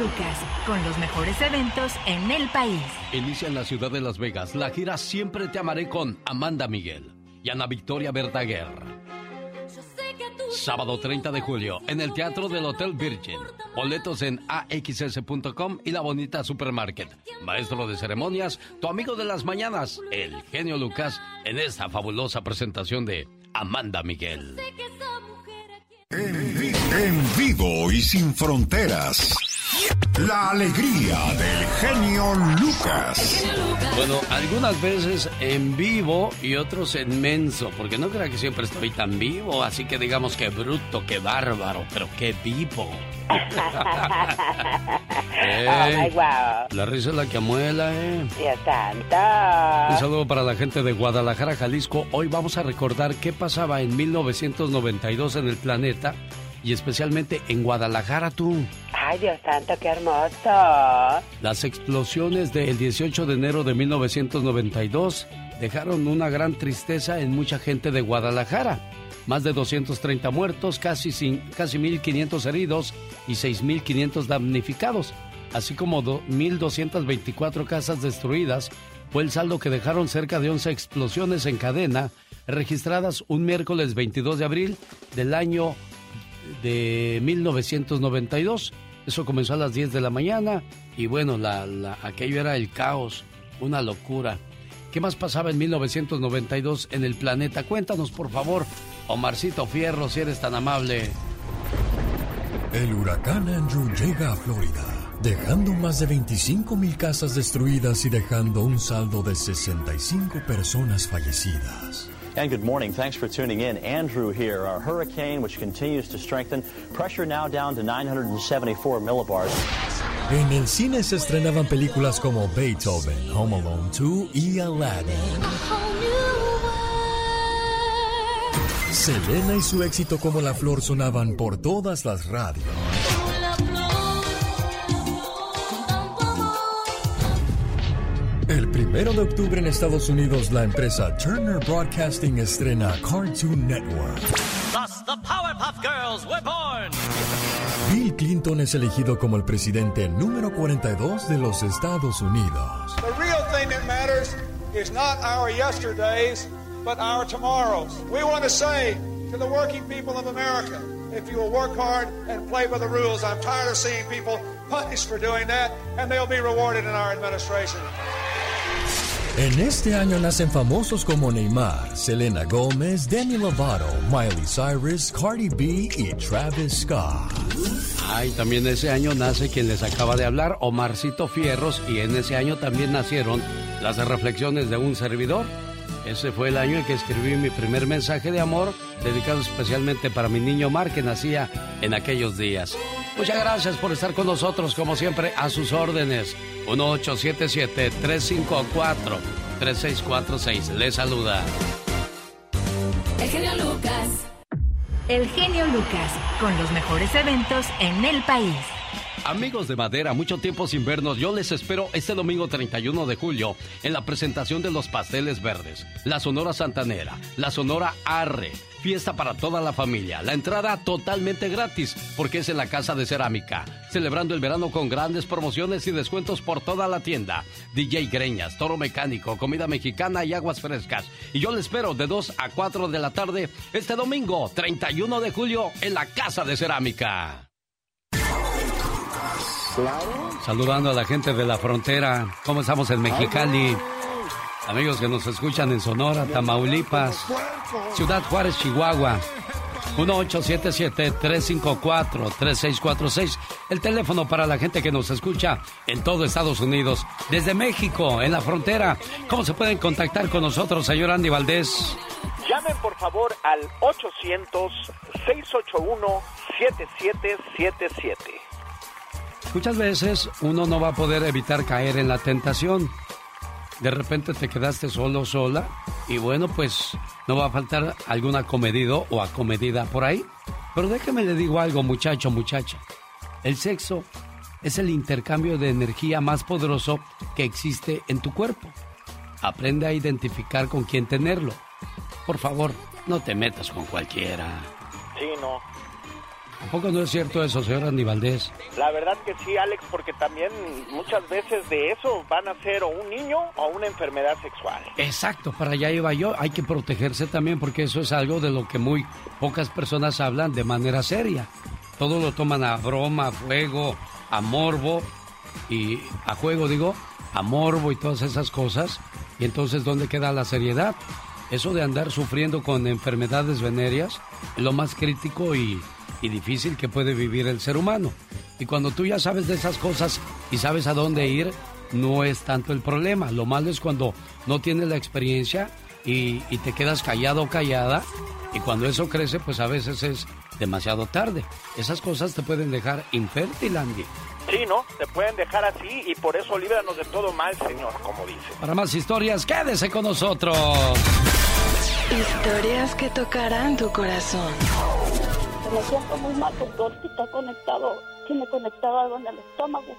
Lucas, con los mejores eventos en el país. Inicia en la ciudad de Las Vegas la gira Siempre te amaré con Amanda Miguel y Ana Victoria Verdaguer. Sábado 30 de julio en el Teatro del Hotel Virgin. Boletos en axs.com y la bonita supermarket. Maestro de ceremonias, tu amigo de las mañanas, el genio Lucas, en esta fabulosa presentación de Amanda Miguel. En, vivo y sin fronteras. La alegría del genio Lucas. Bueno, algunas veces en vivo y otros en menso, porque no creo que siempre estoy tan vivo, así que digamos que bruto, que bárbaro, pero que vivo. oh La risa es la que amuela, ¿eh? Dios santo. Un saludo para la gente de Guadalajara, Jalisco. Hoy vamos a recordar qué pasaba en 1992 en el planeta y especialmente en Guadalajara, tú. Ay, Dios santo, qué hermoso. Las explosiones del 18 de enero de 1992 dejaron una gran tristeza en mucha gente de Guadalajara. Más de 230 muertos, casi, casi 1.500 heridos y 6.500 damnificados, así como 1.224 casas destruidas. Fue el saldo que dejaron cerca de 11 explosiones en cadena registradas un miércoles 22 de abril del año de 1992. Eso comenzó a las 10 de la mañana y bueno, la, aquello era el caos, una locura. ¿Qué más pasaba en 1992 en el planeta? Cuéntanos, por favor, Omarcito Fierro, si eres tan amable. El huracán Andrew llega a Florida, dejando más de 25 mil casas destruidas y dejando un saldo de 65 personas fallecidas. And good morning. Thanks for tuning in. Andrew here, our hurricane which continues to strengthen. Pressure now down to 974 millibars. En el cine se estrenaban películas como Beethoven, Home Alone 2 y Aladdin. Selena y su éxito como la flor sonaban por todas las radios. El primero de octubre en Estados Unidos, la empresa Turner Broadcasting estrena Cartoon Network. the Powerpuff Girls were born. Bill Clinton es elegido como el presidente número 42 de los Estados Unidos. The real thing that matters is not our yesterdays, but our tomorrows. We want to say to the working people of America, if you will work hard and play by the rules, I'm tired of seeing people punished for doing that, and they'll be rewarded in our administration. En este año nacen famosos como Neymar, Selena Gomez, Demi Lovato, Miley Cyrus, Cardi B y Travis Scott. Ay, también ese año nace quien les acaba de hablar, Omarcito Fierros, y en ese año también nacieron las reflexiones de un servidor. Ese fue el año en que escribí mi primer mensaje de amor, dedicado especialmente para mi niño Mar, que nacía en aquellos días. Muchas gracias por estar con nosotros, como siempre, a sus órdenes. 1877-354-3646. Le saluda. El genio Lucas. El genio Lucas, con los mejores eventos en el país. Amigos de Madera, mucho tiempo sin vernos, yo les espero este domingo 31 de julio en la presentación de los pasteles verdes, la Sonora Santanera, la Sonora Arre, fiesta para toda la familia, la entrada totalmente gratis porque es en la Casa de Cerámica, celebrando el verano con grandes promociones y descuentos por toda la tienda, DJ Greñas, Toro Mecánico, comida mexicana y aguas frescas. Y yo les espero de 2 a 4 de la tarde este domingo 31 de julio en la Casa de Cerámica. Saludando a la gente de la frontera. ¿Cómo estamos en Mexicali? Amigos que nos escuchan en Sonora, Tamaulipas, Ciudad Juárez, Chihuahua. 1877-354-3646. El teléfono para la gente que nos escucha en todo Estados Unidos. Desde México, en la frontera. ¿Cómo se pueden contactar con nosotros, señor Andy Valdés? Llamen por favor al 800-681-7777. Muchas veces uno no va a poder evitar caer en la tentación. De repente te quedaste solo, sola, y bueno, pues no va a faltar algún acomedido o acomedida por ahí. Pero déjeme le digo algo, muchacho, muchacha. El sexo es el intercambio de energía más poderoso que existe en tu cuerpo. Aprende a identificar con quién tenerlo. Por favor, no te metas con cualquiera. Sí, no. ¿A poco no es cierto eso, señor Andy Valdés? La verdad que sí, Alex, porque también muchas veces de eso van a ser o un niño o una enfermedad sexual. Exacto, para allá iba yo. Hay que protegerse también porque eso es algo de lo que muy pocas personas hablan de manera seria. Todo lo toman a broma, a fuego, a morbo y a juego, digo, a morbo y todas esas cosas. Y entonces, ¿dónde queda la seriedad? Eso de andar sufriendo con enfermedades venéreas lo más crítico y y difícil que puede vivir el ser humano. Y cuando tú ya sabes de esas cosas y sabes a dónde ir, no es tanto el problema. Lo malo es cuando no tienes la experiencia y, te quedas callado o callada. Y cuando eso crece, pues a veces es demasiado tarde. Esas cosas te pueden dejar infértil, Andy. Sí, ¿no? Te pueden dejar así y por eso líbranos de todo mal, Señor, como dice. Para más historias, quédese con nosotros. Historias que tocarán tu corazón me siento muy mal porque está conectado, tiene conectado algo en el estómago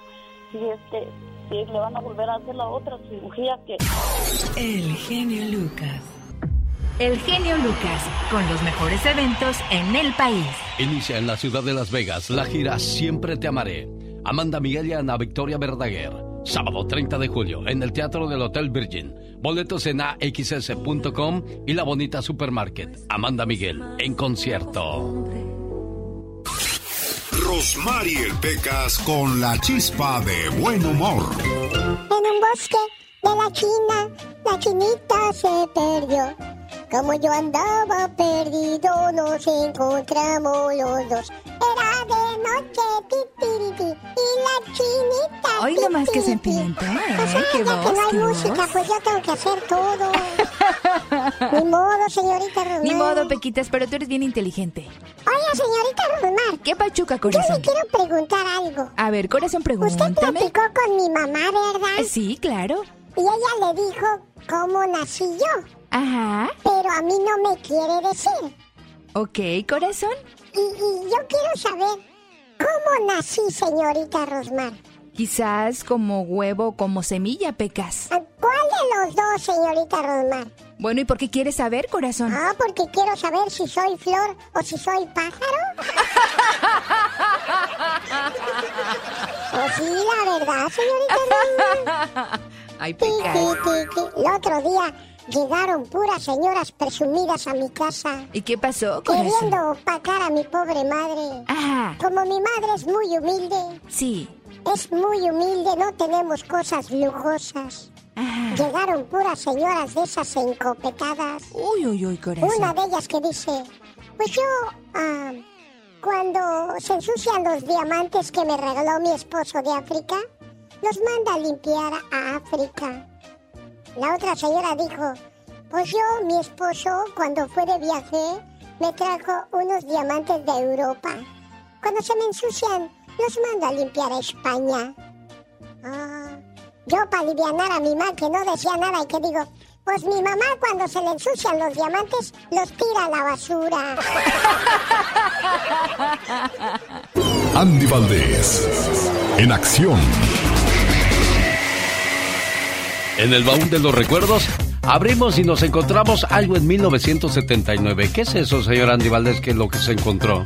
y este y le van a volver a hacer la otra cirugía que... El genio Lucas. El genio Lucas, con los mejores eventos en el país. Inicia en la ciudad de Las Vegas la gira Siempre te amaré. Amanda Miguel y Ana Victoria Verdaguer. Sábado 30 de julio en el Teatro del Hotel Virgin. Boletos en axs.com y la bonita supermarket. Amanda Miguel en concierto. Rosmarie Pecas con la chispa de buen humor. En un bosque de la China, la chinita se perdió. Como yo andaba perdido, nos encontramos los dos. Era de noche, ti, y la chinita. Oiga más que sentimiento, ¿eh? Pues voz, que no hay música, pues yo tengo que hacer todo. Ni modo, señorita Romar. Ni modo, Pequitas, pero tú eres bien inteligente. Oye, señorita Romar. ¿Qué pachuca, corazón? Yo le quiero preguntar algo. A ver, corazón, pregúntame. Usted platicó con mi mamá, ¿verdad? Sí, claro. Y ella le dijo cómo nací yo. Ajá. Pero a mí no me quiere decir. Ok, corazón. Y, y yo quiero saber cómo nací, señorita Rosmar. Quizás como huevo, como semilla, Pecas. ¿Cuál de los dos, señorita Rosmar? Bueno, ¿y por qué quieres saber, corazón? Ah, porque quiero saber si soy flor o si soy pájaro. ¿O sí, la verdad, señorita Ay, Pecas. El otro día llegaron puras señoras presumidas a mi casa. ¿Y qué pasó, corazón? Queriendo opacar a mi pobre madre. Como mi madre es muy humilde. Sí. Es muy humilde, no tenemos cosas lujosas. Llegaron puras señoras de esas encopetadas. Uy, uy, uy, corazón. Una de ellas que dice, pues yo, ah, cuando se ensucian los diamantes que me regaló mi esposo de África, los manda a limpiar a África. La otra señora dijo, pues yo, mi esposo, cuando fue de viaje, me trajo unos diamantes de Europa. Cuando se me ensucian, los manda a limpiar a España. Ah, yo para aliviar a mi mamá que no decía nada y que digo, pues mi mamá cuando se le ensucian los diamantes los tira a la basura. Andy Valdés, en acción. En el baúl de los recuerdos abrimos y nos encontramos algo en 1979. ¿Qué es eso, señor Andy Valdés, que es lo que se encontró?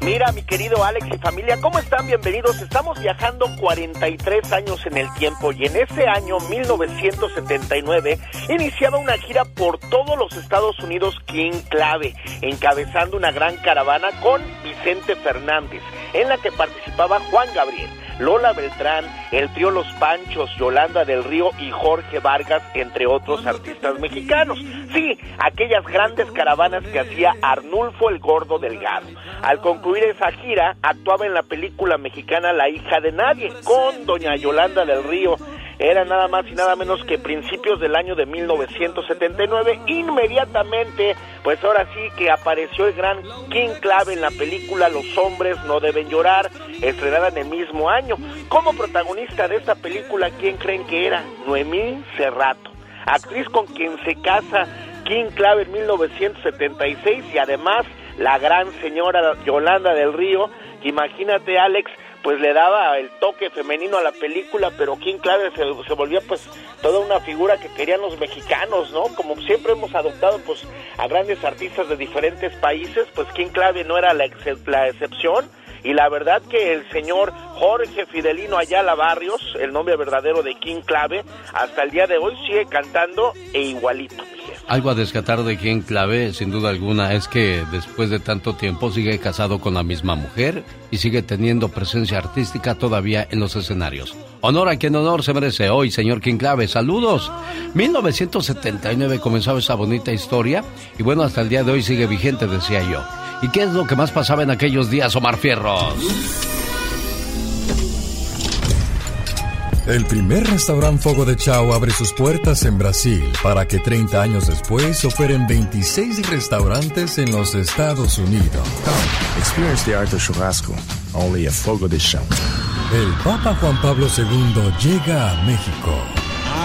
Mira, mi querido Alex y familia, ¿cómo están? Bienvenidos. Estamos viajando 43 años en el tiempo y en ese año 1979 iniciaba una gira por todos los Estados Unidos King Clave, encabezando una gran caravana con Vicente Fernández, en la que participaba Juan Gabriel. Lola Beltrán, el trío Los Panchos, Yolanda del Río y Jorge Vargas, entre otros artistas mexicanos. Sí, aquellas grandes caravanas que hacía Arnulfo el Gordo Delgado. Al concluir esa gira, actuaba en la película mexicana La hija de nadie, con doña Yolanda del Río era nada más y nada menos que principios del año de 1979. Inmediatamente, pues ahora sí que apareció el gran King Clave en la película Los hombres no deben llorar, estrenada en el mismo año. Como protagonista de esta película, ¿quién creen que era? Noemí Cerrato, actriz con quien se casa King Clave en 1976 y además la gran señora Yolanda del Río. Imagínate, Alex, pues le daba el toque femenino a la película, pero King Clave se, se volvía pues toda una figura que querían los mexicanos, ¿no? Como siempre hemos adoptado pues a grandes artistas de diferentes países, pues King Clave no era la, la excepción y la verdad que el señor Jorge Fidelino Ayala Barrios, el nombre verdadero de King Clave, hasta el día de hoy sigue cantando e igualito. Algo a descatar de King Clave, sin duda alguna, es que después de tanto tiempo sigue casado con la misma mujer y sigue teniendo presencia artística todavía en los escenarios. Honor a quien honor se merece hoy, señor King Clave. Saludos. 1979 comenzó esa bonita historia y bueno, hasta el día de hoy sigue vigente, decía yo. ¿Y qué es lo que más pasaba en aquellos días, Omar Fierros? El primer restaurante Fogo de Chao abre sus puertas en Brasil para que 30 años después operen 26 restaurantes en los Estados Unidos. Experience the art of churrasco, only a Fogo de Chao. El Papa Juan Pablo II llega a México.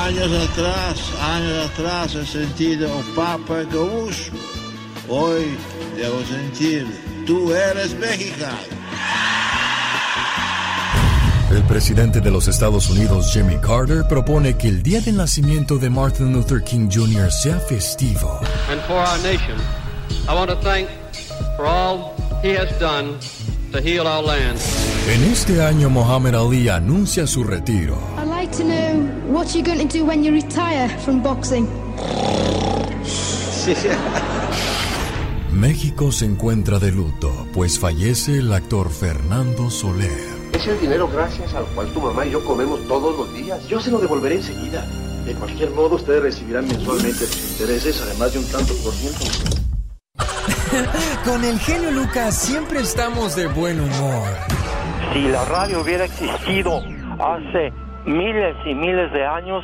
Años atrás, años atrás he sentido un Papa gaúcho. Hoy debo sentir, tú eres mexicano. El presidente de los Estados Unidos, Jimmy Carter, propone que el día del nacimiento de Martin Luther King Jr. sea festivo. And for our nation, I want to thank for all he has done to heal our land. En este año, Muhammad Ali anuncia su retiro. I'd like to know what you're going to do when you retire from boxing. México se encuentra de luto, pues fallece el actor Fernando Soler. Es el dinero gracias al cual tu mamá y yo comemos todos los días. Yo se lo devolveré enseguida. De cualquier modo, ustedes recibirán mensualmente sus intereses, además de un tanto por ciento. Con el genio Lucas siempre estamos de buen humor. Si la radio hubiera existido hace miles y miles de años,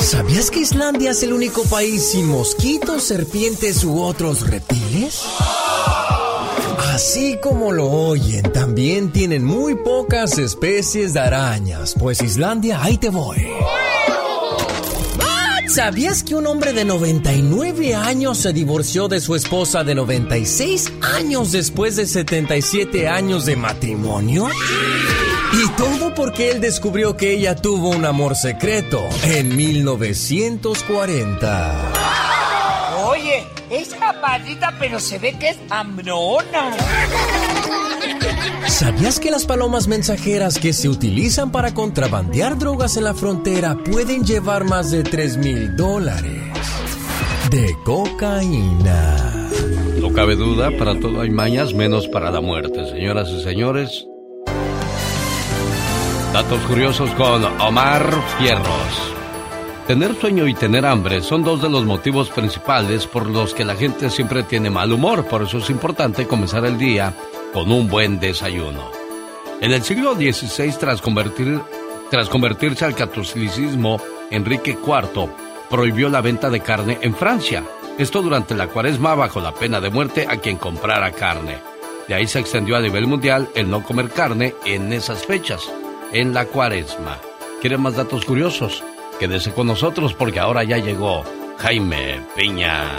¿Sabías que Islandia es el único país sin mosquitos, serpientes u otros reptiles? Así como lo oyen, también tienen muy pocas especies de arañas, pues Islandia, ahí te voy. ¿Sabías que un hombre de 99 años se divorció de su esposa de 96 años después de 77 años de matrimonio? Y todo porque él descubrió que ella tuvo un amor secreto en 1940. Oye, es chaparrita, pero se ve que es hambrona. ¿Sabías que las palomas mensajeras que se utilizan para contrabandear drogas en la frontera pueden llevar más de 3 mil dólares de cocaína? No cabe duda, para todo hay mañas, menos para la muerte. Señoras y señores, datos curiosos con Omar Fierros. Tener sueño y tener hambre son dos de los motivos principales por los que la gente siempre tiene mal humor. Por eso es importante comenzar el día con un buen desayuno. En el siglo XVI, tras, convertir, tras convertirse al catolicismo, Enrique IV prohibió la venta de carne en Francia. Esto durante la cuaresma bajo la pena de muerte a quien comprara carne. De ahí se extendió a nivel mundial el no comer carne en esas fechas, en la cuaresma. ¿Quieren más datos curiosos? Quédese con nosotros porque ahora ya llegó Jaime Piña.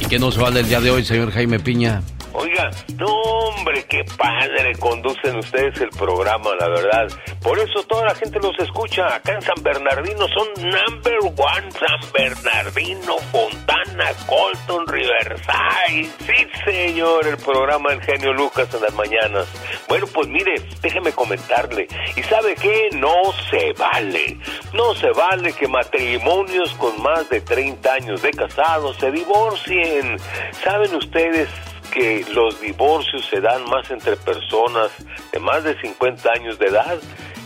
¿Y qué nos vale el día de hoy, señor Jaime Piña? Oiga, no hombre, qué padre conducen ustedes el programa, la verdad. Por eso toda la gente los escucha. Acá en San Bernardino son number one. San Bernardino, Fontana, Colton, Riverside. Sí, señor, el programa El Genio Lucas en las mañanas. Bueno, pues mire, déjeme comentarle. ¿Y sabe qué? No se vale. No se vale que matrimonios con más de 30 años de casados se divorcien. ¿Saben ustedes que los divorcios se dan más entre personas de más de 50 años de edad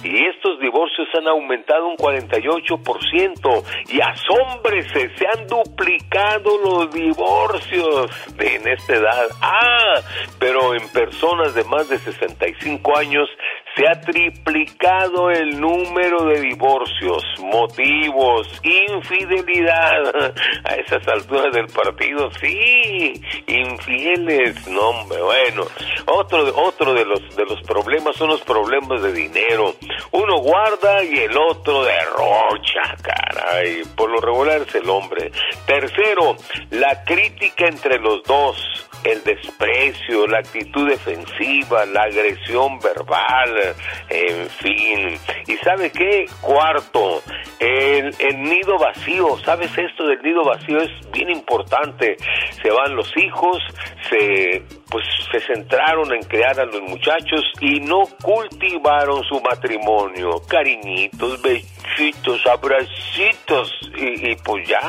y estos divorcios han aumentado un 48% y asómbrese, se han duplicado los divorcios en esta edad. Ah, pero en personas de más de 65 años se ha triplicado el número de divorcios, motivos, infidelidad. A esas alturas del partido, sí, infieles, no hombre, bueno. Otro, otro de los de los problemas son los problemas de dinero. Uno guarda y el otro derrocha, caray. Por lo regular es el hombre. Tercero, la crítica entre los dos el desprecio, la actitud defensiva, la agresión verbal, en fin. ¿Y sabe qué? Cuarto, el, el, nido vacío. ¿Sabes esto del nido vacío? Es bien importante. Se van los hijos, se pues se centraron en crear a los muchachos y no cultivaron su matrimonio. Cariñitos, besitos, abracitos y, y, pues ya,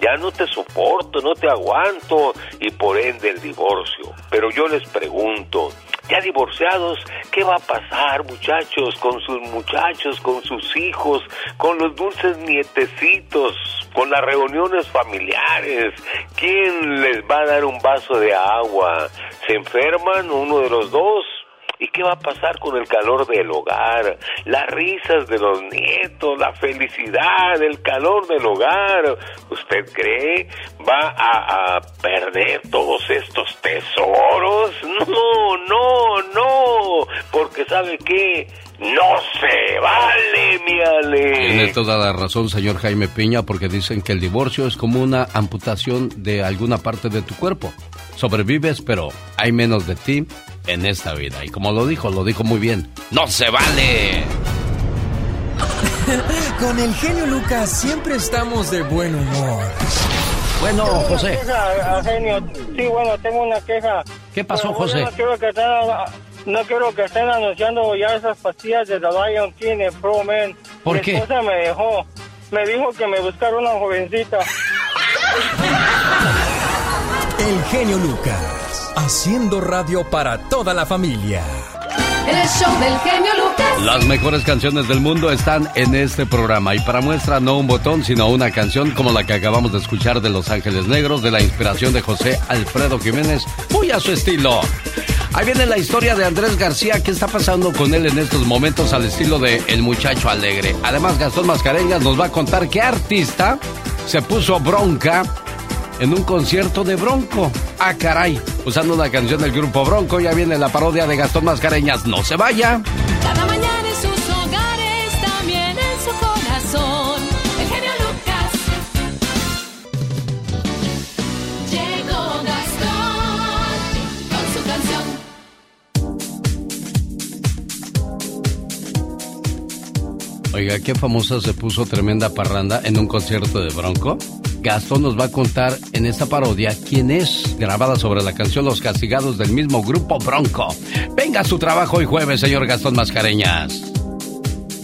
ya no te soporto, no te aguanto y por ende el divorcio. Pero yo les pregunto, ya divorciados, ¿qué va a pasar muchachos con sus muchachos, con sus hijos, con los dulces nietecitos, con las reuniones familiares? ¿Quién les va a dar un vaso de agua? ¿Se enferman uno de los dos? ¿Y qué va a pasar con el calor del hogar? Las risas de los nietos, la felicidad, el calor del hogar. ¿Usted cree va a, perder todos estos tesoros? No, no, no. Porque sabe qué? No se vale, mi Ale. Tiene toda la razón, señor Jaime Piña, porque dicen que el divorcio es como una amputación de alguna parte de tu cuerpo. Sobrevives, pero hay menos de ti en esta vida. Y como lo dijo, lo dijo muy bien. ¡No se vale! Con el genio Lucas siempre estamos de buen humor. Bueno, José. Queja, genio. Sí, bueno, tengo una queja. ¿Qué pasó, Bueno, José? No quiero, que estén, no quiero que estén anunciando ya esas pastillas de The Lion King en Pro Man. ¿Por Mi qué? esposa me dejó. Me dijo que me buscara una jovencita. El genio Lucas, haciendo radio para toda la familia. El show del genio Lucas. Las mejores canciones del mundo están en este programa y para muestra no un botón sino una canción como la que acabamos de escuchar de Los Ángeles Negros de la inspiración de José Alfredo Jiménez, muy a su estilo. Ahí viene la historia de Andrés García, ¿qué está pasando con él en estos momentos al estilo de El Muchacho Alegre? Además Gastón Mascareñas nos va a contar qué artista se puso bronca en un concierto de Bronco. Ah, caray, usando una canción del grupo Bronco, ya viene la parodia de Gastón Mascareñas, no se vaya. Cada mañana en sus hogares, también en su corazón. El genio Lucas. Llegó Gastón con su canción. Oiga, ¿qué famosa se puso tremenda parranda en un concierto de Bronco? Gastón nos va a contar en esta parodia quién es, grabada sobre la canción Los Castigados del mismo grupo Bronco. Venga a su trabajo hoy jueves, señor Gastón Mascareñas.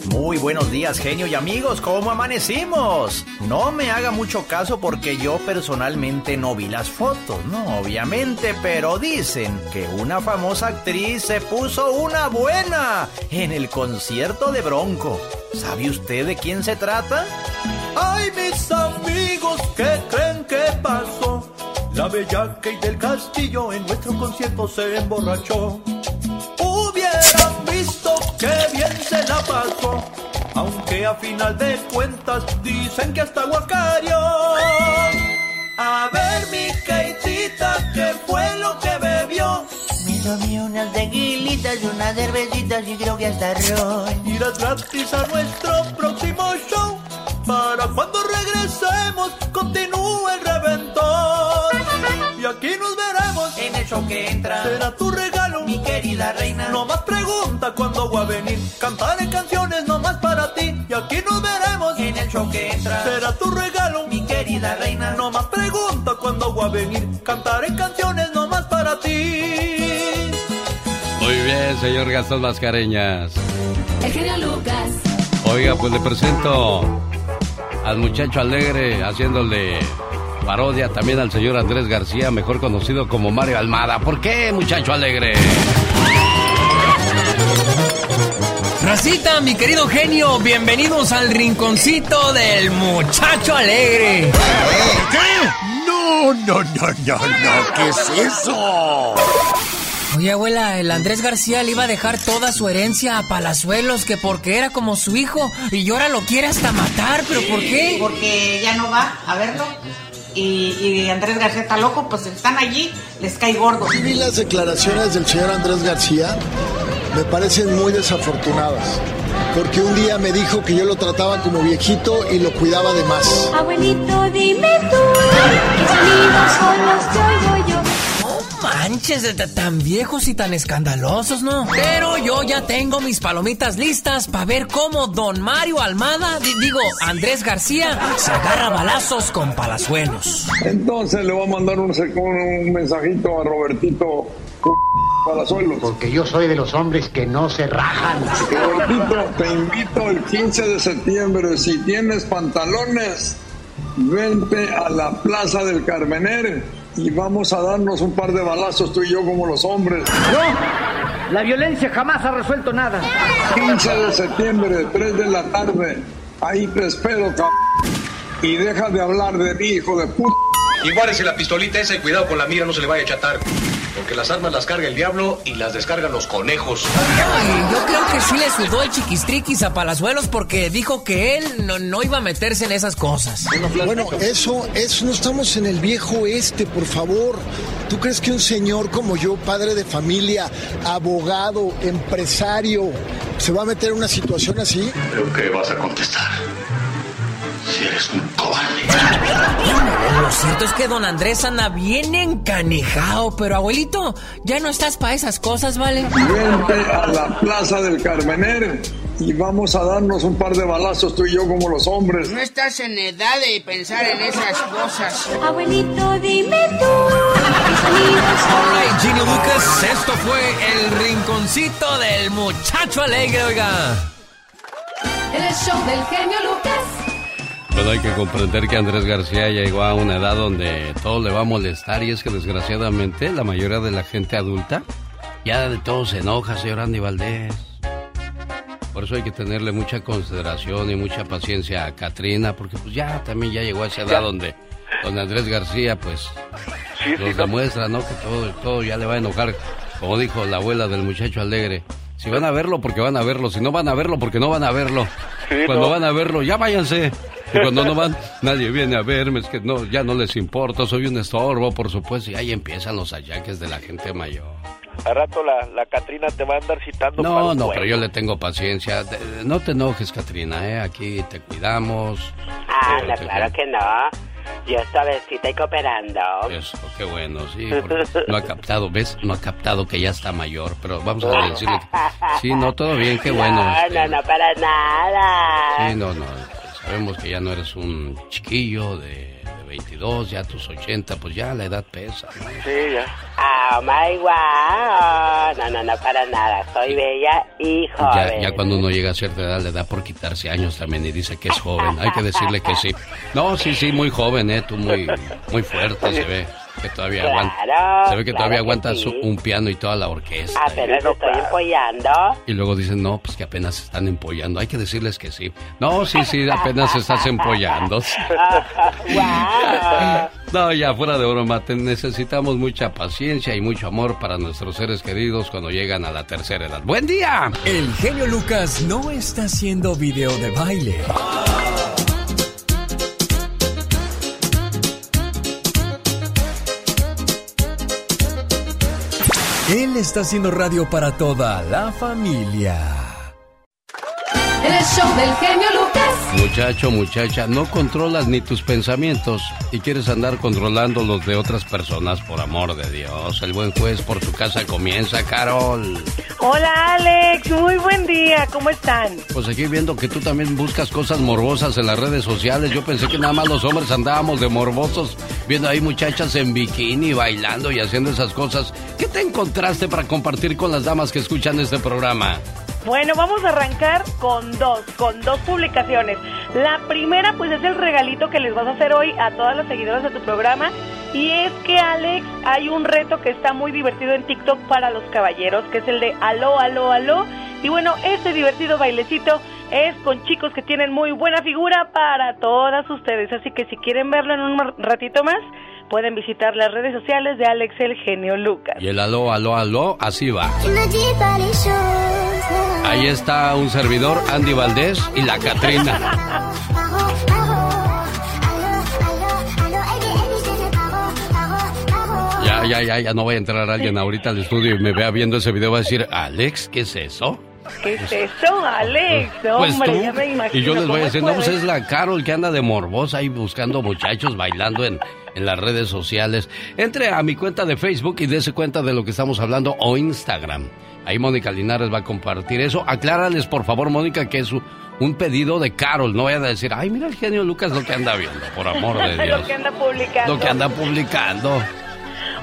Muy buenos días, genio y amigos, ¿cómo amanecimos? No me haga mucho caso porque yo personalmente no vi las fotos, no, obviamente, pero dicen que una famosa actriz se puso una buena en el concierto de Bronco. ¿Sabe usted de quién se trata? Ay, mis amigos, ¿qué creen que pasó? La bella Kate del Castillo en nuestro concierto se emborrachó. Hubieran visto que bien se la pasó, aunque a final de cuentas dicen que hasta guacario. A ver, mi Kateita, ¿qué fue lo que bebió? Me tomé unas tequilitas, unas cervecitas y creo que hasta ron. Irás gratis a nuestro próximo show. Para cuando regresemos, continúe el reventón. Y aquí nos veremos En el show que entra, Será tu regalo, mi querida reina. No más pregunta cuándo voy a venir. Cantaré canciones nomás para ti. Y aquí nos veremos. En el show que entra, Será tu regalo, mi querida reina. No más pregunta cuándo voy a venir. Cantaré canciones nomás para ti. Muy bien, señor Gastón Mascareñas. El genio Lucas. Oiga, pues le presento al muchacho alegre haciéndole parodia también al señor Andrés García, mejor conocido como Mario Almada. ¿Por qué, muchacho alegre? Racita, mi querido genio, bienvenidos al rinconcito del muchacho alegre. ¿Qué? No, no, no, no, no, ¿qué es eso? Oye, abuela, el Andrés García le iba a dejar toda su herencia a Palazuelos, que porque era como su hijo, y ahora lo quiere hasta matar, ¿pero por qué? Porque ya no va a verlo. Y, y Andrés García está loco, pues están allí, les cae gordo. Vi las declaraciones del señor Andrés García, me parecen muy desafortunadas. Porque un día me dijo que yo lo trataba como viejito y lo cuidaba de más. Abuelito, dime tú, que sonidos son los yo. Manches, tan viejos y tan escandalosos, ¿no? Pero yo ya tengo mis palomitas listas para ver cómo don Mario Almada, di- digo, Andrés García, se agarra balazos con Palazuelos. Entonces le voy a mandar un- un mensajito a Robertito Palazuelos. Porque yo soy de los hombres que no se rajan. Robertito, te invito el 15 de septiembre. Si tienes pantalones, vente a la Plaza del Carmener y vamos a darnos un par de balazos tú y yo como los hombres. No, la violencia jamás ha resuelto nada. 15 de septiembre, 3 de la tarde. Ahí te espero, cabrón. Y deja de hablar de mi hijo de puta. Y guárdese la pistolita esa y cuidado con la mira, no se le vaya a chatar. Porque las armas las carga el diablo y las descargan los conejos. Ay, yo creo que sí le sudó el chiquistriquis a Palazuelos porque dijo que él no, no iba a meterse en esas cosas. Bueno, eso, eso no estamos en el viejo este, por favor. ¿Tú crees que un señor como yo, padre de familia, abogado, empresario, se va a meter en una situación así? Creo que vas a contestar. Si eres un cobarde. Lo cierto es que don Andrés anda bien encanijado, pero abuelito, ya no estás para esas cosas, ¿vale? Vente a la Plaza del Carmener y vamos a darnos un par de balazos tú y yo como los hombres. No estás en edad de pensar en esas cosas. Abuelito, dime tú, Ay, Ginny Lucas, esto fue el rinconcito del muchacho alegre, oiga. El show del genio Lucas. Pero hay que comprender que Andrés García llegó a una edad donde todo le va a molestar y es que desgraciadamente la mayoría de la gente adulta ya de todo se enoja, señor Andy Valdés. Por eso hay que tenerle mucha consideración y mucha paciencia a Katrina, porque pues ya también ya llegó a esa edad donde don Andrés García pues nos demuestra, ¿no? Que todo, todo ya le va a enojar, como dijo la abuela del muchacho alegre. Si van a verlo, porque van a verlo. Si no van a verlo, porque no van a verlo. Sí, Cuando no. van a verlo, ya váyanse. Y cuando no van, nadie viene a verme. Es que no, ya no les importa. Soy un estorbo, por supuesto. Y ahí empiezan los achaques de la gente mayor. Al rato la, la Catrina te va a andar citando para No, un no, pero yo le tengo paciencia. De- de- No te enojes, Katrina, ¿eh? Aquí te cuidamos. Ah, no, te- claro que no. Yo suavecita y cooperando. Eso, qué bueno, sí. porque no ha captado, ¿ves? No ha captado que ya está mayor. Pero vamos a decirle que... Sí, no, todo bien, qué bueno. No, este, no, no, para nada. Sí, no, no. Sabemos que ya no eres un chiquillo de, de 22, ya tus 80, pues ya la edad pesa. ¿no? Sí, ya. Oh my wow. No, no, no, para nada. Soy bella y Ya, joven. ya cuando uno llega a cierta edad le da por quitarse años también y dice que es joven. Hay que decirle que sí. No, sí, sí, muy joven, ¿eh? Tú muy, muy fuerte se ve. Que todavía Claro, aguanta. Se ve que claro todavía que aguantas sí. un piano y toda la orquesta. Apenas ¿eh? estoy empollando. Y luego dicen, no, pues que apenas se están empollando. Hay que decirles que sí. No, sí, sí, apenas estás empollando. No, ya fuera de broma, te- necesitamos mucha paciencia y mucho amor para nuestros seres queridos cuando llegan a la tercera edad. ¡Buen día! El genio Lucas no está haciendo video de baile. Él está haciendo radio para toda la familia. El show del genio Lucas. Muchacho, muchacha, no controlas ni tus pensamientos y quieres andar controlando los de otras personas, por amor de Dios. El buen juez por tu casa comienza, Carol. Hola Alex, muy buen día, ¿cómo están? Pues aquí viendo que tú también buscas cosas morbosas en las redes sociales, yo pensé que nada más los hombres andábamos de morbosos, viendo ahí muchachas en bikini, bailando y haciendo esas cosas. ¿Qué te encontraste para compartir con las damas que escuchan este programa? Bueno, vamos a arrancar con dos, con dos publicaciones. La primera pues es el regalito que les vas a hacer hoy a todas las seguidoras de tu programa y es que Alex hay un reto que está muy divertido en TikTok para los caballeros, que es el de aló, aló, aló. Y bueno, este divertido bailecito es con chicos que tienen muy buena figura para todas ustedes, así que si quieren verlo en un ratito más, pueden visitar las redes sociales de Alex el genio Lucas. Y el aló, aló, aló, así va. Ahí está un servidor, Andy Valdés y la Catrina. Ya, ya, ya, ya no voy a entrar alguien ahorita al estudio y me vea viendo ese video va a decir, Alex, ¿qué es eso? ¿Qué es eso, Alex? Pues Hombre, tú, ya me imagino. y yo les voy a ¿cómo decir, no, pues es la Carol que anda de morbosa ahí buscando muchachos bailando en, en las redes sociales. Entre a mi cuenta de Facebook y dése cuenta de lo que estamos hablando o Instagram. Ahí Mónica Linares va a compartir eso. Aclárales, por favor, Mónica, que es un- un pedido de Carol. No vayan a decir, ay, mira el genio Lucas lo que anda viendo, por amor de Dios. Lo que anda publicando. Lo que anda publicando.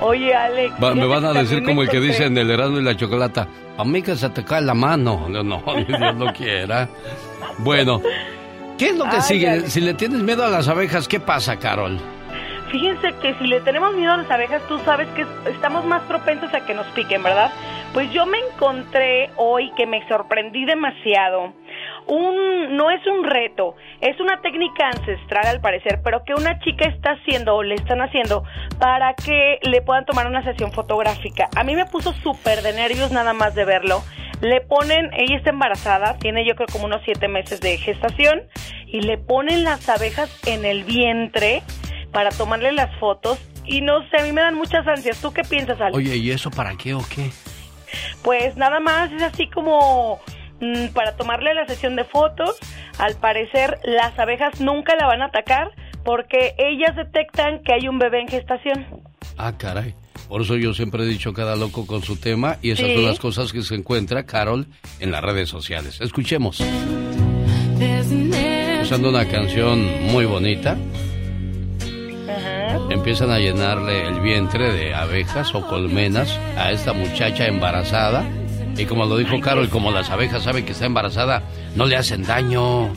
Oye, Alex. Va- me van a decir como el que dice en el Erasmo y la Chocolata, a mí que se te cae la mano. No, no, Dios lo quiera. Bueno, ¿qué es lo que Ay, sigue? Alex. Si le tienes miedo a las abejas, ¿qué pasa, Carol? Fíjense que si le tenemos miedo a las abejas, tú sabes que estamos más propensos a que nos piquen, ¿verdad? Pues yo me encontré hoy que me sorprendí demasiado. Un, no es un reto, es una técnica ancestral al parecer, pero que una chica está haciendo o le están haciendo para que le puedan tomar una sesión fotográfica. A mí me puso súper de nervios nada más de verlo. Le ponen, ella está embarazada, tiene yo creo como unos siete meses de gestación, y le ponen las abejas en el vientre para tomarle las fotos. Y no sé, a mí me dan muchas ansias. ¿Tú qué piensas, Alex? Oye, ¿y eso para qué o qué? Pues nada más es así como para tomarle la sesión de fotos. Al parecer las abejas nunca la van a atacar porque ellas detectan que hay un bebé en gestación. Ah, caray. Por eso yo siempre he dicho cada loco con su tema y esas Sí. son las cosas que se encuentra Carol en las redes sociales. Escuchemos. Usando una canción muy bonita, empiezan a llenarle el vientre de abejas o colmenas a esta muchacha embarazada. Y como lo dijo Carol, como las abejas saben que está embarazada, no le hacen daño.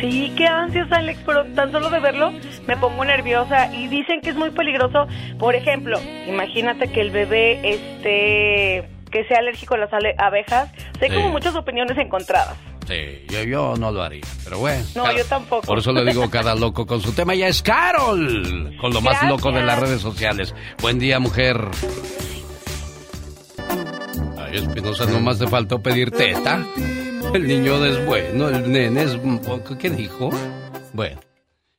Sí, qué ansias, Alex, pero tan solo de verlo me pongo nerviosa y dicen que es muy peligroso. Por ejemplo, imagínate que el bebé este que sea alérgico a las abejas. Hay Sí. como muchas opiniones encontradas. Sí, yo, yo no lo haría, pero bueno. No, cada- yo tampoco. Por eso le digo cada loco con su tema. Ya es Carol, con lo más loco de las redes sociales. Buen día, mujer. Ay, Espinosa, nomás te faltó pedir teta. El niño es bueno, el nene es... un poco- ¿Qué dijo? Bueno,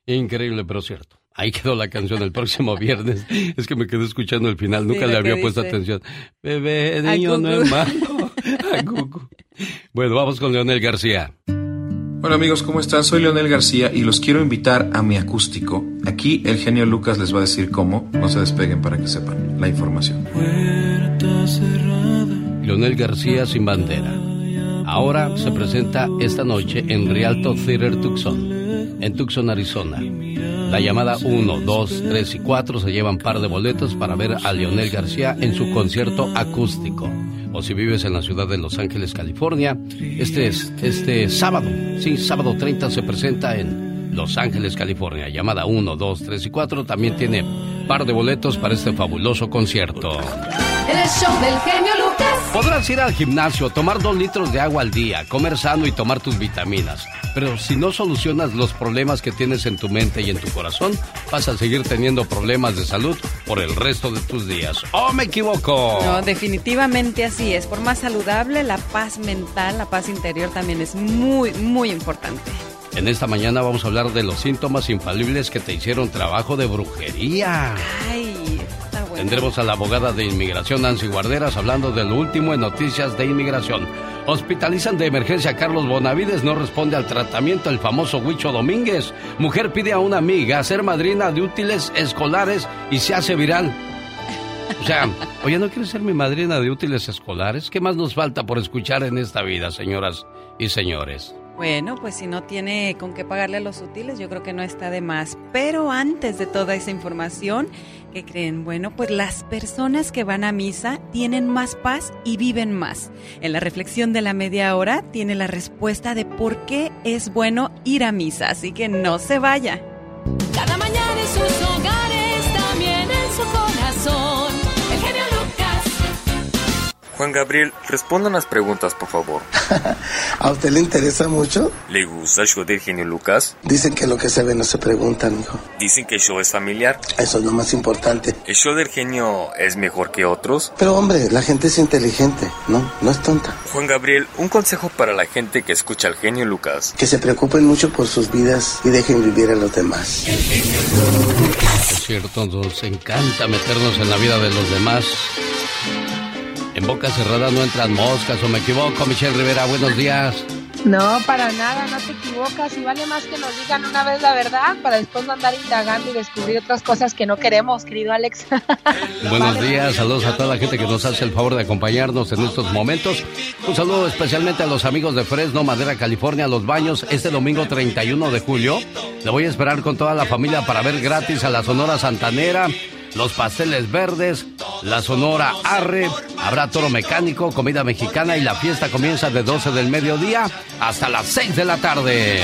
increíble, pero cierto. Ahí quedó la canción el próximo viernes. Es que me quedé escuchando el final, nunca Sí, le había que puesto dice. atención. Bebé, niño, no es malo. Bueno, vamos con Leonel García. Hola amigos, ¿cómo están? Soy Leonel García y los quiero invitar a mi acústico. Aquí el genio Lucas les va a decir cómo. No se despeguen para que sepan la información. Leonel García sin bandera. Ahora se presenta esta noche en Rialto Theater Tucson, en Tucson, Arizona. La llamada 1, 2, 3 y 4 se llevan par de boletos para ver a Leonel García en su concierto acústico. O si vives en la ciudad de Los Ángeles, California, este es este sábado, sí, sábado 30 se presenta en Los Ángeles, California. Llamada 1, 2, 3 y 4 también tiene par de boletos para este fabuloso concierto. El show del genio. Podrás ir al gimnasio, tomar dos litros de agua al día, comer sano y tomar tus vitaminas. Pero si no solucionas los problemas que tienes en tu mente y en tu corazón, vas a seguir teniendo problemas de salud por el resto de tus días. ¡Oh, me equivoco! No, definitivamente así es. Por más saludable, la paz mental, la paz interior también es muy, muy importante. En esta mañana vamos a hablar de los síntomas infalibles que te hicieron trabajo de brujería. Ay. Tendremos a la abogada de inmigración Nancy Guarderas hablando de lo último en noticias de inmigración. Hospitalizan de emergencia a Carlos Bonavides, no responde al tratamiento el famoso Huicho Domínguez. Mujer pide a una amiga ser madrina de útiles escolares y se hace viral. O sea, oye, ¿no quieres ser mi madrina de útiles escolares? ¿Qué más nos falta por escuchar en esta vida, señoras y señores? Bueno, pues si no tiene con qué pagarle a los útiles, yo creo que no está de más. Pero antes de toda esa información, ¿qué creen? Bueno, pues las personas que van a misa tienen más paz y viven más. En la reflexión de la media hora tiene la respuesta de por qué es bueno ir a misa, así que no se vaya. Juan Gabriel, responda unas preguntas, por favor. ¿A usted le interesa mucho? ¿Le gusta el show del genio Lucas? Dicen que lo que se ve no se pregunta, hijo. Dicen que el show es familiar. Eso es lo más importante. ¿El show del genio es mejor que otros? Pero hombre, la gente es inteligente, ¿no? No es tonta. Juan Gabriel, un consejo para la gente que escucha al genio Lucas. Que se preocupen mucho por sus vidas y dejen vivir a los demás. Es cierto, nos encanta meternos en la vida de los demás. En boca cerrada no entran moscas, o me equivoco, Michelle Rivera, buenos días. No, para nada, no te equivocas. Y vale más que nos digan una vez la verdad para después no andar indagando y descubrir otras cosas que no queremos, querido Alex. Buenos días, saludos a toda la gente que nos hace el favor de acompañarnos en estos momentos. Un saludo especialmente a los amigos de Fresno, Madera, California, Los Baños, este domingo 31 de julio. Le voy a esperar con toda la familia para ver gratis a la Sonora Santanera los pasteles verdes, la sonora arre, habrá toro mecánico, comida mexicana y la fiesta comienza de 12 del mediodía hasta las 6 de la tarde.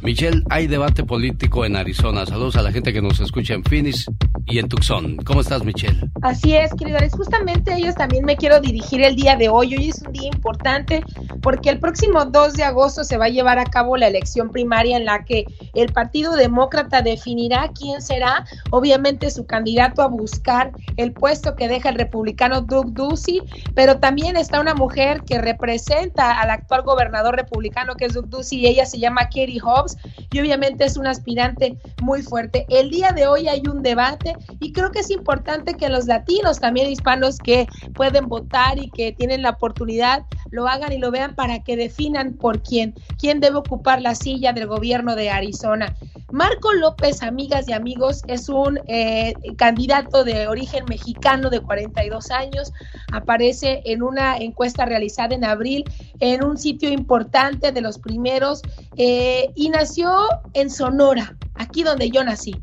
Michelle, hay debate político en Arizona. Saludos a la gente que nos escucha en Phoenix y en Tucson. ¿Cómo estás, Michelle? Así es, querido Justamente a ellos también me quiero dirigir el día de hoy. Hoy es un día importante porque el próximo 2 de agosto se va a llevar a cabo la elección primaria en la que el Partido Demócrata definirá quién será, obviamente, su candidato a buscar el puesto que deja el republicano Doug Ducey, pero también está una mujer que representa al actual gobernador republicano que es Doug Ducey y ella se llama Katie Hobbs y obviamente es un aspirante muy fuerte. El día de hoy hay un debate y creo que es importante que los latinos, también hispanos que pueden votar y que tienen la oportunidad, lo hagan y lo vean para que definan por quién, quién debe ocupar la silla del gobierno de Arizona. Marco López, amigas y amigos, es un eh, candidato de origen mexicano de 42 años. Aparece en una encuesta realizada en abril en un sitio importante de los primeros eh, nació en Sonora, aquí donde yo nací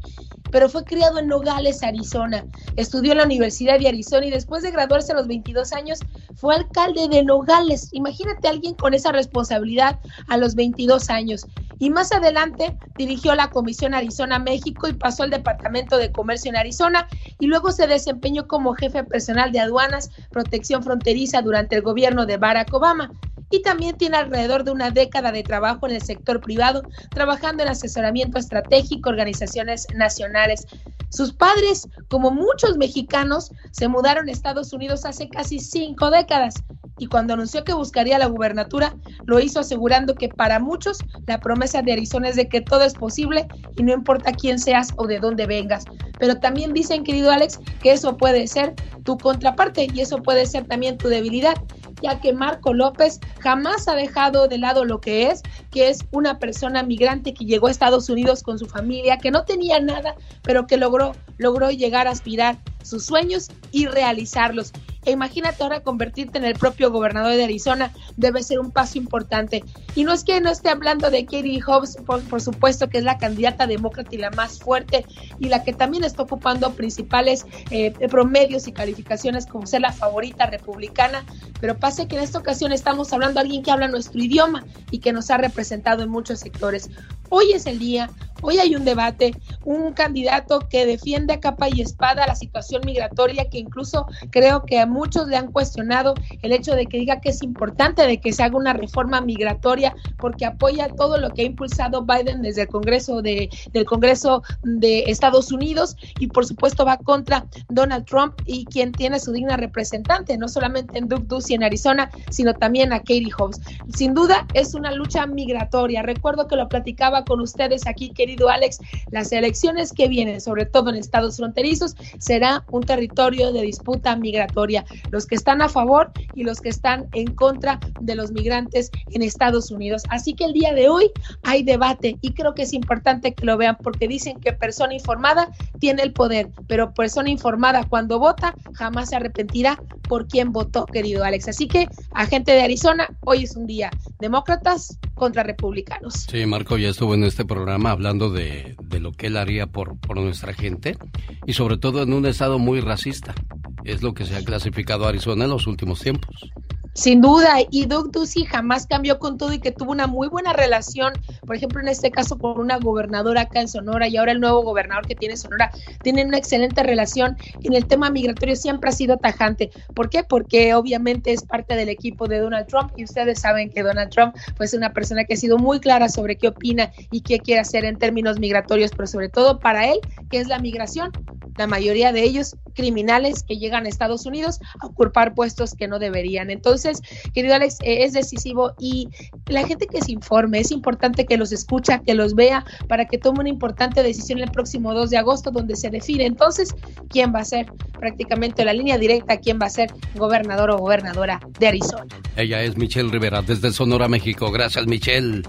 pero fue criado en Nogales, Arizona. Estudió en la Universidad de Arizona y después de graduarse a los 22 años fue alcalde de Nogales. Imagínate a alguien con esa responsabilidad a los 22 años. Y más adelante dirigió la Comisión Arizona México y pasó al Departamento de Comercio en Arizona y luego se desempeñó como jefe personal de aduanas, protección fronteriza durante el gobierno de Barack Obama y también tiene alrededor de una década de trabajo en el sector privado, trabajando en asesoramiento estratégico, organizaciones nacionales. Sus padres, como muchos mexicanos, se mudaron a Estados Unidos hace casi cinco décadas y cuando anunció que buscaría la gubernatura, lo hizo asegurando que para muchos la promesa de Arizona es de que todo es posible y no importa quién seas o de dónde vengas. Pero también dicen, querido Alex, que eso puede ser tu contraparte y eso puede ser también tu debilidad ya que Marco López jamás ha dejado de lado lo que es, que es una persona migrante que llegó a Estados Unidos con su familia, que no tenía nada, pero que logró, logró llegar a aspirar sus sueños y realizarlos. E imagínate ahora convertirte en el propio gobernador de Arizona, debe ser un paso importante. Y no es que no esté hablando de Katie Hobbs, por, supuesto que es la candidata demócrata y la más fuerte y la que también está ocupando principales eh, promedios y calificaciones como ser la favorita republicana, pero pase que en esta ocasión estamos hablando de alguien que habla nuestro idioma y que nos ha representado en muchos sectores. Hoy es el día, hoy hay un debate, un candidato que defiende a capa y espada la situación migratoria, que incluso creo que a muchos le han cuestionado el hecho de que diga que es importante de que se haga una reforma migratoria porque apoya todo lo que ha impulsado Biden desde el Congreso de, del Congreso de Estados Unidos y por supuesto va contra Donald Trump y quien tiene su digna representante, no solamente en Duke Ducey en Arizona, sino también a Katie Hobbs. Sin duda es una lucha migratoria. Recuerdo que lo platicaba con ustedes aquí, querido Alex, las elecciones que vienen, sobre todo en estados fronterizos, será un territorio de disputa migratoria. Los que están a favor y los que están en contra de los migrantes en Estados Unidos. Así que el día de hoy hay debate y creo que es importante que lo vean porque dicen que persona informada tiene el poder, pero persona informada cuando vota jamás se arrepentirá por quién votó, querido Alex. Así que, agente de Arizona, hoy es un día demócratas contra republicanos. Sí, Marco ya estuvo en este programa hablando de, lo que él haría por, por nuestra gente y sobre todo en un estado muy racista. Es lo que se ha clasificado Arizona en los últimos tiempos. Sin duda, y Doug Ducey jamás cambió con todo y que tuvo una muy buena relación, por ejemplo, en este caso con una gobernadora acá en Sonora y ahora el nuevo gobernador que tiene Sonora, tienen una excelente relación. En el tema migratorio siempre ha sido tajante. ¿Por qué? Porque obviamente es parte del equipo de Donald Trump y ustedes saben que Donald Trump pues, es una persona que ha sido muy clara sobre qué opina y qué quiere hacer en términos migratorios, pero sobre todo para él, que es la migración. La mayoría de ellos criminales que llegan a Estados Unidos a ocupar puestos que no deberían. Entonces, querido Alex, eh, es decisivo y la gente que se informe, es importante que los escucha, que los vea para que tome una importante decisión el próximo 2 de agosto donde se define entonces quién va a ser prácticamente la línea directa, quién va a ser gobernador o gobernadora de Arizona. Ella es Michelle Rivera desde Sonora, México. Gracias, Michelle.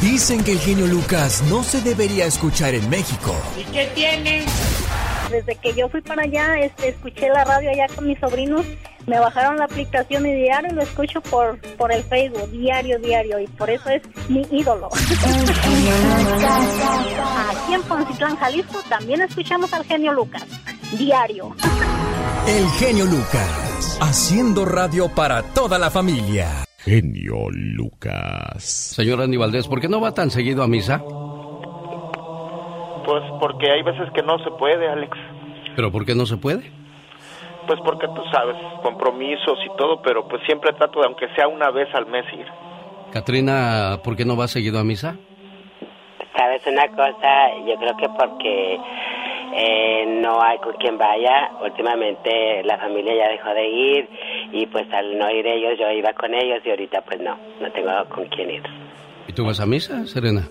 Dicen que el genio Lucas no se debería escuchar en México. ¿Y qué tiene? Desde que yo fui para allá, este, escuché la radio allá con mis sobrinos, me bajaron la aplicación y diario lo escucho por, por el Facebook, diario, diario, y por eso es mi ídolo. Aquí en Poncitlán, Jalisco, también escuchamos al genio Lucas, diario. El genio Lucas, haciendo radio para toda la familia. Genio Lucas. Señor Andy Valdés, ¿por qué no va tan seguido a misa? Pues porque hay veces que no se puede, Alex. ¿Pero por qué no se puede? Pues porque tú sabes, compromisos y todo, pero pues siempre trato de, aunque sea una vez al mes, ir. Katrina, ¿por qué no va seguido a misa? Sabes una cosa, yo creo que porque eh, no hay con quien vaya. Últimamente la familia ya dejó de ir y pues al no ir ellos yo iba con ellos y ahorita pues no, no tengo con quién ir. ¿Y tú vas a misa, Serena?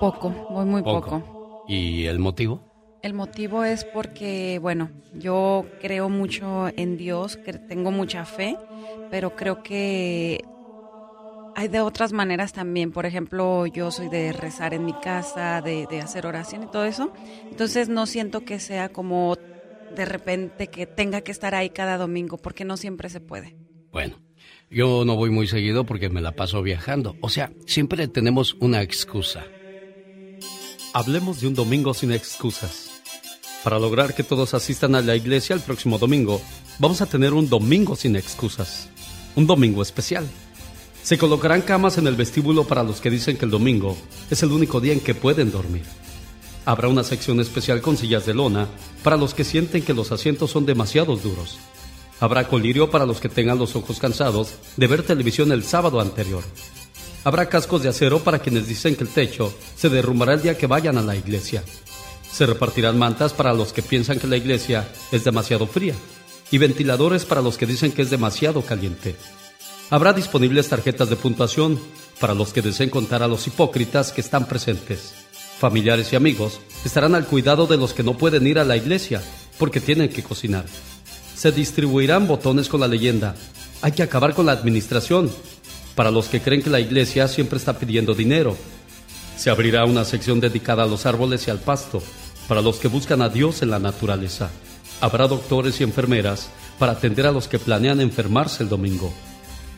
Poco, voy muy poco. ¿Y el motivo? El motivo es porque, bueno, yo creo mucho en Dios, que tengo mucha fe, pero creo que hay de otras maneras también. Por ejemplo, yo soy de rezar en mi casa, de, de hacer oración y todo eso. Entonces no siento que sea como de repente que tenga que estar ahí cada domingo, porque no siempre se puede. Bueno, yo no voy muy seguido porque me la paso viajando. O sea, siempre tenemos una excusa. Hablemos de un domingo sin excusas. Para lograr que todos asistan a la iglesia el próximo domingo, vamos a tener un domingo sin excusas. Un domingo especial. Se colocarán camas en el vestíbulo para los que dicen que el domingo es el único día en que pueden dormir. Habrá una sección especial con sillas de lona para los que sienten que los asientos son demasiado duros. Habrá colirio para los que tengan los ojos cansados de ver televisión el sábado anterior. Habrá cascos de acero para quienes dicen que el techo se derrumbará el día que vayan a la iglesia. Se repartirán mantas para los que piensan que la iglesia es demasiado fría y ventiladores para los que dicen que es demasiado caliente. Habrá disponibles tarjetas de puntuación para los que deseen contar a los hipócritas que están presentes. Familiares y amigos estarán al cuidado de los que no pueden ir a la iglesia porque tienen que cocinar. Se distribuirán botones con la leyenda. Hay que acabar con la administración. Para los que creen que la iglesia siempre está pidiendo dinero. Se abrirá una sección dedicada a los árboles y al pasto. Para los que buscan a Dios en la naturaleza. Habrá doctores y enfermeras para atender a los que planean enfermarse el domingo.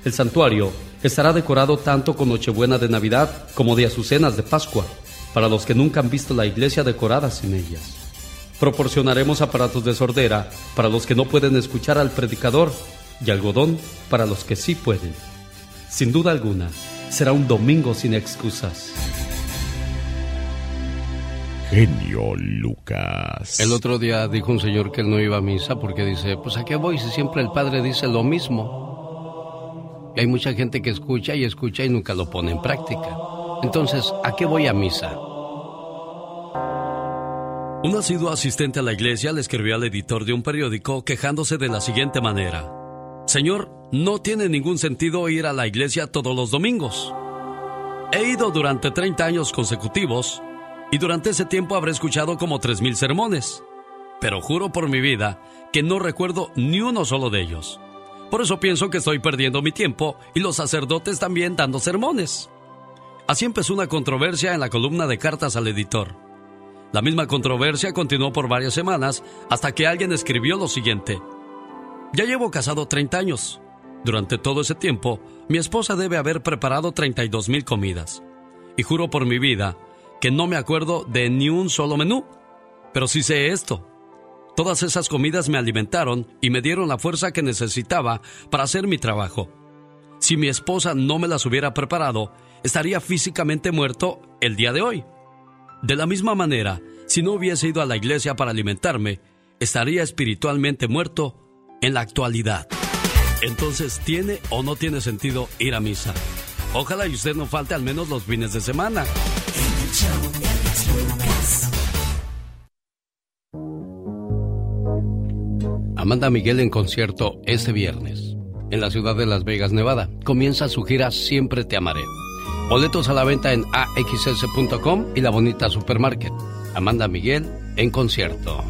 El santuario estará decorado tanto con Nochebuena de Navidad como de azucenas de Pascua, para los que nunca han visto la iglesia decorada sin ellas. Proporcionaremos aparatos de sordera para los que no pueden escuchar al predicador y algodón para los que sí pueden. Sin duda alguna, será un domingo sin excusas. Genio Lucas. El otro día dijo un señor que él no iba a misa porque dice, pues a qué voy si siempre el padre dice lo mismo. Y hay mucha gente que escucha y escucha y nunca lo pone en práctica. Entonces, ¿a qué voy a misa? Un asiduo asistente a la iglesia le escribió al editor de un periódico quejándose de la siguiente manera. Señor, no tiene ningún sentido ir a la iglesia todos los domingos. He ido durante 30 años consecutivos y durante ese tiempo habré escuchado como 3.000 sermones. Pero juro por mi vida que no recuerdo ni uno solo de ellos. Por eso pienso que estoy perdiendo mi tiempo y los sacerdotes también dando sermones. Así empezó una controversia en la columna de cartas al editor. La misma controversia continuó por varias semanas hasta que alguien escribió lo siguiente. Ya llevo casado 30 años. Durante todo ese tiempo, mi esposa debe haber preparado 32 mil comidas. Y juro por mi vida que no me acuerdo de ni un solo menú. Pero sí sé esto. Todas esas comidas me alimentaron y me dieron la fuerza que necesitaba para hacer mi trabajo. Si mi esposa no me las hubiera preparado, estaría físicamente muerto el día de hoy. De la misma manera, si no hubiese ido a la iglesia para alimentarme, estaría espiritualmente muerto en la actualidad. Entonces, ¿tiene o no tiene sentido ir a misa? Ojalá y usted no falte al menos los fines de semana. Amanda Miguel en concierto este viernes en la ciudad de Las Vegas, Nevada. Comienza su gira Siempre te amaré. Boletos a la venta en axs.com y la bonita supermarket. Amanda Miguel en concierto.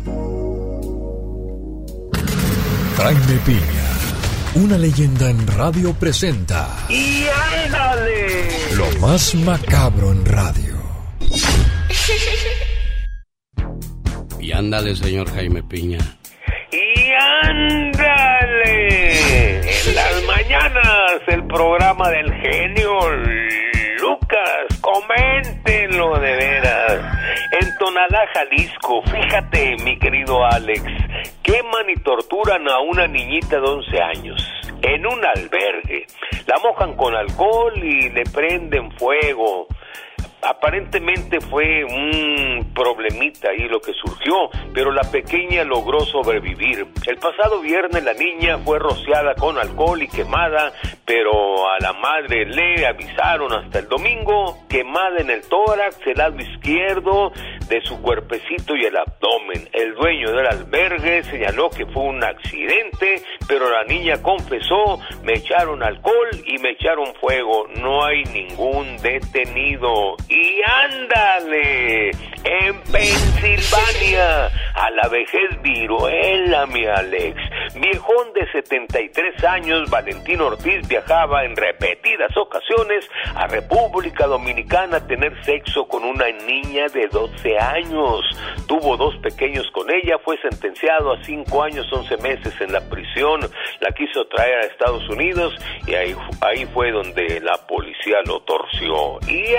Jaime Piña, una leyenda en radio presenta. ¡Y ándale! Lo más macabro en radio. Y ándale, señor Jaime Piña. ¡Y ándale! En las mañanas, el programa del genio Lucas, coméntenlo de veras. Tonalá, fíjate, mi querido Alex, queman y torturan a una niñita de 11 años en un albergue. La mojan con alcohol y le prenden fuego aparentemente fue un problemita ahí lo que surgió, pero la pequeña logró sobrevivir. El pasado viernes la niña fue rociada con alcohol y quemada, pero a la madre le avisaron hasta el domingo, quemada en el tórax, el lado izquierdo de su cuerpecito y el abdomen. El dueño del albergue señaló que fue un accidente, pero la niña confesó, me echaron alcohol y me echaron fuego, no hay ningún detenido. Y ándale, en Pensilvania, a la vejez viruela, mi Alex. Viejón de 73 años, Valentín Ortiz viajaba en repetidas ocasiones a República Dominicana a tener sexo con una niña de 12 años. Tuvo dos pequeños con ella, fue sentenciado a 5 años, 11 meses en la prisión. La quiso traer a Estados Unidos y ahí, ahí fue donde la policía lo torció. Y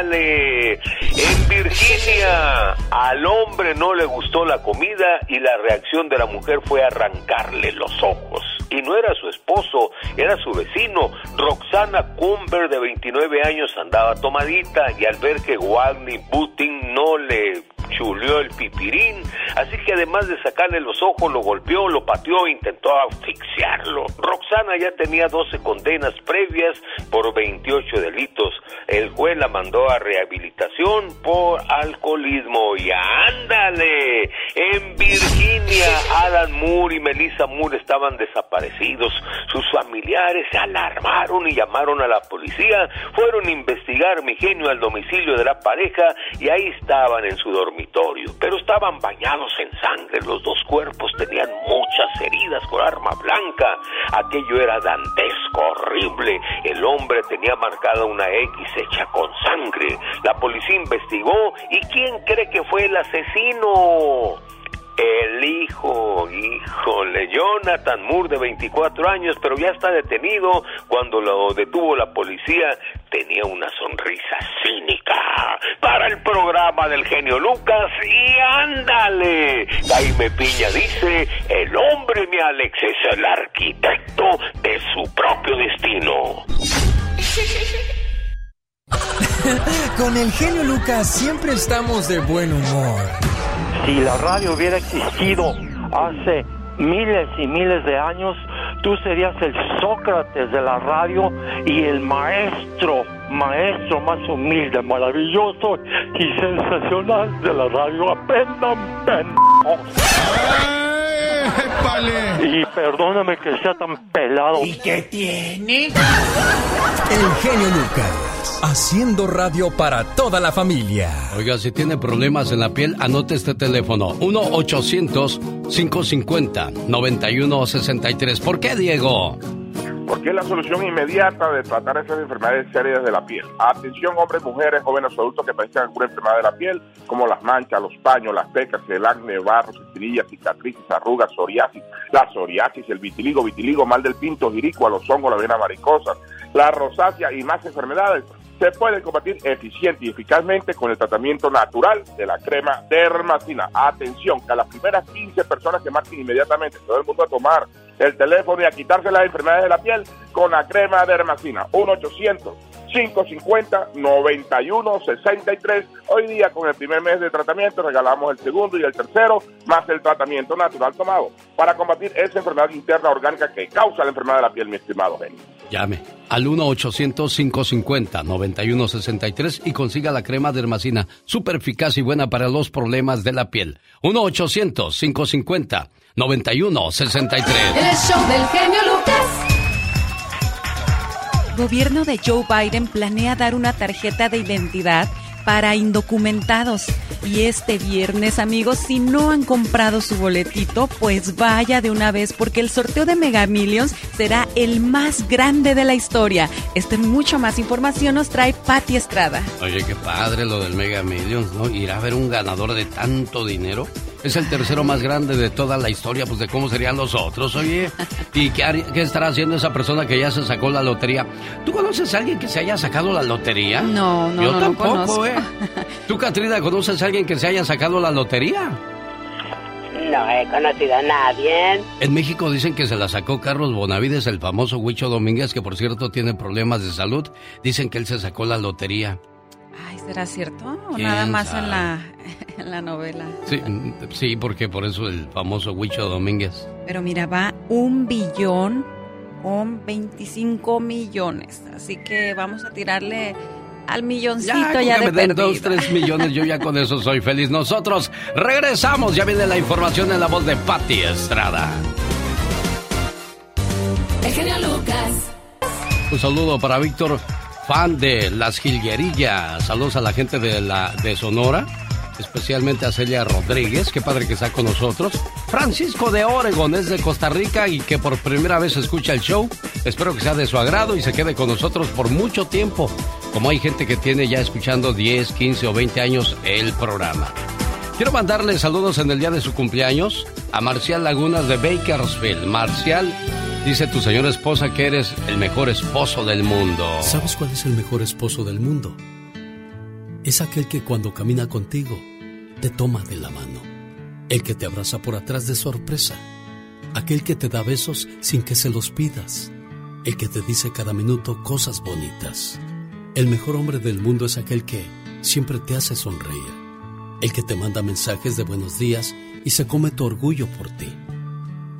en Virginia, al hombre no le gustó la comida y la reacción de la mujer fue arrancarle los ojos. Y no era su esposo, era su vecino. Roxana Cumber, de 29 años, andaba tomadita y al ver que Wagner Putin no le chuleó el pipirín, así que además de sacarle los ojos, lo golpeó, lo pateó intentó asfixiarlo. Roxana ya tenía 12 condenas previas por 28 delitos. El juez la mandó a rehabilitación por alcoholismo. Y ándale, en Virginia, Alan Moore y Melissa Moore estaban desaparecidos. Sus familiares se alarmaron y llamaron a la policía. Fueron a investigar mi genio al domicilio de la pareja y ahí estaban en su dormitorio. Pero estaban bañados en sangre. Los dos cuerpos tenían muchas heridas con arma blanca. Aquello era dantesco, horrible. El hombre tenía marcada una X hecha con sangre. La policía investigó y ¿quién cree que fue el asesino? El hijo, híjole, Jonathan Moore de 24 años, pero ya está detenido. Cuando lo detuvo la policía, tenía una sonrisa cínica para el programa del genio Lucas. Y ándale, Jaime Piña dice, el hombre, mi Alex, es el arquitecto de su propio destino. Con el genio Lucas siempre estamos de buen humor. Si la radio hubiera existido hace miles y miles de años, tú serías el Sócrates de la radio y el maestro, maestro más humilde, maravilloso y sensacional de la radio. Aprendan, Y perdóname que sea tan pelado. ¿Y qué tiene? El genio Lucas, haciendo radio para toda la familia. Oiga, si tiene problemas en la piel, anote este teléfono: 1-800-550-9163. ¿Por qué, Diego? Porque es la solución inmediata de tratar esas enfermedades serias de la piel. Atención, hombres, mujeres, jóvenes adultos que padecen alguna enfermedad de la piel, como las manchas, los paños, las pecas, el acné, barros, espinillas, cicatrices, arrugas, psoriasis, la psoriasis, el vitiligo, vitiligo, mal del pinto, jiricua, los hongos, la vena maricosa, la rosácea y más enfermedades se puede combatir eficiente y eficazmente con el tratamiento natural de la crema dermacina. Atención, que a las primeras 15 personas que marquen inmediatamente, todo el mundo a tomar el teléfono y a quitarse las enfermedades de la piel con la crema dermacina. 1-800-550-9163. Hoy día, con el primer mes de tratamiento, regalamos el segundo y el tercero, más el tratamiento natural tomado para combatir esa enfermedad interna orgánica que causa la enfermedad de la piel, mi estimado genio. Llame al 1-800-550-9163 y consiga la crema dermacina, súper eficaz y buena para los problemas de la piel. 1-800-550-9163. 9163. El show del genio Lucas. Gobierno de Joe Biden planea dar una tarjeta de identidad para indocumentados. Y este viernes, amigos, si no han comprado su boletito, pues vaya de una vez porque el sorteo de Mega Millions será el más grande de la historia. Esta y mucho más información nos trae Patti Estrada. Oye, qué padre lo del Mega Millions, ¿no? Ir a ver un ganador de tanto dinero. Es el tercero más grande de toda la historia, pues de cómo serían los otros, oye. ¿Y qué, qué, estará haciendo esa persona que ya se sacó la lotería? ¿Tú conoces a alguien que se haya sacado la lotería? No, no, Yo no, tampoco, no conozco. ¿eh? ¿Tú, Katrina, conoces a alguien que se haya sacado la lotería? No he conocido a nadie. En México dicen que se la sacó Carlos Bonavides, el famoso Huicho Domínguez, que por cierto tiene problemas de salud. Dicen que él se sacó la lotería. Ay, ¿será cierto? ¿O ¿Quién nada más sabe? en la, en la novela? Sí, mm, sí, porque por eso el famoso Huicho Domínguez. Pero mira, va un billón con 25 millones. Así que vamos a tirarle al milloncito Ya, ya, que de me den dos, tres millones, yo ya con eso soy feliz. Nosotros regresamos, ya viene la información en la voz de Patti Estrada. El genio Lucas. Un saludo para Víctor, fan de Las Jilguerillas. Saludos a la gente de, la, de Sonora, especialmente a Celia Rodríguez, qué padre que está con nosotros. Francisco de Oregon es de Costa Rica y que por primera vez escucha el show. Espero que sea de su agrado y se quede con nosotros por mucho tiempo, como hay gente que tiene ya escuchando 10, 15 o 20 años el programa. Quiero mandarle saludos en el día de su cumpleaños a Marcial Lagunas de Bakersfield. Marcial, dice tu señora esposa que eres el mejor esposo del mundo. ¿Sabes cuál es el mejor esposo del mundo? Es aquel que cuando camina contigo te toma de la mano. El que te abraza por atrás de sorpresa. Aquel que te da besos sin que se los pidas. El que te dice cada minuto cosas bonitas. El mejor hombre del mundo es aquel que siempre te hace sonreír. El que te manda mensajes de buenos días y se come tu orgullo por ti.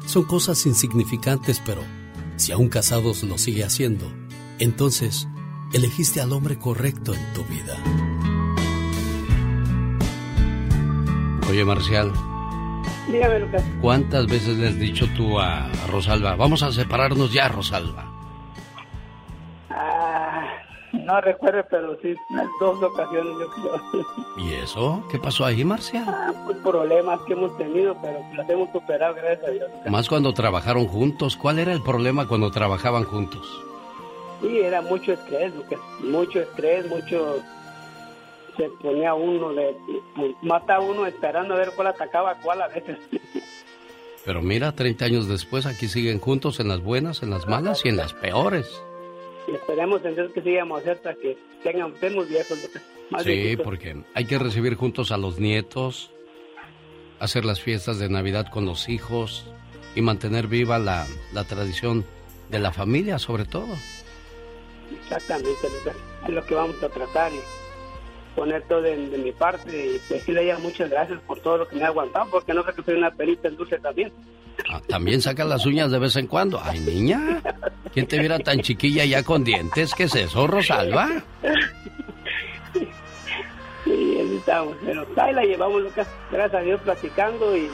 Son cosas insignificantes, pero si aún casados lo sigue haciendo, entonces elegiste al hombre correcto en tu vida. Oye, Marcial, Dígame, Lucas. ¿cuántas veces le has dicho tú a Rosalba, vamos a separarnos ya, Rosalba? No recuerdo, pero sí, dos ocasiones yo creo. ¿Y eso? ¿Qué pasó ahí, Marcial? Ah, pues problemas que hemos tenido, pero las hemos superado, gracias a Dios. Más cuando trabajaron juntos. ¿Cuál era el problema cuando trabajaban juntos? Sí, era mucho estrés, Lucas. Mucho estrés, mucho... Se ponía uno, de, mata a uno esperando a ver cuál atacaba a cuál a veces. Pero mira, 30 años después aquí siguen juntos en las buenas, en las malas y en las peores. Y esperemos en Dios que sigamos hasta que tengan, estemos viejos. Más Sí, viejitos. porque hay que recibir juntos a los nietos, hacer las fiestas de Navidad con los hijos y mantener viva la, la tradición de la familia, sobre todo. Exactamente. Es lo que vamos a tratar y poner todo de, de mi parte y decirle a ella muchas gracias por todo lo que me ha aguantado, porque no sé que soy una perita en dulce también. Ah, También saca las uñas de vez en cuando. Ay, niña, ¿quién te viera tan chiquilla ya con dientes? ¿Qué es eso, Rosalba? Sí, ahí estamos. Pero ahí la llevamos, Lucas. Gracias a Dios platicando y,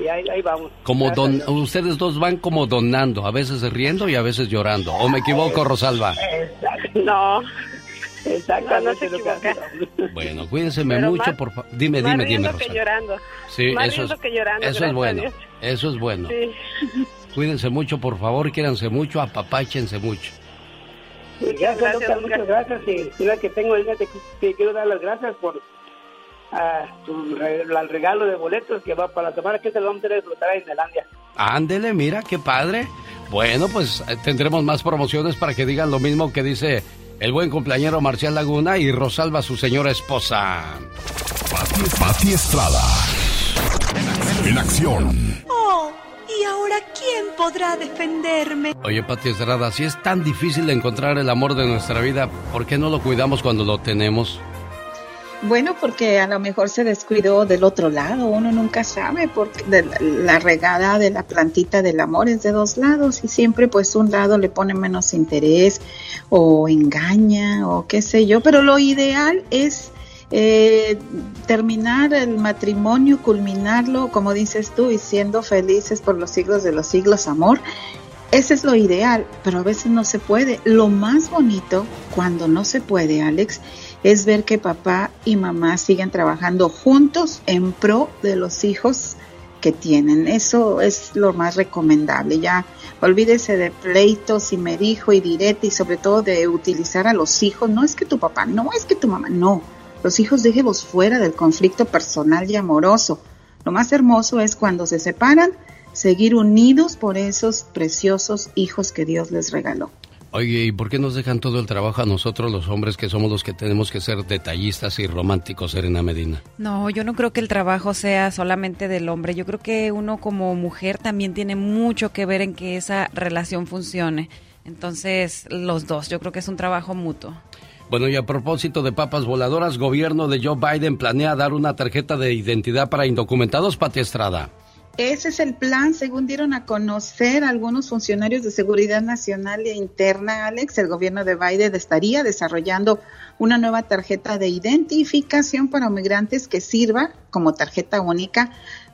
y ahí, ahí vamos. Como don, ustedes dos van como donando, a veces riendo y a veces llorando. ¿O me equivoco, Rosalba? No, exactamente, No, no. Bueno, cuídense mucho, más- por favor. Dime, Más dime, dime, riendo que llorando. Sí, Más eso es, que llorando, eso es bueno. Eso es bueno. Sí. Cuídense mucho, por favor, quiéranse mucho, apapáchense mucho. Y gracias, gracias, Lucas, Lucas. muchas gracias. Y mira que tengo el día de que te quiero dar las gracias por ah, tu re- el regalo de boletos que va para la semana que se lo vamos a disfrutar en Islandia. Ándele, mira, qué padre. Bueno, pues eh, tendremos más promociones para que digan lo mismo que dice el buen cumpleañero Marcial Laguna y Rosalba, su señora esposa. Pati Estrada. En acción. Oh, ¿y ahora quién podrá defenderme? Oye, Pati Estrada, si es tan difícil encontrar el amor de nuestra vida, ¿por qué no lo cuidamos cuando lo tenemos? Bueno, porque a lo mejor se descuidó del otro lado, uno nunca sabe, porque la regada de la plantita del amor es de dos lados y siempre pues un lado le pone menos interés o engaña o qué sé yo, pero lo ideal es eh, terminar el matrimonio, culminarlo, como dices tú, y siendo felices por los siglos de los siglos, amor. Ese es lo ideal, pero a veces no se puede. Lo más bonito cuando no se puede, Alex, es ver que papá y mamá siguen trabajando juntos en pro de los hijos que tienen. Eso es lo más recomendable. Ya olvídese de pleitos y me dijo y direte y sobre todo de utilizar a los hijos. No es que tu papá, no es que tu mamá, no. Los hijos déjelos fuera del conflicto personal y amoroso. Lo más hermoso es cuando se separan, seguir unidos por esos preciosos hijos que Dios les regaló. Oye, ¿y por qué nos dejan todo el trabajo a nosotros los hombres que somos los que tenemos que ser detallistas y románticos, Serena Medina? No, yo no creo que el trabajo sea solamente del hombre. Yo creo que uno como mujer también tiene mucho que ver en que esa relación funcione. Entonces, los dos, yo creo que es un trabajo mutuo. Bueno, y a propósito de papas voladoras, gobierno de Joe Biden planea dar una tarjeta de identidad para indocumentados, Pati Estrada. Ese es el plan, según dieron a conocer algunos funcionarios de seguridad nacional e interna, Alex. El gobierno de Biden estaría desarrollando una nueva tarjeta de identificación para migrantes que sirva como tarjeta única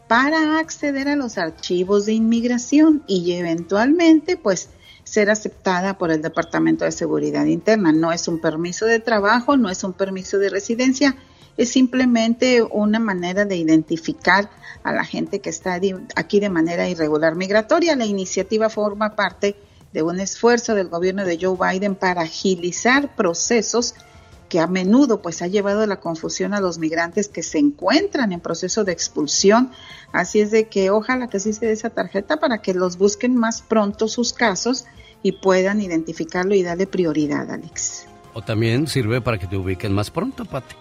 para acceder a los archivos de inmigración y eventualmente, pues, ser aceptada por el Departamento de Seguridad Interna. No es un permiso de trabajo, no es un permiso de residencia, es simplemente una manera de identificar a la gente que está aquí de manera irregular migratoria. La iniciativa forma parte de un esfuerzo del gobierno de Joe Biden para agilizar procesos que a menudo pues ha llevado la confusión a los migrantes que se encuentran en proceso de expulsión. Así es de que ojalá que sí se dé esa tarjeta para que los busquen más pronto sus casos y puedan identificarlo y darle prioridad, Alex. O también sirve para que te ubiquen más pronto, Pati.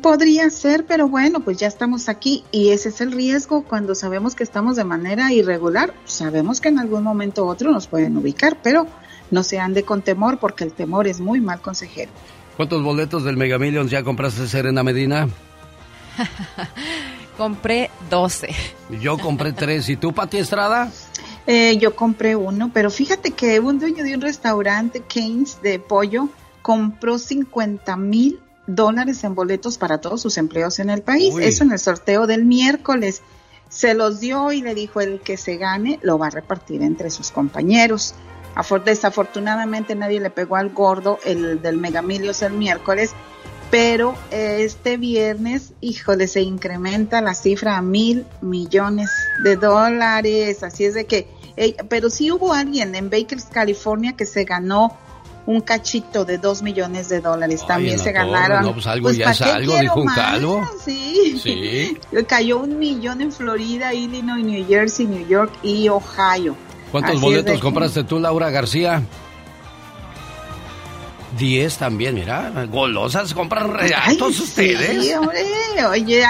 Podría ser, pero bueno, pues ya estamos aquí y ese es el riesgo cuando sabemos que estamos de manera irregular. Sabemos que en algún momento u otro nos pueden ubicar, pero no se ande con temor porque el temor es muy mal consejero. ¿Cuántos boletos del Mega Millions ya compraste, Serena Medina? compré 12. Yo compré 3. ¿Y tú, Pati Estrada? Eh, yo compré uno, pero fíjate que un dueño de un restaurante, Keynes, de pollo, compró 50 mil dólares en boletos para todos sus empleos en el país. Eso en el sorteo del miércoles. Se los dio y le dijo el que se gane lo va a repartir entre sus compañeros. Desafortunadamente nadie le pegó al gordo el del Megamilios el miércoles, pero este viernes, híjole, se incrementa la cifra a mil millones de dólares. Así es de que, pero sí hubo alguien en Bakers, California, que se ganó un cachito de dos millones de dólares. También se ganaron. No, pues algo pues, ya es algo, dijo un calvo. Sí. sí. Cayó un millón en Florida, Illinois, New Jersey, New York y Ohio. ¿Cuántos boletos compraste tú, Laura García? Diez también, mira, golosas, compran regalos ustedes. Sí, hombre, oye,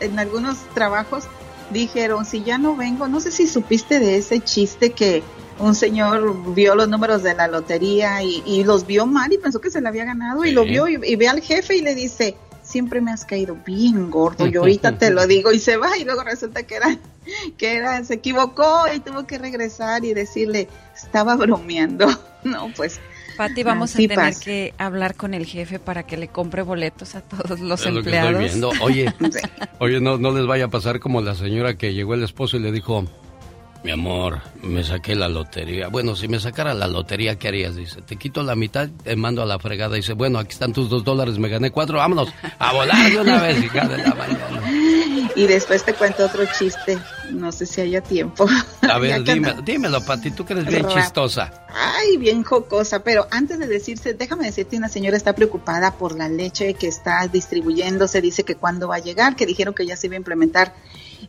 en algunos trabajos dijeron, si ya no vengo, no sé si supiste de ese chiste que un señor vio los números de la lotería y, los vio mal y pensó que se le había ganado y lo vio y, ve al jefe y le dice, siempre me has caído bien gordo, yo ahorita te lo digo. Y se va y luego resulta que era, que era, se equivocó y tuvo que regresar y decirle, estaba bromeando, no, pues. Pati, vamos a tener que hablar con el jefe para que le compre boletos a todos los empleados. Oye, oye, no, no les vaya a pasar como la señora que llegó el esposo y le dijo, mi amor, me saqué la lotería. Bueno, si me sacara la lotería, ¿qué harías? Dice, te quito la mitad, te mando a la fregada. Dice, bueno, aquí están tus dos dólares, me gané cuatro, vámonos a volar de una vez, hija de la mañana. Y después te cuento otro chiste, no sé si haya tiempo. A ver, dímelo, Pati, tú que eres bien chistosa. Ay, bien jocosa, pero antes de decirse, déjame decirte, una señora está preocupada por la leche que está distribuyéndose, dice que cuándo va a llegar, que dijeron que ya se iba a implementar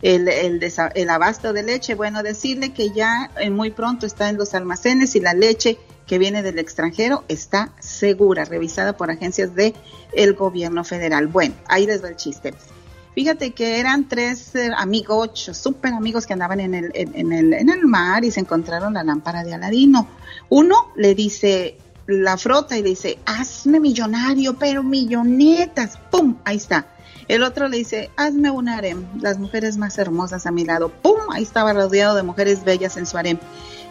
el, el, abasto de leche. Bueno, decirle que ya eh, muy pronto está en los almacenes y la leche que viene del extranjero está segura, revisada por agencias de el gobierno federal. Bueno, ahí les va el chiste. Fíjate que eran tres eh, amigos, súper amigos que andaban en el, en, el, en el mar y se encontraron la lámpara de Aladino. Uno le dice, la frota y le dice, hazme millonario, pero millonetas, ¡pum! Ahí está. El otro le dice, hazme un harem, las mujeres más hermosas a mi lado, ¡pum! Ahí estaba rodeado de mujeres bellas en su harem.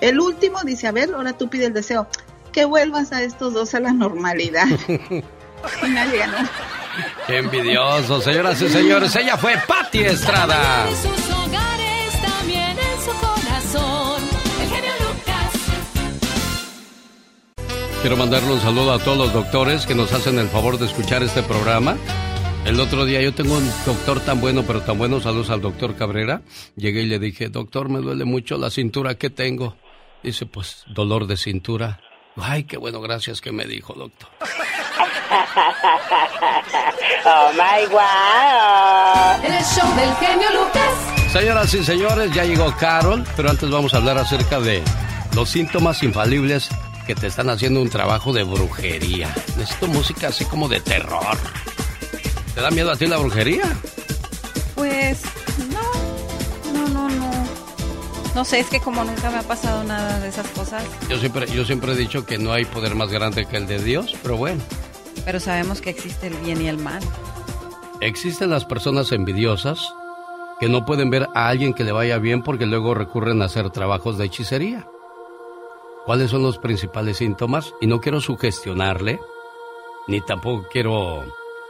El último dice, a ver, ahora tú pide el deseo, que vuelvas a estos dos a la normalidad. y nadie ganó. Qué envidioso, señoras y señores. Ella fue Patti Estrada. Quiero mandarle un saludo a todos los doctores que nos hacen el favor de escuchar este programa. El otro día yo tengo un doctor tan bueno, pero tan bueno, saludos al doctor Cabrera. Llegué y le dije, doctor, me duele mucho la cintura que tengo. Dice, pues, dolor de cintura. Ay, qué bueno, gracias que me dijo, doctor. oh my wow. El show del genio Lucas. Señoras y señores, ya llegó Carol, pero antes vamos a hablar acerca de los síntomas infalibles que te están haciendo un trabajo de brujería. Necesito música así como de terror. ¿Te da miedo a ti la brujería? Pues no, no, no, no. No sé, es que como nunca me ha pasado nada de esas cosas. Yo siempre, yo siempre he dicho que no hay poder más grande que el de Dios, pero bueno. Pero sabemos que existe el bien y el mal. Existen las personas envidiosas que no pueden ver a alguien que le vaya bien porque luego recurren a hacer trabajos de hechicería. ¿Cuáles son los principales síntomas? Y no quiero sugestionarle, ni tampoco quiero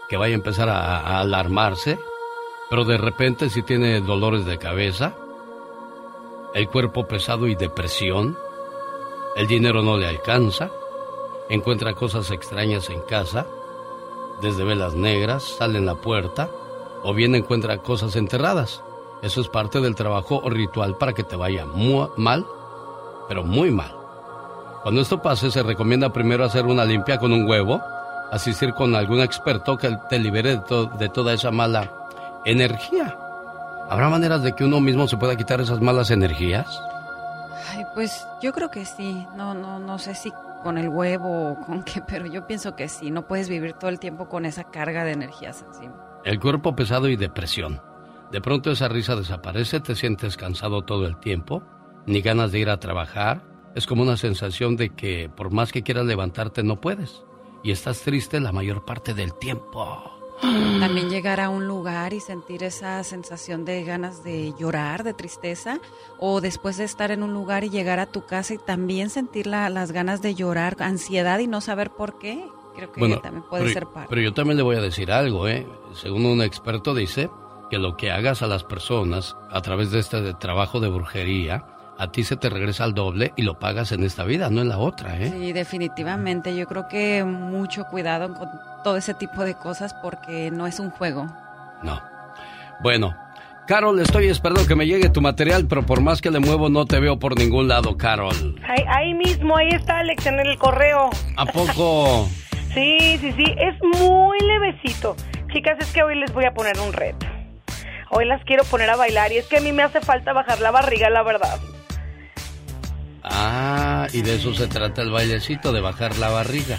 que vaya a empezar a, alarmarse, pero de repente si tiene dolores de cabeza, el cuerpo pesado y depresión, el dinero no le alcanza, encuentra cosas extrañas en casa, desde velas negras, sale en la puerta, o bien encuentra cosas enterradas. Eso es parte del trabajo ritual para que te vaya muy mal, pero muy mal. Cuando esto pase, se recomienda primero hacer una limpia con un huevo, asistir con algún experto que te libere de, de toda esa mala energía. ¿Habrá maneras de que uno mismo se pueda quitar esas malas energías? Ay, pues yo creo que sí. No, no, no sé si con el huevo o con qué, pero yo pienso que sí. No puedes vivir todo el tiempo con esa carga de energías encima. El cuerpo pesado y depresión. De pronto esa risa desaparece, te sientes cansado todo el tiempo, ni ganas de ir a trabajar. Es como una sensación de que por más que quieras levantarte no puedes. Y estás triste la mayor parte del tiempo. También llegar a un lugar y sentir esa sensación de ganas de llorar, de tristeza, o después de estar en un lugar y llegar a tu casa y también sentir las ganas de llorar, ansiedad y no saber por qué. Creo que también puede ser parte. Pero yo también le voy a decir algo, ¿eh? Según un experto dice que lo que hagas a las personas a través de este trabajo de brujería, a ti se te regresa al doble y lo pagas en esta vida, no en la otra, ¿eh? Sí, definitivamente. Yo creo que mucho cuidado con todo ese tipo de cosas porque no es un juego. No. Bueno, Carol, estoy esperando que me llegue tu material, pero por más que le muevo no te veo por ningún lado, Carol. Ahí, ahí mismo, ahí está Alex en el correo. ¿A poco? sí, sí, sí, es muy levecito. Chicas, es que hoy les voy a poner un reto. Hoy las quiero poner a bailar y es que a mí me hace falta bajar la barriga, la verdad. Ah, y de eso se trata el bailecito, de bajar la barriga.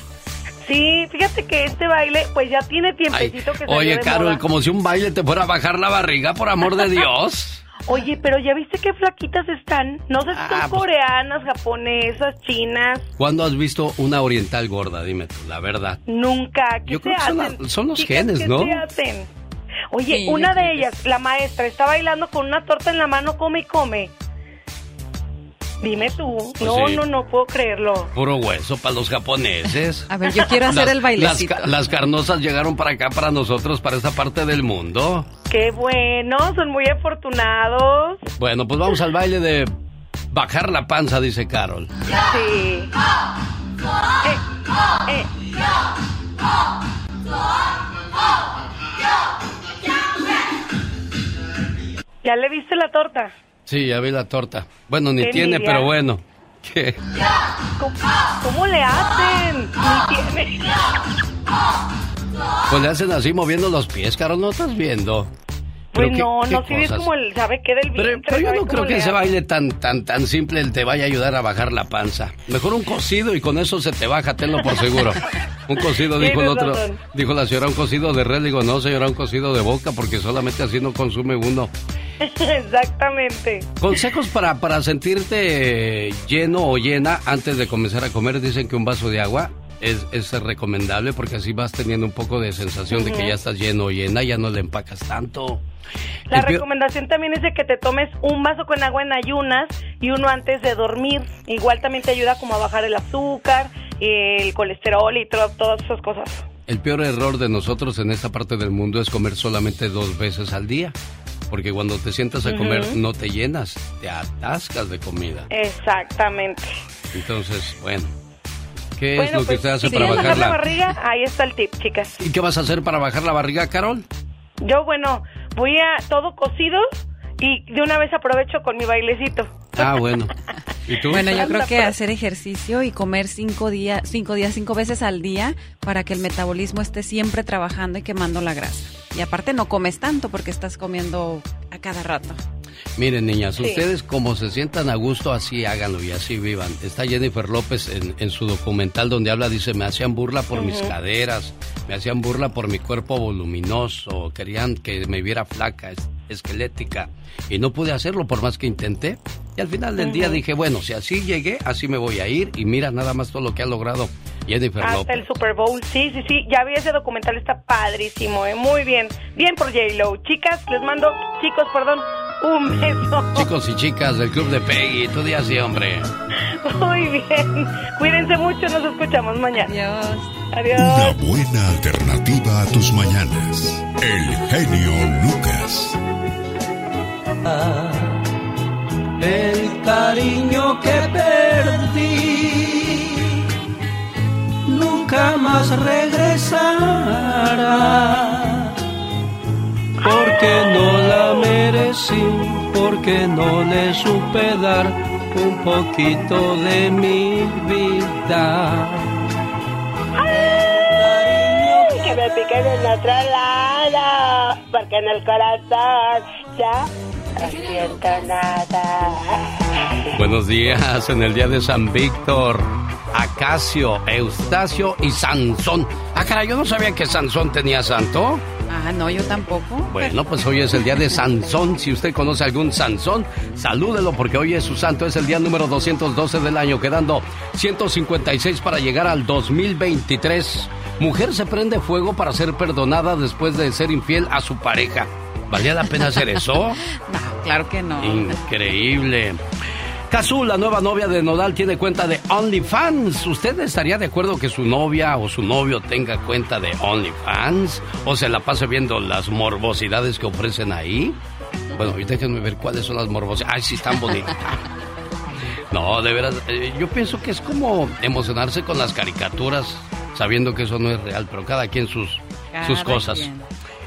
Sí, fíjate que este baile, pues ya tiene tiempecito que se Oye, Carol, como si un baile te fuera a bajar la barriga, por amor de Dios. Oye, pero ya viste qué flaquitas están. No sé si son Ah, pues- coreanas, japonesas, chinas. ¿Cuándo has visto una oriental gorda? Dime tú, la verdad. Nunca. ¿Qué Yo se creo que son, hacen? la- son los genes, ¿qué ¿no? se hacen? Oye, Sí, una de que ellas, la maestra, está bailando con una torta en la mano, come y come. Dime tú. Pues no, sí. no, no puedo creerlo. Puro hueso para los japoneses. A ver, yo quiero hacer Las- el bailecito. Las, ca- las carnosas llegaron para acá, para nosotros, para esta parte del mundo. Qué bueno, son muy afortunados. Bueno, pues vamos al baile de bajar la panza, dice Carol. Sí. Eh, eh. ¿Ya le viste la torta? Sí, ya vi la torta. Bueno, ni tiene, envidia. pero bueno. ¿Qué? ¿Cómo, cómo le hacen? Ni tiene. Pues le hacen así moviendo los pies, Carol, ¿no estás viendo? Pues no, no, si es como el, ¿sabe qué? Del vientre. Pero, yo no creo que ese baile tan, tan, tan simple te vaya a ayudar a bajar la panza. Mejor un cocido y con eso se te baja, tenlo por seguro. Un cocido, dijo el otro, dijo la señora, un cocido de red. Digo, no, señora, un cocido de boca, porque solamente así no consume uno. Exactamente. Consejos para, para sentirte lleno o llena antes de comenzar a comer. Dicen que un vaso de agua es, es recomendable porque así vas teniendo un poco de sensación de que ya estás lleno o llena, ya no le empacas tanto. La recomendación también es de que te tomes un vaso con agua en ayunas y uno antes de dormir. Igual también te ayuda como a bajar el azúcar, el colesterol y todas esas cosas. El peor error de nosotros en esta parte del mundo es comer solamente dos veces al día. Porque cuando te sientas a comer no te llenas, te atascas de comida. Exactamente. Entonces, bueno, ¿Qué es lo que pues, usted hace para bajar la... barriga? Ahí está el tip, chicas. ¿Y qué vas a hacer para bajar la barriga, Carol? Yo, bueno, voy a todo cocido y de una vez aprovecho con mi bailecito. Ah, bueno. ¿Y tú? Bueno, yo creo que hacer ejercicio y comer cinco días, cinco días, cinco veces al día para que el metabolismo esté siempre trabajando y quemando la grasa. Y aparte no comes tanto porque estás comiendo a cada rato. Miren, niñas, ustedes como se sientan a gusto, así háganlo y así vivan. Está Jennifer López en, su documental donde habla, dice, me hacían burla por mis caderas, me hacían burla por mi cuerpo voluminoso, querían que me viera flaca, esquelética, y no pude hacerlo por más que intenté. Y al final del día dije, bueno, si así llegué, así me voy a ir, y mira nada más todo lo que ha logrado Jennifer Hasta el Super Bowl, sí, sí, sí, ya vi ese documental, está padrísimo, ¿eh? muy bien, bien por J-Lo. Chicas, les mando, chicos, perdón, un beso. Chicos y chicas del Club de Peggy, tu día sí, hombre. Muy bien. Cuídense mucho, nos escuchamos mañana. Adiós. Adiós. Una buena alternativa a tus mañanas. El genio Lucas. El cariño que perdí nunca más regresará porque no la merecí, porque no le supe dar un poquito de mi vida. Ay, que me piquen en otro lado, porque en el corazón ya no siento nada. Buenos días en el día de San Víctor. Acacio, Eustacio y Sansón. Ah, cara, yo no sabía que Sansón tenía santo. Ah, no, yo tampoco. Bueno, pues hoy es el día de Sansón. Si usted conoce algún Sansón, salúdelo porque hoy es su santo. Es el día número 212 del año, quedando 156 para llegar al 2023. Mujer se prende fuego para ser perdonada después de ser infiel a su pareja. ¿Valía la pena hacer eso? no, claro que no. Increíble. Cazú, la nueva novia de Nodal, tiene cuenta de OnlyFans. ¿Usted estaría de acuerdo que su novia o su novio tenga cuenta de OnlyFans? ¿O se la pase viendo las morbosidades que ofrecen ahí? Bueno, y déjenme ver cuáles son las morbosidades. Ay, sí, están bonitas. No, de veras, eh, yo pienso que es como emocionarse con las caricaturas, sabiendo que eso no es real, pero cada quien sus, sus cosas.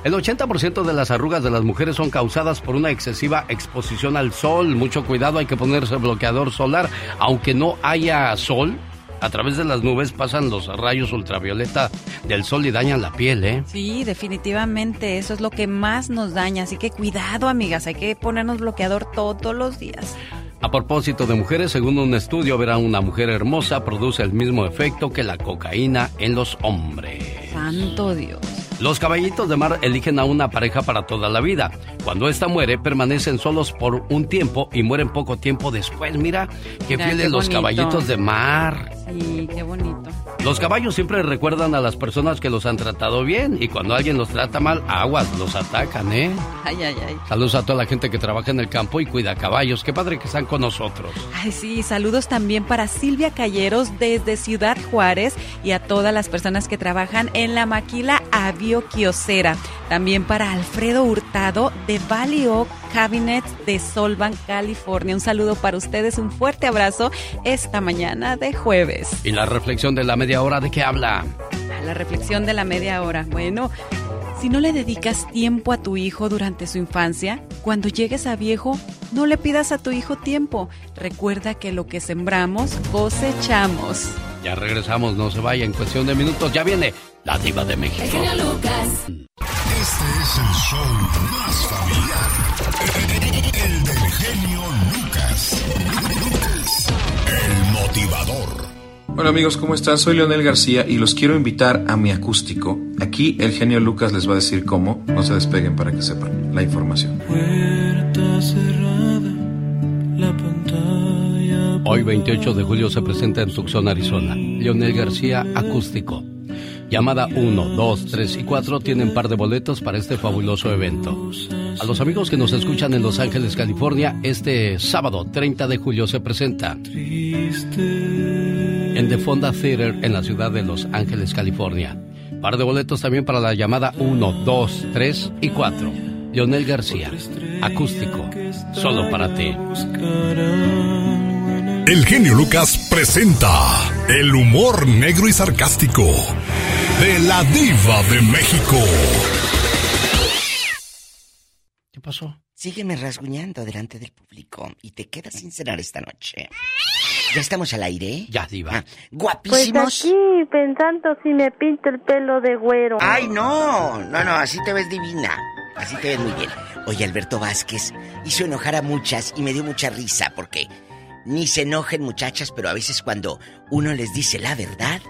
El 80% de las arrugas de las mujeres son causadas por una excesiva exposición al sol. Mucho cuidado, hay que ponerse bloqueador solar. Aunque no haya sol, a través de las nubes pasan los rayos ultravioleta del sol y dañan la piel, ¿eh? Sí, definitivamente, eso es lo que más nos daña. Así que cuidado, amigas, hay que ponernos bloqueador todos los días. A propósito de mujeres, según un estudio, ver a una mujer hermosa produce el mismo efecto que la cocaína en los hombres. Santo Dios. Los caballitos de mar eligen a una pareja para toda la vida. Cuando ésta muere, permanecen solos por un tiempo y mueren poco tiempo después. Mira, qué fieles los caballitos de mar. Sí, qué bonito. Los caballos siempre recuerdan a las personas que los han tratado bien y cuando alguien los trata mal, aguas, los atacan, ¿eh? Ay, ay, ay. Saludos a toda la gente que trabaja en el campo y cuida caballos. Qué padre que están con nosotros. Ay, sí, saludos también para Silvia Calleros desde Ciudad Juárez y a todas las personas que trabajan en la maquila Avio Kiosera. También para Alfredo Hurtado de Valley Oak Cabinet de Solvan, California. Un saludo para ustedes, un fuerte abrazo esta mañana de jueves. ¿Y la reflexión de la media hora de qué habla? La reflexión de la media hora. Bueno, si no le dedicas tiempo a tu hijo durante su infancia, cuando llegues a viejo, no le pidas a tu hijo tiempo. Recuerda que lo que sembramos, cosechamos. Ya regresamos, no se vaya, en cuestión de minutos ya viene la diva de México. Lucas. Este es el show más familiar. El del genio Lucas. El motivador. Hola amigos, ¿cómo están? Soy Leonel García y los quiero invitar a mi acústico. Aquí el genio Lucas les va a decir cómo. No se despeguen para que sepan la información. Hoy 28 de julio se presenta en Tucson, Arizona. Leonel García Acústico. Llamada 1, 2, 3 y 4 tienen par de boletos para este fabuloso evento. A los amigos que nos escuchan en Los Ángeles, California, este sábado 30 de julio se presenta en The Fonda Theater en la ciudad de Los Ángeles, California. Par de boletos también para la llamada 1, 2, 3 y 4. Leonel García, acústico, solo para ti. El genio Lucas presenta el humor negro y sarcástico de la diva de México. ¿Qué pasó? Sígueme rasguñando delante del público y te quedas sin cenar esta noche. ¿Ya estamos al aire? Ya, diva. Ah, guapísimos. Pues aquí pensando si me pinto el pelo de güero. Ay, no, no, no, así te ves divina. Así te ves muy bien. Oye, Alberto Vázquez hizo enojar a muchas y me dio mucha risa porque ni se enojen muchachas, pero a veces cuando uno les dice la verdad,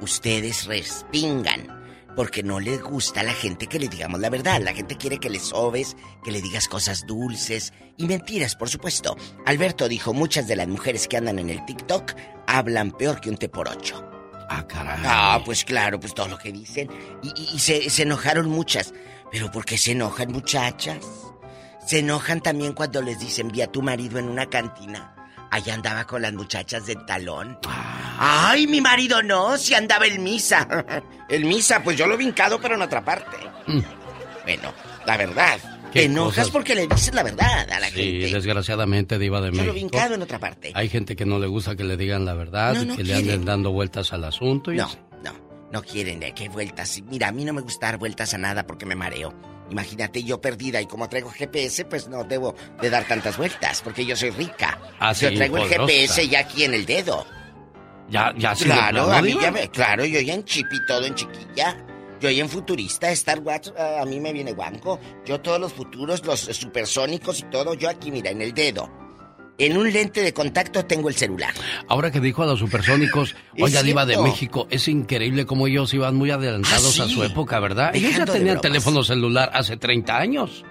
ustedes respingan. Porque no les gusta a la gente que le digamos la verdad. La gente quiere que le sobes, que le digas cosas dulces y mentiras, por supuesto. Alberto dijo, muchas de las mujeres que andan en el TikTok hablan peor que un té por ocho. Ah, caray. Ah, pues claro, pues todo lo que dicen. Y, y- y se, se enojaron muchas. ¿Pero por qué se enojan muchachas? Se enojan también cuando les dicen, vi a tu marido en una cantina. Allá andaba con las muchachas del talón. Ay, mi marido no, si andaba en misa. el misa, pues yo lo he vincado, pero en otra parte. Bueno, la verdad. ¿Qué Te enojas cosas? porque le dices la verdad a la Sí, gente. desgraciadamente, diva de Yo lo he México. vincado en otra parte. Hay gente que no le gusta que le digan la verdad, No, no que le anden dando vueltas al asunto. Y No, así. no, no quieren de qué vueltas. Mira, a mí no me gusta dar vueltas a nada porque me mareo. Imagínate yo perdida y como traigo GPS, pues no debo de dar tantas vueltas porque yo soy rica. Ah, yo traigo el. GPS ya aquí en el dedo. Ya, ya, sí, claro, plano, a mí ya me- claro, yo ya en chip y todo en chiquilla. Yo ya en futurista, Star Wars, ah, a mí me viene guanco. Yo todos los futuros, los supersónicos y todo, yo aquí, mira, en el dedo. En un lente de contacto tengo el celular. Ahora que dijo a los supersónicos, oiga, Diva de. México, es increíble cómo ellos iban muy adelantados Ah, a su época, ¿verdad? Ellos ya Dejando tenían teléfono celular hace 30 años.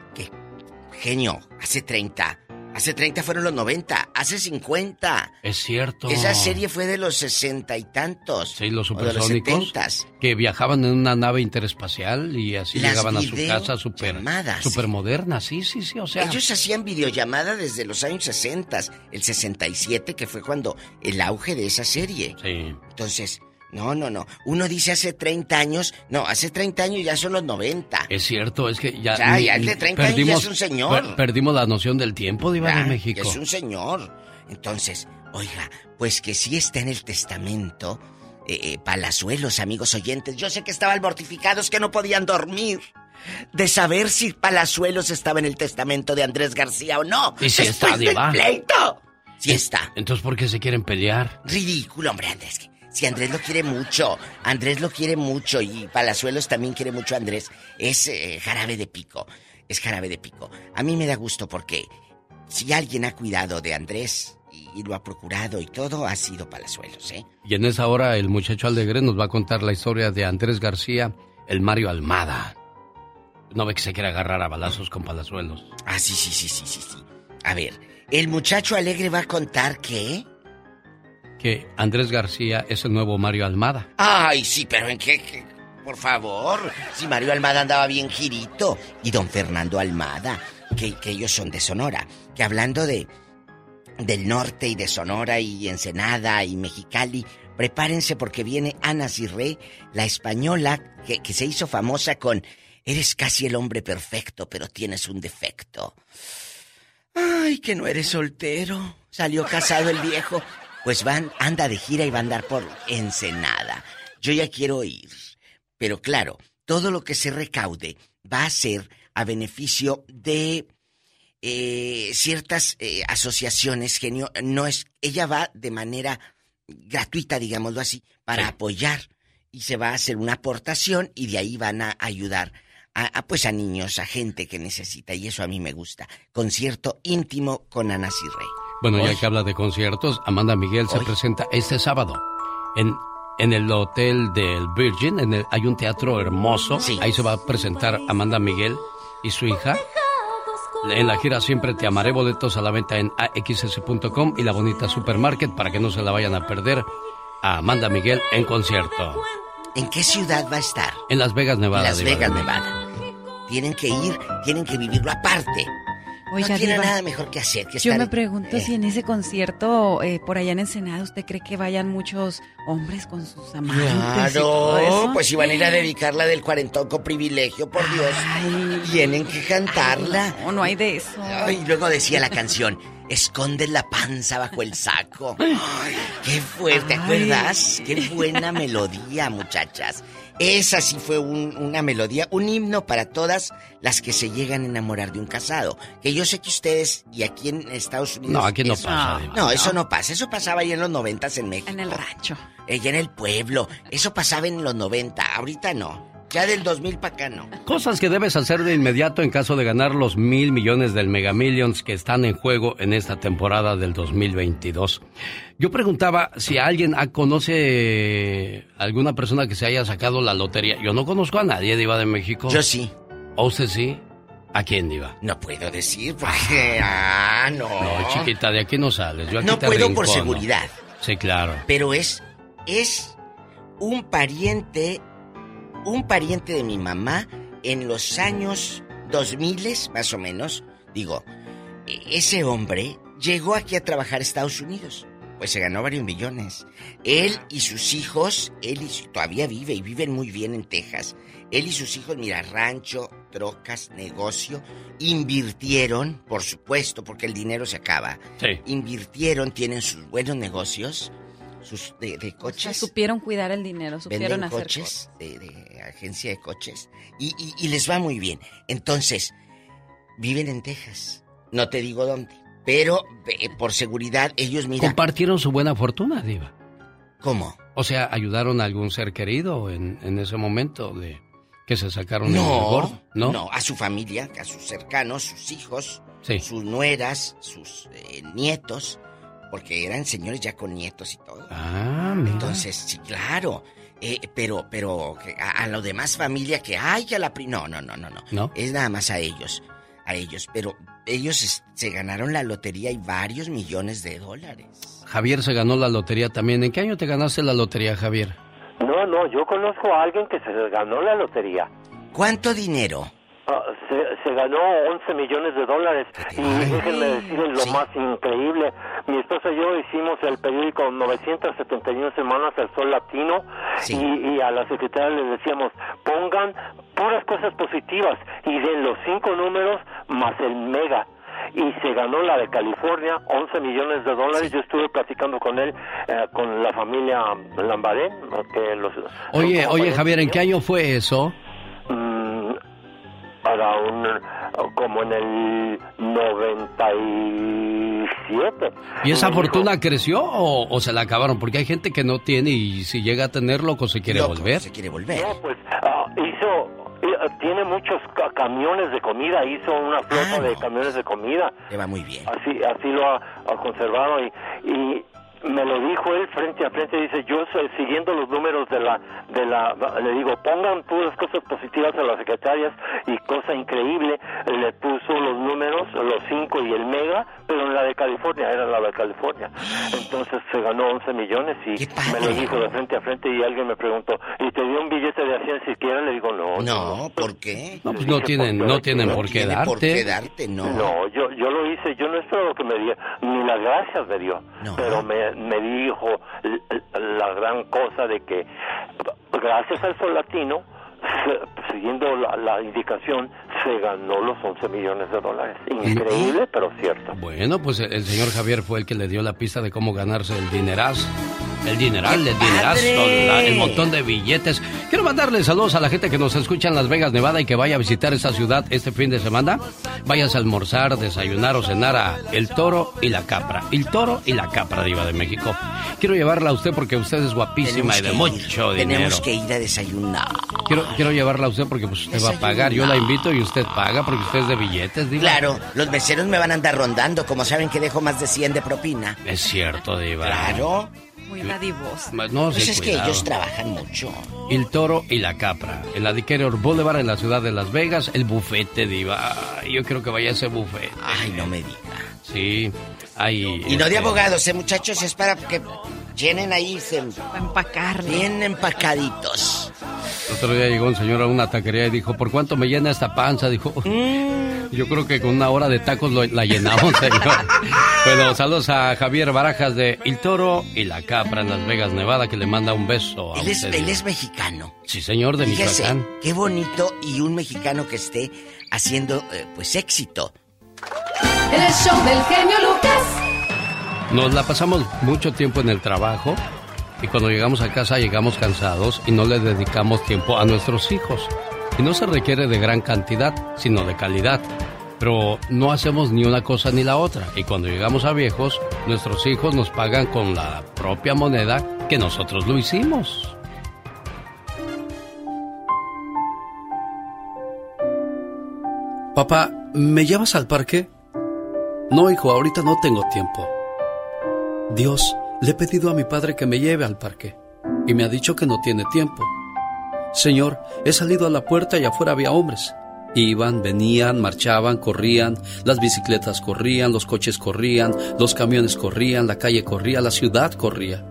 Genio, hace 30. Hace 30 fueron los 90. Hace 50. Es cierto. Esa serie fue de los sesenta y tantos. Sí, los o de los supersónicos que viajaban en una nave interespacial y así Las llegaban a su casa super, super moderna, sí, sí, sí, o sea. Ellos hacían videollamada desde los años 60, el 67, que fue cuando el auge de esa serie. Sí. Entonces, no, no, no. Uno dice hace 30 años, no, hace 30 años ya son los 90. Es cierto, es que ya. Ya, ni- ya el de ni- 30 años ya es un señor. per- perdimos la noción del tiempo, Diva de México. es un señor. Entonces, oiga, pues que sí está en el testamento. eh, eh, Palazuelos, amigos oyentes. Yo sé que estaban mortificados que no podían dormir. De saber si Palazuelos estaba en el testamento de Andrés García o no. Y si está, Después del Diva. pleito. Sí está. Entonces, ¿por qué se quieren pelear? Ridículo, hombre, Andrés. Si Andrés lo quiere mucho, Andrés lo quiere mucho y Palazuelos también quiere mucho a Andrés. Es eh, jarabe de pico, es jarabe de pico. A mí me da gusto porque si alguien ha cuidado de Andrés y, y lo ha procurado y todo, ha sido Palazuelos, ¿eh? Y en esa hora el muchacho alegre nos va a contar la historia de Andrés García, el Mario Almada. No ve que se quiere agarrar a balazos con palazuelos. Ah, sí, sí, sí, sí, sí, sí. A ver, el muchacho alegre va a contar que... Que Andrés García es el nuevo Mario Almada. Ay, sí, pero ¿en qué? Por favor, si Mario Almada andaba bien girito y don Fernando Almada, que, que ellos son de Sonora, que hablando de del norte y de Sonora y Ensenada y Mexicali, prepárense porque viene Ana Cirré, la española que, que se hizo famosa con Eres casi el hombre perfecto, pero tienes un defecto. Ay, que no eres soltero. Salió casado el viejo. Pues van, anda de gira y va a andar por Ensenada. Yo ya quiero ir. Pero claro, todo lo que se recaude va a ser a beneficio de eh, ciertas eh, asociaciones, genio. No es, ella va de manera gratuita, digámoslo así, para apoyar. Y se va a hacer una aportación y de ahí van a ayudar a, pues a niños, a gente que necesita y eso a mí me gusta. Concierto íntimo con Ana Rey. Bueno, ya que habla de conciertos, Amanda Miguel se presenta este sábado en, en el hotel del Virgin. En el, hay un teatro hermoso. Ahí se va a presentar Amanda Miguel y su hija. En la gira Siempre Te Amaré, boletos a la venta en axs.com y la bonita supermarket para que no se la vayan a perder a Amanda Miguel en concierto. ¿En qué ciudad va a estar? En Las Vegas, Nevada. Las Vegas, Nevada. Tienen que ir, tienen que vivirlo aparte no tiene nada mejor que hacer que Yo me pregunto si en ese concierto eh, por allá en Ensenada usted cree que vayan muchos hombres con sus amantes Claro, pues iban a ir a dedicarla del cuarentón con privilegio, por Dios. Tienen que cantarla. no, no hay de eso. Y luego decía la canción, esconde la panza bajo el saco. Ay, qué fuerte, ¿te acuerdas? Qué buena melodía, muchachas. Esa sí fue una melodía, un himno para todas las que se llegan a enamorar de un casado. Que yo sé que ustedes y aquí en Estados Unidos. No, aquí no pasa. No, eso no pasa. Eso pasaba ahí en los noventas en México. En el rancho. Ella en el pueblo. Eso pasaba en los noventa. Ahorita no. Ya del 2000 para acá no. Cosas que debes hacer de inmediato en caso de ganar los mil millones del Mega Millions que están en juego en esta temporada del 2022. Yo preguntaba si alguien conoce alguna persona que se haya sacado la lotería. Yo no conozco a nadie de Iba de México. Yo sí. ¿O usted sí? ¿A quién iba? No puedo decir porque... Ah, no. No, chiquita, de aquí no sales. Yo no puedo por seguridad. Sí, claro. Pero es... Es un pariente un pariente de mi mamá en los años 2000 más o menos, digo, ese hombre llegó aquí a trabajar a Estados Unidos. Pues se ganó varios millones. Él y sus hijos, él y todavía vive y viven muy bien en Texas. Él y sus hijos, mira, rancho, trocas, negocio, invirtieron, por supuesto, porque el dinero se acaba. Sí. Invirtieron, tienen sus buenos negocios sus de, coches. supieron cuidar el dinero, supieron hacer coches de, agencia de coches y, les va muy bien. Entonces, viven en Texas. No te digo dónde, pero por seguridad ellos miran. Compartieron su buena fortuna, Diva. ¿Cómo? O sea, ayudaron a algún ser querido en, en ese momento de que se sacaron no, el gordo, ¿no? No, a su familia, a sus cercanos, sus hijos, sus nueras, sus eh, nietos porque eran señores ya con nietos y todo. Ah, mira. Entonces, sí, claro. Eh, pero, pero a, lo demás familia que hay a la pri no, no, no, no, no. ¿No? Es nada más a ellos, a ellos. Pero ellos se ganaron la lotería y varios millones de dólares. Javier se ganó la lotería también. ¿En qué año te ganaste la lotería, Javier? No, no, yo conozco a alguien que se ganó la lotería. ¿Cuánto dinero? Ah, se, ganó 11 millones de dólares y déjenme decirles lo más increíble. Mi esposa y yo hicimos el periódico 971 semanas El Sol Latino y, a la secretaria le decíamos pongan puras cosas positivas y den los cinco números más el mega y se ganó la de California, 11 millones de dólares. Yo estuve platicando con él, eh, con la familia Lambaré. Que los, oye, oye Javier, ¿en qué año fue eso? Para un como en el 97. ¿Y esa fortuna creció o, se la acabaron? Porque hay gente que no tiene y si llega a tener loco se quiere volver. Se quiere volver. No, pues ah, hizo tiene muchos camiones de comida, hizo una flota ah, de camiones de comida. Le va muy bien. Así así lo ha, conservado y, y me lo dijo él frente a frente, dice, yo siguiendo los números de la, de la, le digo, pongan puras cosas positivas a las secretarias y cosa increíble, le puso los números, los cinco y el mega, pero en la de California, era la de California. Entonces se ganó 11 millones y me lo dijo de frente a frente y alguien me preguntó, ¿y te dio un billete de 100 siquiera? Le digo, no. No, ¿por qué? No, pues no tienen, no tienen por qué darte. por qué darte, no. No, yo, yo lo hice, yo no espero que me dio, ni las gracias me dio, pero me me dijo la gran cosa de que gracias al sol latino, siguiendo la, indicación, se ganó los 11 millones de dólares. Increíble, pero cierto. Bueno, pues el señor Javier fue el que le dio la pista de cómo ganarse el dinerazo. El dineral, el dinerazo, el montón de billetes. Quiero mandarle saludos a la gente que nos escucha en Las Vegas, Nevada y que vaya a visitar esta ciudad este fin de semana. Vayas a almorzar, desayunar o cenar a El Toro y la Capra. El Toro y la Capra, Diva de México. Quiero llevarla a usted porque usted es guapísima y de mucho dinero. Tenemos que ir a desayunar. Quiero, quiero llevarla a usted porque pues, usted va a pagar. Yo la invito y usted paga porque usted es de billetes, Diva. Claro, los meseros me van a andar rondando. Como saben que dejo más de 100 de propina. Es cierto, Diva. Claro. Muy dadivoso. No, Pues sí, es que ellos trabajan mucho. El Toro y la Capra. En la Diqueror Boulevard en la ciudad de Las Vegas. El bufete, Diva. Yo creo que vaya a ese bufete. Ay, no me diga. Sí. Y no de abogados, ¿eh, muchachos? Es para que llenen ahí, se... empacarle. Bien empacaditos. El otro día llegó un señor a una taquería y dijo, ¿por cuánto me llena esta panza? Dijo, Mm. yo creo que con una hora de tacos lo- la llenamos, señor. bueno, saludos a Javier Barajas de El Toro y la Capra en Las Vegas, Nevada, que le manda un beso a Él es, usted. él es mexicano. Sí, señor, de Fíjese, Michoacán. qué bonito y un mexicano que esté haciendo, eh, pues, éxito. El show del genio Lucas. Nos la pasamos mucho tiempo en el trabajo y cuando llegamos a casa llegamos cansados y no le dedicamos tiempo a nuestros hijos. Y no se requiere de gran cantidad, sino de calidad. Pero no hacemos ni una cosa ni la otra. Y cuando llegamos a viejos, nuestros hijos nos pagan con la propia moneda que nosotros lo hicimos. Papá, ¿me llevas al parque? No, hijo, ahorita no tengo tiempo. Dios, le he pedido a mi padre que me lleve al parque y me ha dicho que no tiene tiempo. Señor, he salido a la puerta y afuera había hombres. Iban, venían, marchaban, corrían, las bicicletas corrían, los coches corrían, los camiones corrían, la calle corría, la ciudad corría.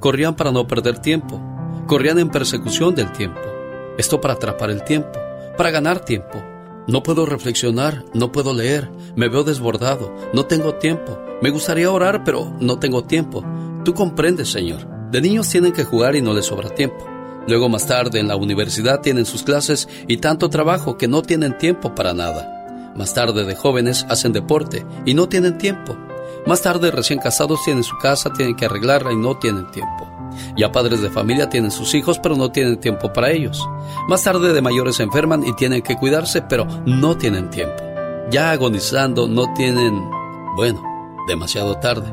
Corrían para no perder tiempo, corrían en persecución del tiempo. Esto para atrapar el tiempo, para ganar tiempo. No puedo reflexionar, no puedo leer, me veo desbordado, no tengo tiempo. Me gustaría orar, pero no tengo tiempo. Tú comprendes, Señor. De niños tienen que jugar y no les sobra tiempo. Luego más tarde en la universidad tienen sus clases y tanto trabajo que no tienen tiempo para nada. Más tarde de jóvenes hacen deporte y no tienen tiempo. Más tarde recién casados tienen su casa, tienen que arreglarla y no tienen tiempo. Ya padres de familia tienen sus hijos pero no tienen tiempo para ellos. Más tarde de mayores se enferman y tienen que cuidarse pero no tienen tiempo. Ya agonizando no tienen... Bueno, demasiado tarde.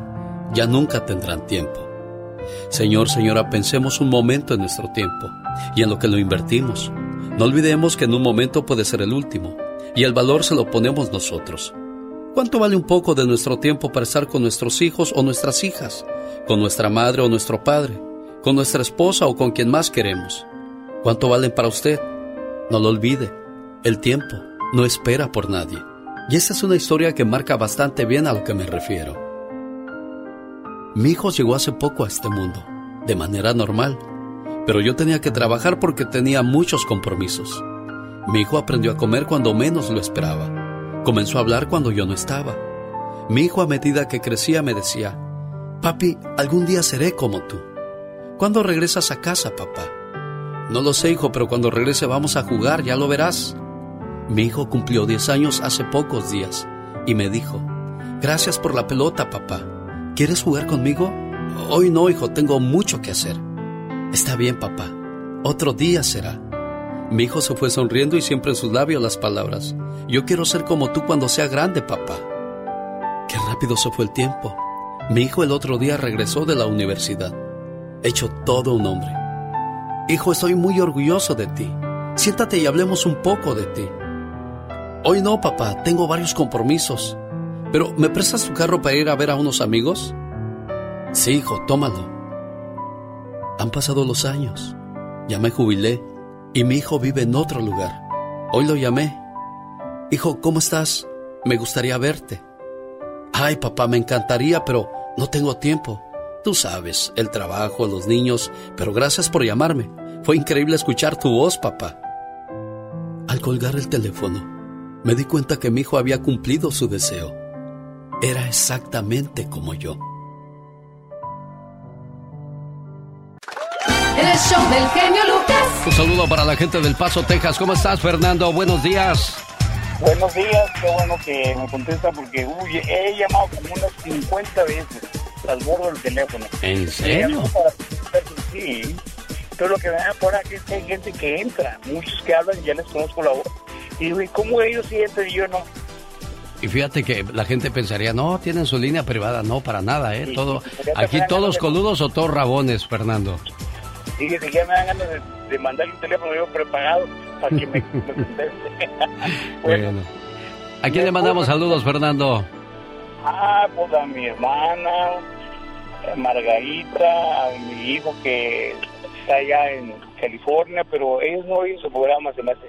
Ya nunca tendrán tiempo. Señor, señora, pensemos un momento en nuestro tiempo y en lo que lo invertimos. No olvidemos que en un momento puede ser el último y el valor se lo ponemos nosotros. ¿Cuánto vale un poco de nuestro tiempo para estar con nuestros hijos o nuestras hijas, con nuestra madre o nuestro padre, con nuestra esposa o con quien más queremos? ¿Cuánto valen para usted? No lo olvide, el tiempo no espera por nadie. Y esta es una historia que marca bastante bien a lo que me refiero. Mi hijo llegó hace poco a este mundo, de manera normal, pero yo tenía que trabajar porque tenía muchos compromisos. Mi hijo aprendió a comer cuando menos lo esperaba. Comenzó a hablar cuando yo no estaba. Mi hijo a medida que crecía me decía, Papi, algún día seré como tú. ¿Cuándo regresas a casa, papá? No lo sé, hijo, pero cuando regrese vamos a jugar, ya lo verás. Mi hijo cumplió 10 años hace pocos días y me dijo, Gracias por la pelota, papá. ¿Quieres jugar conmigo? Hoy no, hijo, tengo mucho que hacer. Está bien, papá. Otro día será. Mi hijo se fue sonriendo y siempre en sus labios las palabras. Yo quiero ser como tú cuando sea grande, papá. Qué rápido se fue el tiempo. Mi hijo el otro día regresó de la universidad. Hecho todo un hombre. Hijo, estoy muy orgulloso de ti. Siéntate y hablemos un poco de ti. Hoy no, papá, tengo varios compromisos. Pero, ¿me prestas tu carro para ir a ver a unos amigos? Sí, hijo, tómalo. Han pasado los años. Ya me jubilé y mi hijo vive en otro lugar. Hoy lo llamé. Hijo, ¿cómo estás? Me gustaría verte. Ay, papá, me encantaría, pero no tengo tiempo. Tú sabes, el trabajo, los niños, pero gracias por llamarme. Fue increíble escuchar tu voz, papá. Al colgar el teléfono, me di cuenta que mi hijo había cumplido su deseo. Era exactamente como yo. El show del genio Lucas. Un saludo para la gente del Paso, Texas. ¿Cómo estás, Fernando? Buenos días. Buenos días, qué bueno que me contesta porque uy, he llamado como unas 50 veces. Transbordo del teléfono. ¿En serio? Sí. Pero lo que me da por aquí es que hay gente que entra, muchos que hablan, ya les conozco la voz. Y digo, ¿y cómo ellos sí entran y yo no? Y fíjate que la gente pensaría, no, tienen su línea privada. No, para nada, ¿eh? Todo, aquí todos coludos o todos rabones, Fernando. Fíjate, ya me dan ganas de, de mandarle un teléfono yo preparado para que me, conteste. Bueno. ¿A quién le mandamos saludos, Fernando? Ah, pues a mi hermana, Margarita, a mi hijo que está allá en California, pero ellos no oyen su programa, se me hace.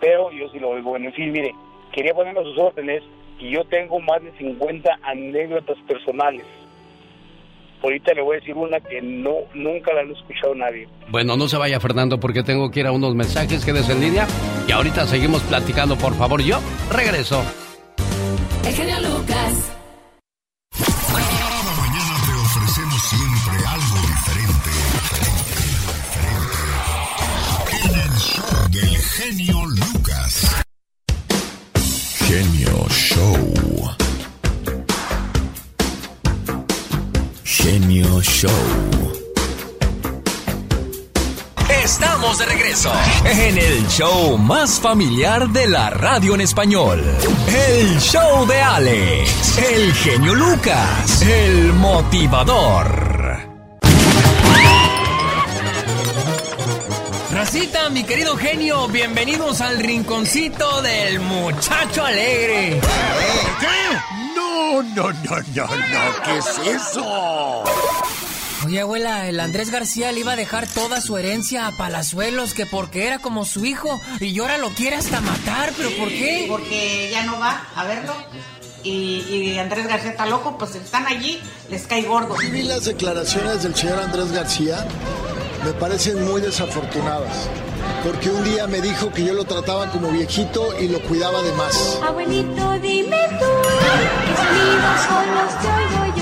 Pero yo sí lo oigo. En fin, mire, quería ponerme a sus órdenes y yo tengo más de 50 anécdotas personales. Ahorita le voy a decir una que no nunca la han escuchado nadie. Bueno, no se vaya, Fernando, porque tengo que ir a unos mensajes, quedes en línea y ahorita seguimos platicando, por favor. Yo regreso. El genio Lucas. Cada mañana te ofrecemos siempre algo diferente. diferente, diferente. En el show del genio Lucas. Genio Show. Genio Show. Estamos de regreso en el show más familiar de la radio en español. El show de Alex, el genio Lucas, el motivador. Racita, mi querido genio, bienvenidos al rinconcito del muchacho alegre. ¿Qué? No, no, no, no, no, ¿qué es eso? Oye, abuela, el Andrés García le iba a dejar toda su herencia a Palazuelos, que porque era como su hijo, y ahora lo quiere hasta matar, ¿pero por qué? Porque ya no va a verlo. Y, y Andrés García está loco, pues están allí, les cae gordo. Vi las declaraciones del señor Andrés García, me parecen muy desafortunadas. Porque un día me dijo que yo lo trataba como viejito y lo cuidaba de más. Abuelito, dime tú, que sonidos son los que oigo yo.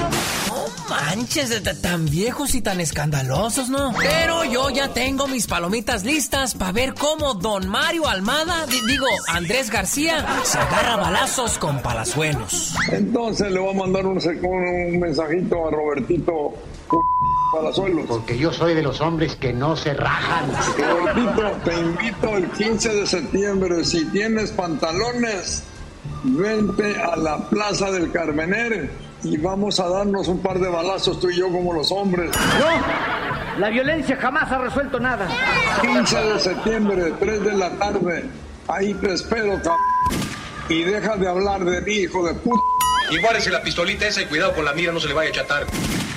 Manches, tan viejos y tan escandalosos, ¿no? Pero yo ya tengo mis palomitas listas para ver cómo don Mario Almada, di- digo, Andrés García, se agarra balazos con Palazuelos. Entonces le voy a mandar un, un mensajito a Robertito Palazuelos. Porque yo soy de los hombres que no se rajan. Robertito, te invito el 15 de septiembre. Si tienes pantalones, vente a la Plaza del Carmener y vamos a darnos un par de balazos tú y yo como los hombres. No, la violencia jamás ha resuelto nada. 15 de septiembre, 3 de la tarde. Ahí te espero, cabrón. Y deja de hablar de mí, hijo de puta. Igual es la pistolita esa y cuidado con la mira, no se le vaya a chatar.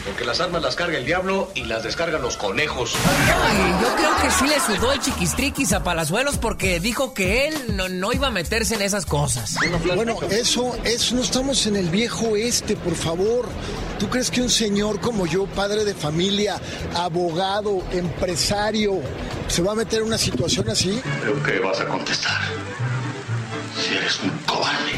Porque las armas las carga el diablo y las descargan los conejos. Ay, yo creo que sí le sudó el chiquistriquis a Palazuelos porque dijo que él no, no iba a meterse en esas cosas. Bueno, eso, eso no estamos en el viejo este, por favor. ¿Tú crees que un señor como yo, padre de familia, abogado, empresario, se va a meter en una situación así? Creo que vas a contestar. Si eres un cobarde.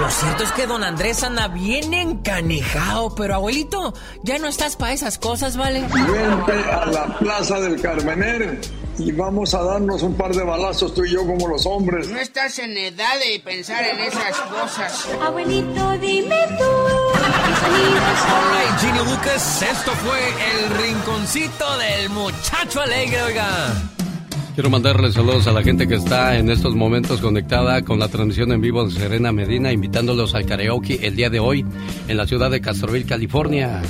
Lo cierto es que don Andrés anda bien encanejado, pero abuelito, ya no estás para esas cosas, ¿vale? Vente a la Plaza del Carmener y vamos a darnos un par de balazos tú y yo como los hombres. No estás en edad de pensar en esas cosas. Abuelito, dime tú, Alright, Genio Lucas, esto fue el rinconcito del muchacho alegre, oiga. Quiero mandarle saludos a la gente que está en estos momentos conectada con la transmisión en vivo de Serena Medina, invitándolos al karaoke el día de hoy en la ciudad de Castroville, California.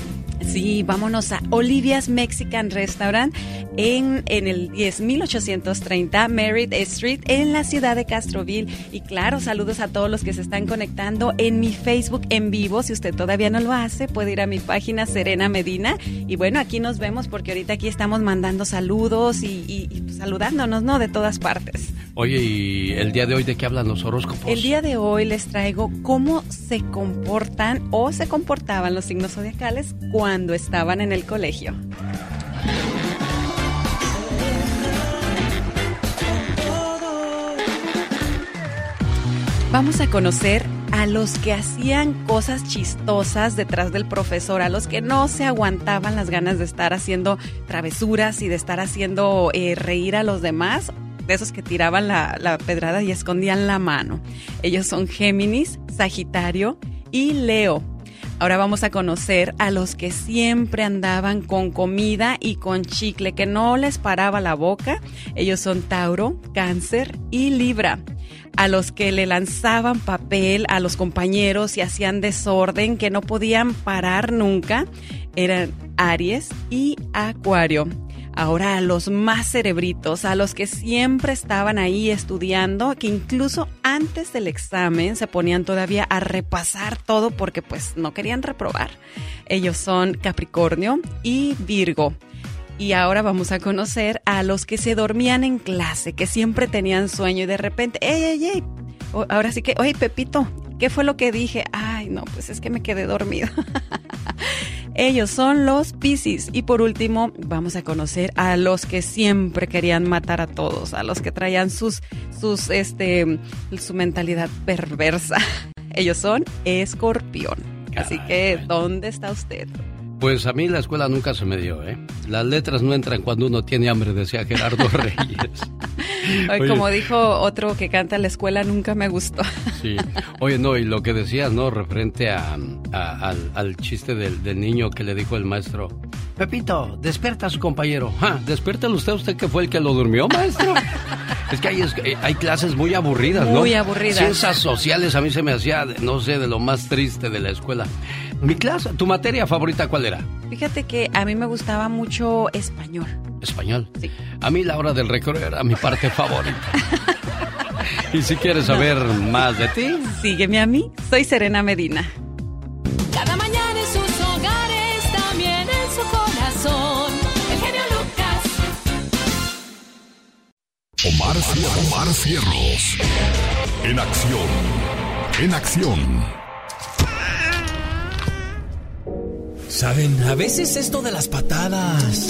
Sí, vámonos a Olivia's Mexican Restaurant en, en el 10830 Merritt Street en la ciudad de Castroville. Y claro, saludos a todos los que se están conectando en mi Facebook en vivo. Si usted todavía no lo hace, puede ir a mi página Serena Medina. Y bueno, aquí nos vemos porque ahorita aquí estamos mandando saludos y, y- y, saludándonos, ¿no? De todas partes. Oye, ¿y el día de hoy de qué hablan los horóscopos? El día de hoy les traigo cómo se comportan o se comportaban los signos zodiacales cuando estaban en el colegio. Vamos a conocer a los que hacían cosas chistosas detrás del profesor, a los que no se aguantaban las ganas de estar haciendo travesuras y de estar haciendo eh, reír a los demás, de esos que tiraban la, la pedrada y escondían la mano. Ellos son Géminis, Sagitario y Leo. Ahora vamos a conocer a los que siempre andaban con comida y con chicle, que no les paraba la boca. Ellos son Tauro, Cáncer y Libra. A los que le lanzaban papel a los compañeros y hacían desorden, que no podían parar nunca, eran Aries y Acuario. Ahora a los más cerebritos, a los que siempre estaban ahí estudiando, que incluso antes del examen se ponían todavía a repasar todo porque pues no querían reprobar. Ellos son Capricornio y Virgo. Y ahora vamos a conocer a los que se dormían en clase, que siempre tenían sueño y de repente, ¡ey, ey, ey! Ahora sí que, oye, Pepito, ¿qué fue lo que dije? Ay, no, pues es que me quedé dormido. Ellos son los Piscis. Y por último, vamos a conocer a los que siempre querían matar a todos, a los que traían sus, sus, este, su mentalidad perversa. Ellos son Escorpión. Así que, ¿dónde está usted? Pues a mí la escuela nunca se me dio, ¿eh? Las letras no entran cuando uno tiene hambre, decía Gerardo Reyes. Oye, como dijo otro que canta la escuela, nunca me gustó. Sí. Oye, no, y lo que decías, ¿no? Referente a, al, chiste del, niño que le dijo el maestro, Pepito, despierta a su compañero. Ah, despiértelo usted, usted que fue el que lo durmió, maestro. es que hay, hay clases muy aburridas, ¿no? Muy aburridas. Ciencias sociales a mí se me hacía, no sé, de lo más triste de la escuela. Mi clase, ¿tu materia favorita cuál era? Fíjate que a mí me gustaba mucho español. ¿Español? Sí. A mí la hora del recreo era mi parte favorita. y si quieres saber más de ti, sígueme a mí. Soy Serena Medina. Cada mañana en sus hogares, también en su corazón. El genio Lucas. Omar, Omar Cierros. En acción. En acción. Saben, a veces esto de las patadas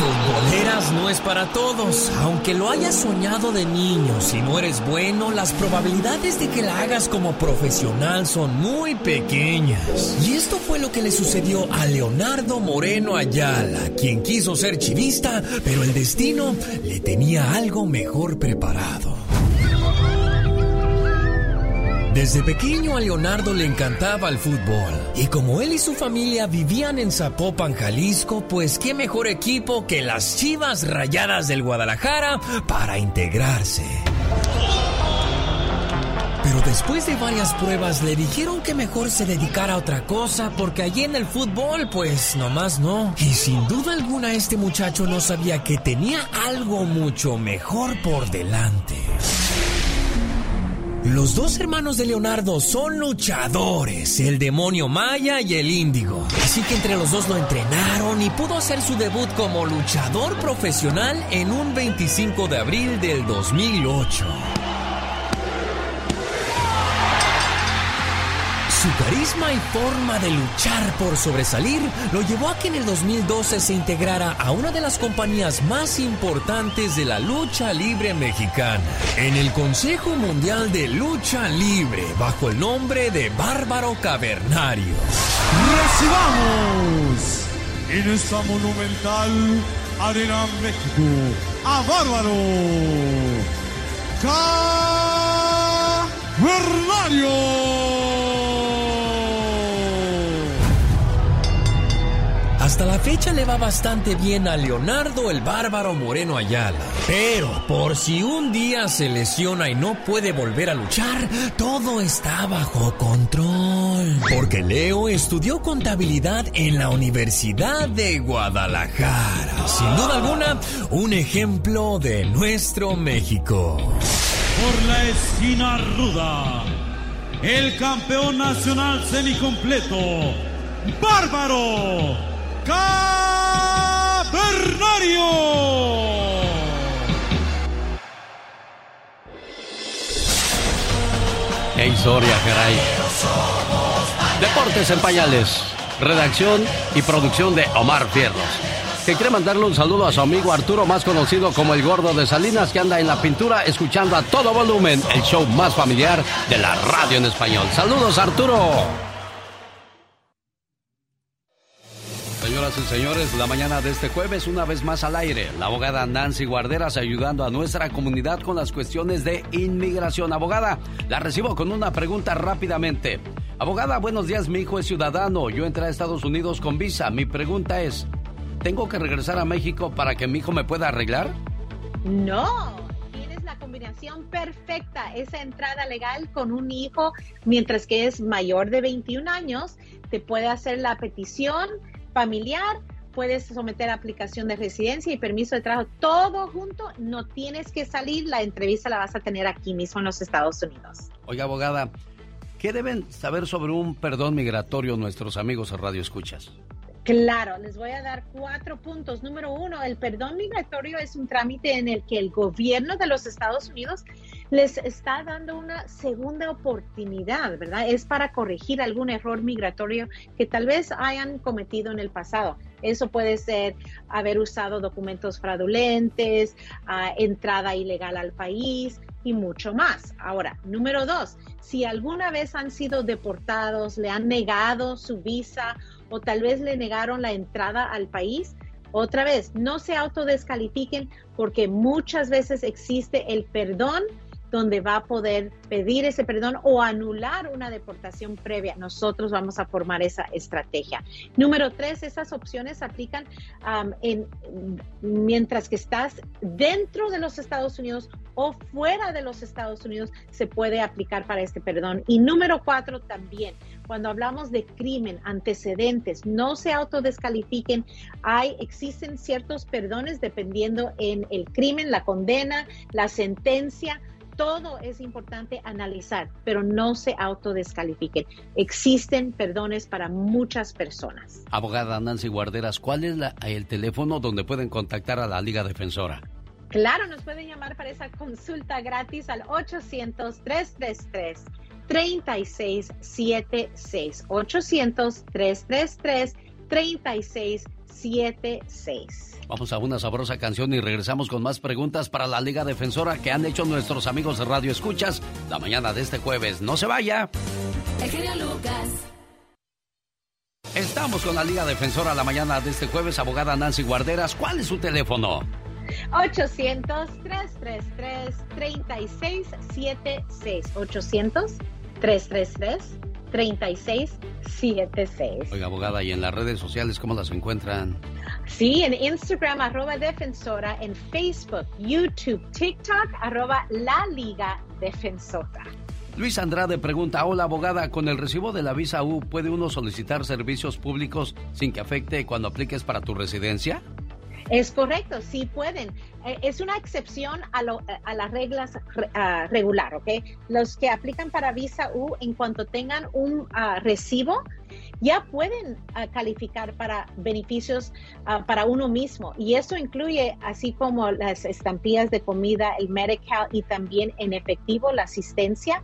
futboleras no es para todos. Aunque lo hayas soñado de niño, si no eres bueno, las probabilidades de que la hagas como profesional son muy pequeñas. Y esto fue lo que le sucedió a Leonardo Moreno Ayala, quien quiso ser chivista, pero el destino le tenía algo mejor preparado. Desde pequeño a Leonardo le encantaba el fútbol. Y como él y su familia vivían en Zapopan, Jalisco, pues qué mejor equipo que las Chivas Rayadas del Guadalajara para integrarse. Pero después de varias pruebas le dijeron que mejor se dedicara a otra cosa porque allí en el fútbol pues nomás no. Y sin duda alguna este muchacho no sabía que tenía algo mucho mejor por delante. Los dos hermanos de Leonardo son luchadores, el demonio Maya y el Índigo. Así que entre los dos lo entrenaron y pudo hacer su debut como luchador profesional en un 25 de abril del 2008. Su carisma y forma de luchar por sobresalir lo llevó a que en el 2012 se integrara a una de las compañías más importantes de la lucha libre mexicana, en el Consejo Mundial de Lucha Libre, bajo el nombre de Bárbaro Cavernario. Recibamos en esta monumental Arena México a Bárbaro Cavernario. Hasta la fecha le va bastante bien a Leonardo el Bárbaro Moreno Ayala. Pero por si un día se lesiona y no puede volver a luchar, todo está bajo control. Porque Leo estudió contabilidad en la Universidad de Guadalajara. Sin duda alguna, un ejemplo de nuestro México. Por la esquina ruda, el campeón nacional semicompleto, Bárbaro Cavernario. ¡Qué historia, caray! Deportes en pañales. Redacción y producción de Omar Fierros. Que quiere mandarle un saludo a su amigo Arturo, más conocido como el Gordo de Salinas, que anda en la pintura escuchando a todo volumen el show más familiar de la radio en español. Saludos, Arturo. Señoras y señores, la mañana de este jueves, una vez más al aire, la abogada Nancy Guarderas ayudando a nuestra comunidad con las cuestiones de inmigración. Abogada, la recibo con una pregunta rápidamente. Abogada, buenos días, mi hijo es ciudadano. Yo entré a Estados Unidos con visa. Mi pregunta es, ¿tengo que regresar a México para que mi hijo me pueda arreglar? No, tienes la combinación perfecta, esa entrada legal con un hijo mientras que es mayor de 21 años, te puede hacer la petición familiar, puedes someter aplicación de residencia y permiso de trabajo, todo junto, no tienes que salir, la entrevista la vas a tener aquí mismo en los Estados Unidos. Oiga, abogada, ¿qué deben saber sobre un perdón migratorio nuestros amigos Radio Escuchas? Claro, les voy a dar cuatro puntos. Número uno, el perdón migratorio es un trámite en el que el gobierno de los Estados Unidos les está dando una segunda oportunidad, ¿verdad? Es para corregir algún error migratorio que tal vez hayan cometido en el pasado. Eso puede ser haber usado documentos fraudulentes, ah, entrada ilegal al país y mucho más. Ahora, número dos, si alguna vez han sido deportados, le han negado su visa o tal vez le negaron la entrada al país, otra vez, no se autodescalifiquen porque muchas veces existe el perdón donde va a poder pedir ese perdón o anular una deportación previa. Nosotros vamos a formar esa estrategia. Número tres, esas opciones aplican en, mientras que estás dentro de los Estados Unidos o fuera de los Estados Unidos, se puede aplicar para este perdón. Y número cuatro, también, cuando hablamos de crimen, antecedentes, no se autodescalifiquen. Hay, existen ciertos perdones dependiendo en el crimen, la condena, la sentencia todo es importante analizar, pero no se autodescalifiquen. Existen perdones para muchas personas. Abogada Nancy Guarderas, ¿cuál es el teléfono donde pueden contactar a la Liga Defensora? Claro, nos pueden llamar para esa consulta gratis al 800-333-3676. 800-333-3676. Vamos a una sabrosa canción y regresamos con más preguntas para la Liga Defensora que han hecho nuestros amigos de Radio Escuchas la mañana de este jueves. No se vaya. El Lucas. Estamos con la Liga Defensora la mañana de este jueves, abogada Nancy Guarderas. ¿Cuál es su teléfono? 800-333-3676. 800-333-3676. Oiga, abogada, ¿y en las redes sociales cómo las encuentran? Sí, en Instagram, arroba defensora, en Facebook, YouTube, TikTok, arroba la Liga Defensora. Luis Andrade pregunta, hola abogada, ¿con el recibo de la visa U puede uno solicitar servicios públicos sin que afecte cuando apliques para tu residencia? Es correcto, sí pueden. Eh, es una excepción a, las reglas regular, ¿ok? Los que aplican para visa U, en cuanto tengan un ah, recibo, ya pueden ah, calificar para beneficios ah, para uno mismo. Y eso incluye, así como las estampillas de comida, el Medical y también en efectivo la asistencia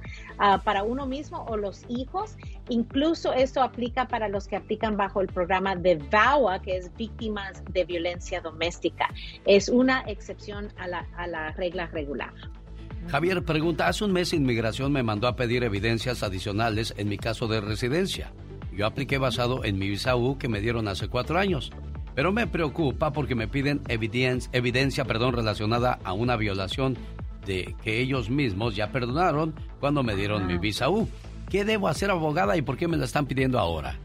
para uno mismo o los hijos. Incluso esto aplica para los que aplican bajo el programa de VAWA, que es Víctimas de Violencia Doméstica. Es una a la, a la regla regular. Javier pregunta, hace un mes Inmigración me mandó a pedir evidencias adicionales en mi caso de residencia. Yo apliqué basado en mi visa U que me dieron hace cuatro años. Pero me preocupa porque me piden evidencia, evidencia perdón, relacionada a una violación de que ellos mismos ya perdonaron cuando me dieron mi visa U. ¿Qué debo hacer, abogada, y por qué me la están pidiendo ahora?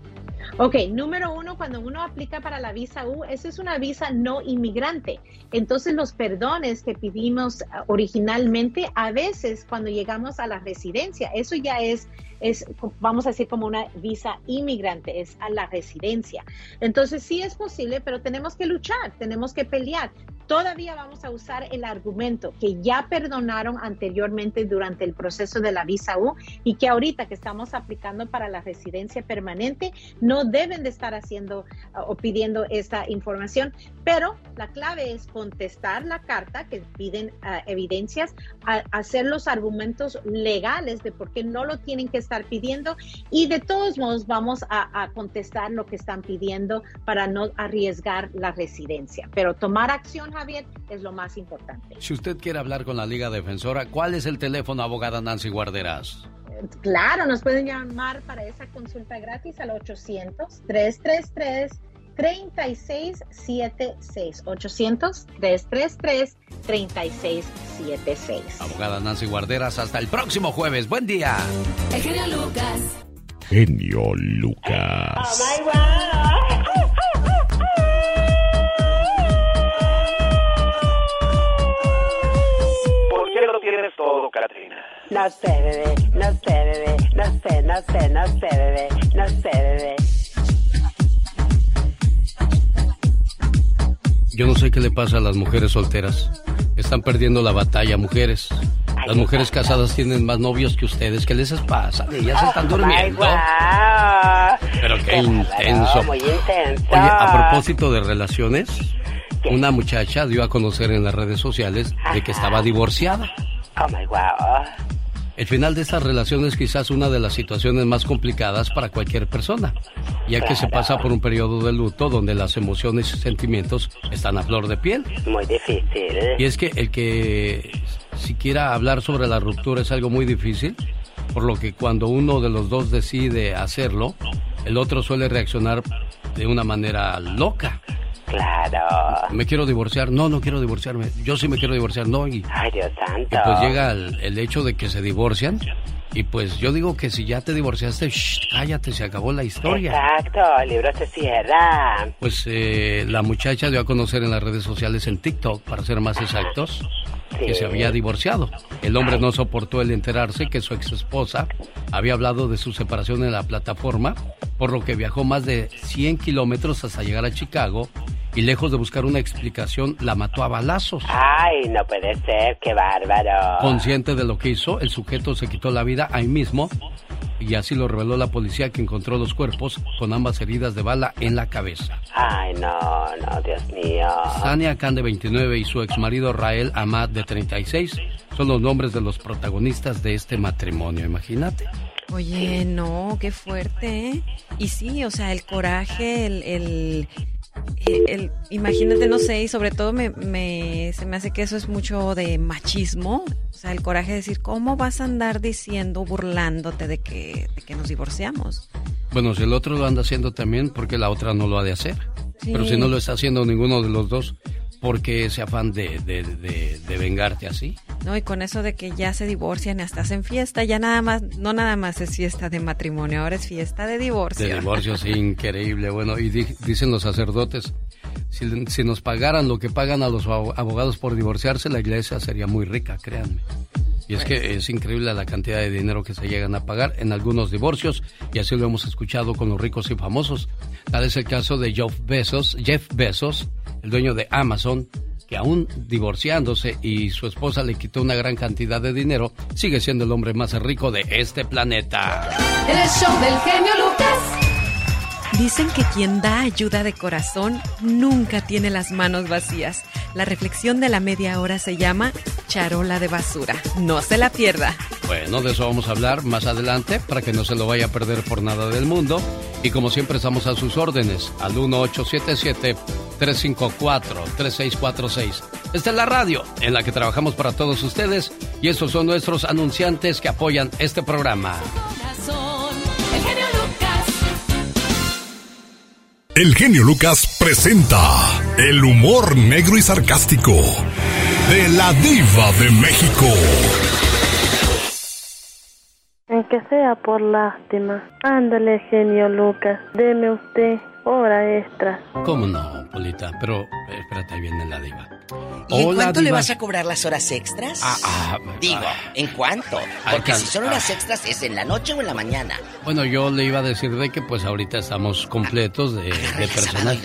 Ok, número uno, cuando uno aplica para la visa U, esa es una visa no inmigrante. Entonces los perdones que pedimos ah, originalmente, a veces cuando llegamos a la residencia, eso ya es es, vamos a decir, como una visa inmigrante, es a la residencia. Entonces sí es posible, pero tenemos que luchar, tenemos que pelear. Todavía vamos a usar el argumento que ya perdonaron anteriormente durante el proceso de la visa U y que ahorita que estamos aplicando para la residencia permanente no deben de estar haciendo uh, o pidiendo esta información, pero la clave es contestar la carta que piden uh, evidencias, hacer los argumentos legales de por qué no lo tienen que estar pidiendo y de todos modos vamos a, contestar lo que están pidiendo para no arriesgar la residencia. Pero tomar acción, Javier, es lo más importante. Si usted quiere hablar con la Liga Defensora, ¿cuál es el teléfono, abogada Nancy Guarderas? Claro, nos pueden llamar para esa consulta gratis al 800 333 3676 800 333 3676. Abogada Nancy Guarderas, hasta el próximo jueves. Buen día. El Lucas. genio Lucas. ¿Por No sé, bebé, no sé, bebé, no sé, no sé, no sé, bebé, no sé, bebé. Yo no sé qué le pasa a las mujeres solteras. Están perdiendo la batalla, mujeres. Las mujeres casadas tienen más novios que ustedes. ¿Qué les pasa? Ellas se están durmiendo. Pero qué intenso. Oye, a propósito de relaciones, una muchacha dio a conocer en las redes sociales de que estaba divorciada. Oh my wow. El final de estas relaciones es quizás una de las situaciones más complicadas para cualquier persona, ya que se pasa por un periodo de luto donde las emociones y sentimientos están a flor de piel. Muy difícil. Y es que el que siquiera hablar sobre la ruptura es algo muy difícil, por lo que cuando uno de los dos decide hacerlo, el otro suele reaccionar de una manera loca. Claro. Me quiero divorciar. No, no quiero divorciarme. Yo sí me quiero divorciar. No. Y, Ay, Dios santo. y pues llega el, el hecho de que se divorcian. Y pues yo digo que si ya te divorciaste, shh, cállate, se acabó la historia. Exacto, el libro se cierra. Pues eh, la muchacha dio a conocer en las redes sociales, en TikTok, para ser más exactos, que se había divorciado. El hombre no soportó el enterarse que su ex esposa había hablado de su separación en la plataforma, por lo que viajó más de 100 kilómetros hasta llegar a Chicago y lejos de buscar una explicación, la mató a balazos. Ay, no puede ser, qué bárbaro. Consciente de lo que hizo, el sujeto se quitó la vida ahí mismo y así lo reveló la policía que encontró los cuerpos con ambas heridas de bala en la cabeza. Ay, no, no, Dios mío. Sania Khan de 29 y su exmarido Rael Amad de 36 son los nombres de los protagonistas de este matrimonio, imagínate. Oye, no, qué fuerte, ¿eh? Y sí, o sea, el coraje, el, el, el- el- imagínate, no sé, y sobre todo me, me, se me hace que eso es mucho de machismo, o sea, el coraje de decir, ¿cómo vas a andar diciendo, burlándote de que, de que nos divorciamos? Bueno, si el otro lo anda haciendo también, porque la otra no lo ha de hacer. Sí. Pero si no lo está haciendo ninguno de los dos, ¿por qué ese afán de, de, de, de vengarte así? No, y con eso de que ya se divorcian y hasta hacen fiesta, ya nada más, no nada más es fiesta de matrimonio, ahora es fiesta de divorcio. De divorcio, sí, increíble. Bueno, y di- dicen los sacerdotes, si, si nos pagaran lo que pagan a los abo- abogados por divorciarse, la iglesia sería muy rica, créanme. Y es que es increíble la cantidad de dinero que se llegan a pagar en algunos divorcios, y así lo hemos escuchado con los ricos y famosos. Tal es el caso de Jeff Bezos, Jeff Bezos, el dueño de Amazon, que aún divorciándose y su esposa le quitó una gran cantidad de dinero, sigue siendo el hombre más rico de este planeta. El show del genio Lucas. Dicen que quien da ayuda de corazón nunca tiene las manos vacías. La reflexión de la media hora se llama Charola de Basura. No se la pierda. Bueno, de eso vamos a hablar más adelante para que no se lo vaya a perder por nada del mundo. Y como siempre estamos a sus órdenes al 1877-354-3646. Esta es la radio en la que trabajamos para todos ustedes y estos son nuestros anunciantes que apoyan este programa. El El genio Lucas presenta el humor negro y sarcástico de la diva de México. Aunque sea por lástima. Ándale, genio Lucas. Deme usted hora extra. ¿Cómo no, Polita? Pero espérate, ahí viene la diva. ¿Y en Hola, cuánto le diva. vas a cobrar las horas extras? Ah, ah, Digo, ¿en cuánto? Porque si son horas ah. extras, ¿es en la noche o en la mañana? Bueno, yo le iba a decir de que pues ahorita estamos completos de, de personal.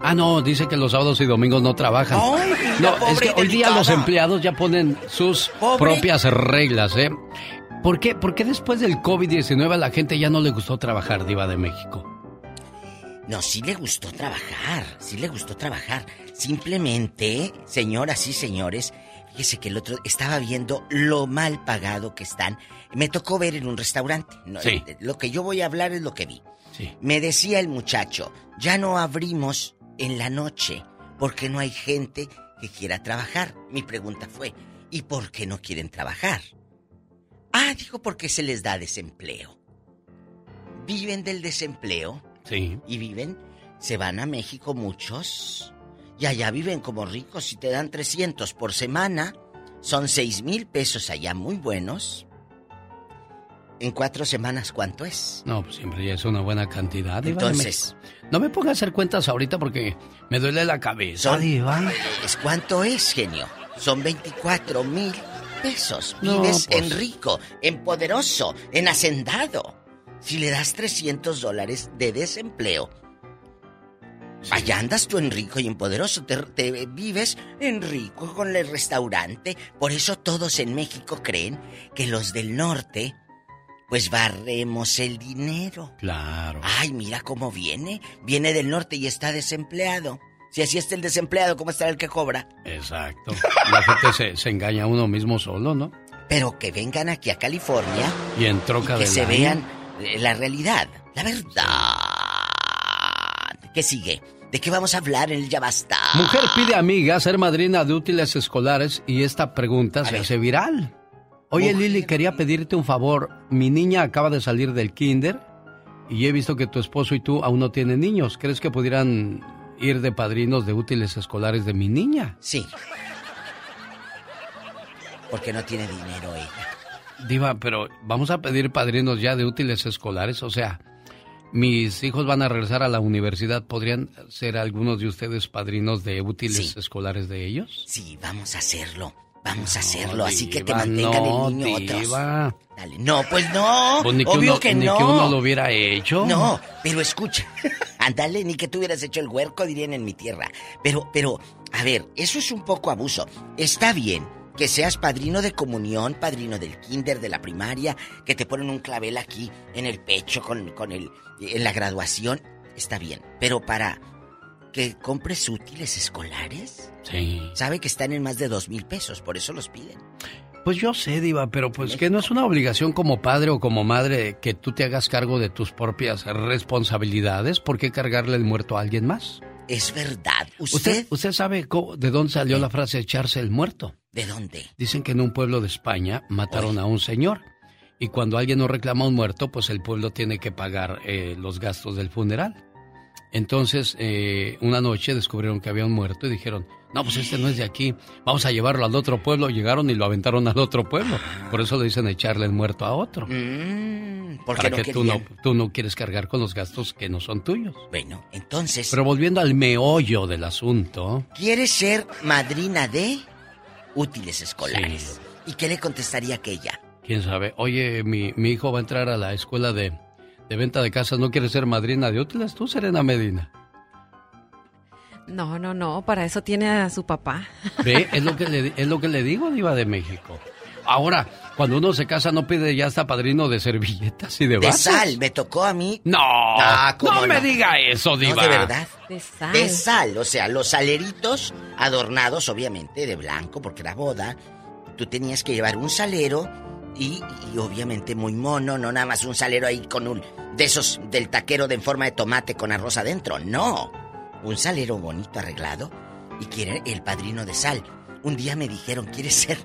Ah, no, dice que los sábados y domingos no trabajan. Ay, no, es que hoy día los empleados ya ponen sus Pobre. propias reglas, ¿eh? ¿Por qué, ¿Por qué después del COVID-19 a la gente ya no le gustó trabajar, Diva de México? No, sí le gustó trabajar, sí le gustó trabajar. Simplemente, señoras y señores, fíjese que el otro estaba viendo lo mal pagado que están. Me tocó ver en un restaurante. No, Sí. eh, Lo que yo voy a hablar es lo que vi. Sí. Me decía el muchacho, ya no abrimos en la noche porque no hay gente que quiera trabajar. Mi pregunta fue, ¿y por qué no quieren trabajar? Ah, dijo porque se les da desempleo. Viven del desempleo Sí. y viven, se van a México muchos y allá viven como ricos y te dan 300 por semana. Son 6 mil pesos allá muy buenos. en cuatro semanas, ¿cuánto es? No, pues siempre ya es una buena cantidad. Entonces-. No me ponga a hacer cuentas ahorita porque me duele la cabeza, Son-. ¿Es cuánto es, genio? Son 24 mil pesos. No, Vives pues. en rico, en poderoso, en hacendado. Si le das 300 dólares de desempleo, allá andas tú en rico y en poderoso. Te, te vives en rico con el restaurante. Por eso todos en México creen que los del norte, pues barremos el dinero. Claro. Ay, mira cómo viene. Viene del norte y está desempleado. Si así está el desempleado, ¿cómo estará el que cobra? Exacto. La gente se, se engaña a uno mismo solo, ¿no? Pero que vengan aquí a California Y en troca y que se vean la realidad, la verdad. ¿Qué sigue? ¿De qué vamos a hablar en el Ya Basta? Mujer pide amiga ser madrina de útiles escolares y esta pregunta se hace viral. Oye Lili, quería pedirte un favor. Mi niña acaba de salir del kinder y he visto que tu esposo y tú aún no tienen niños. ¿Crees que pudieran ir de padrinos de útiles escolares de mi niña? Sí. Porque no tiene dinero ella. Diva, pero vamos a pedir padrinos ya de útiles escolares. O sea, mis hijos van a regresar a la universidad. ¿Podrían ser algunos de ustedes padrinos de útiles escolares de ellos? Sí, vamos a hacerlo. Vamos a hacerlo, así que que Diva, mantengan no, el niño otros. Diva. Dale. No, pues no. Pues ni que Obvio uno- que ni no. que uno lo hubiera hecho. No, pero escucha. Ándale, ni que tú hubieras hecho el huerco, dirían en mi tierra. Pero, pero, a ver, eso es un poco abuso. Está bien que seas padrino de comunión, padrino del kinder, de la primaria, que te ponen un clavel aquí en el pecho con, con el, en la graduación. Está bien. Pero para que compres útiles escolares, Sí. sabe que están en más de dos mil pesos, por eso los piden. Pues yo sé, Diva, pero pues que no es una obligación como padre o como madre que tú te hagas cargo de tus propias responsabilidades. ¿Por qué cargarle el muerto a alguien más? Es verdad. ¿Usted, ¿Usted? usted sabe cómo- de dónde salió la frase echarse el muerto? ¿De dónde? Dicen que en un pueblo de España mataron a un señor y cuando alguien no reclama un muerto, pues el pueblo tiene que pagar eh, los gastos del funeral. Entonces, eh, una noche descubrieron que había un muerto y dijeron, no, pues este no es de aquí, vamos a llevarlo al otro pueblo. Llegaron y lo aventaron al otro pueblo. Por eso le dicen echarle el muerto a otro. Mm, porque para no que tú no, tú no quieres cargar con los gastos que no son tuyos. Bueno, entonces, Pero volviendo al meollo del asunto, ¿quieres ser madrina de útiles escolares? ¿Y qué le contestaría aquella? quién sabe. Oye, mi, mi hijo va a entrar a la escuela de, de venta de casas, ¿no quieres ser madrina de útiles? Tú, Serena Medina. No, no, no, para eso tiene a su papá. Ve, es lo que le, es lo que le digo, Diva de México. Ahora, cuando uno se casa, no pide ya hasta padrino de servilletas y de De vasos. sal, me tocó a mí. No, Ah, ¿cómo no me diga eso, No, Diva. de verdad. De sal. De sal, o sea, los saleritos adornados, obviamente, de blanco, porque era boda. Tú tenías que llevar un salero y, y obviamente muy mono, no nada más un salero ahí con un. de esos del taquero de en forma de tomate con arroz adentro. No. Un salero bonito arreglado y quiere el padrino de sal. Un día me dijeron, ¿quieres ser?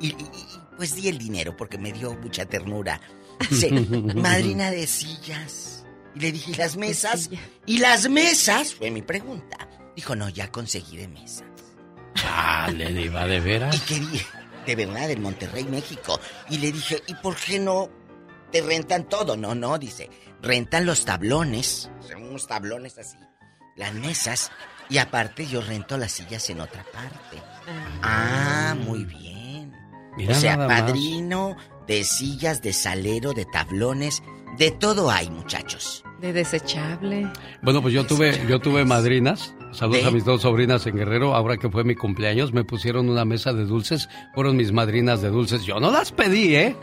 Y, y- y, pues di el dinero porque me dio mucha ternura. Madrina de sillas. Y le dije, ¿y las mesas? ¿Y las mesas? Fue mi pregunta. Dijo, no, ya conseguí de mesas. Chale, Diva, de veras. Y quería, de verdad, en Monterrey, México. Y le dije, ¿y por qué no te rentan todo? No, no, dice, rentan los tablones. Son unos tablones así. Las mesas. Y aparte yo rento las sillas en otra parte. Ah, muy bien. Mira o sea, padrino de sillas, de salero, de tablones. De todo hay, muchachos. De desechable. Bueno, pues yo tuve, yo tuve madrinas. Saludos a mis dos sobrinas en Guerrero. Ahora que fue mi cumpleaños, me pusieron una mesa de dulces. Fueron mis madrinas de dulces. Yo no las pedí, ¿eh?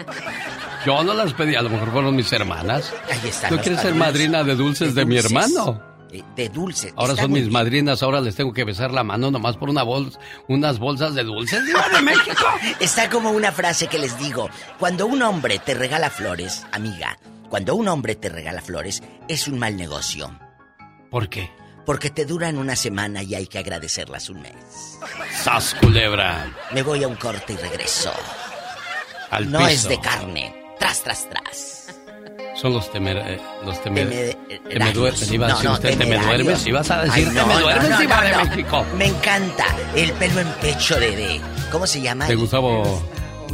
Yo no las pedí. A lo mejor fueron mis hermanas. Ahí están ¿Tú quieres ser madrina de dulces de, mi dulces. hermano? Eh, De dulces. Ahora son mis bien. madrinas. Ahora les tengo que besar la mano nomás por una unas bolsas de dulces. ¡Diva de México! Está como una frase que les digo. Cuando un hombre te regala flores, amiga, cuando un hombre te regala flores, es un mal negocio. ¿Por qué? Porque te duran una semana y hay que agradecerlas un mes. ¡Sas, culebra! Me voy a un corte y regreso. Al no piso. es de carne. Tras, tras, tras. Son los temer... eh, los temer... Teme- te me duermes. Iba a No, decir no, usted, te me duermes. Ibas a decir, Ay, te me duermes, de. México. Me encanta el pelo en pecho de, de- ¿cómo se llama? De Gustavo...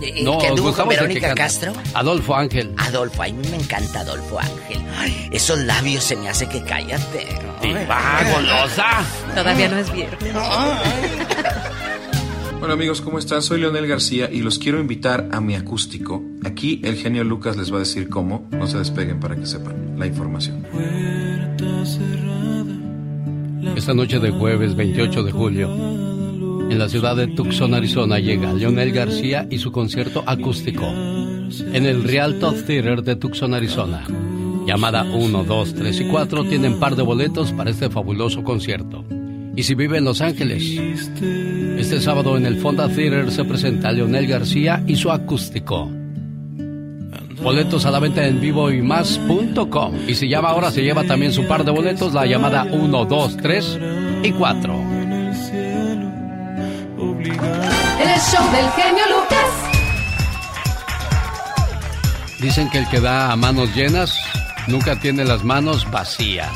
¿El No, que anduvo con Verónica. Castro? Adolfo Ángel. Adolfo, a mí me encanta Adolfo Ángel. Ay, esos labios se me hace que cállate. Diva, golosa. Todavía no es viernes. Hola amigos, ¿cómo están? Soy Leonel García y los quiero invitar a mi acústico. Aquí el genio Lucas les va a decir cómo. No se despeguen para que sepan la información. Esta noche de jueves 28 de julio, en la ciudad de Tucson, Arizona, llega Leonel García y su concierto acústico en el Rialto Theater de Tucson, Arizona. Llamada 1, 2, 3 y 4 tienen par de boletos para este fabuloso concierto. Y si vive en Los Ángeles, este sábado en el Fonda Theater se presenta Leonel García y su acústico. Boletos a la venta en vivo y más.com. Y si llama ahora, se lleva también su par de boletos, la llamada 1, 2, 3 y 4. El show del genio Lucas. Dicen que el que da a manos llenas nunca tiene las manos vacías.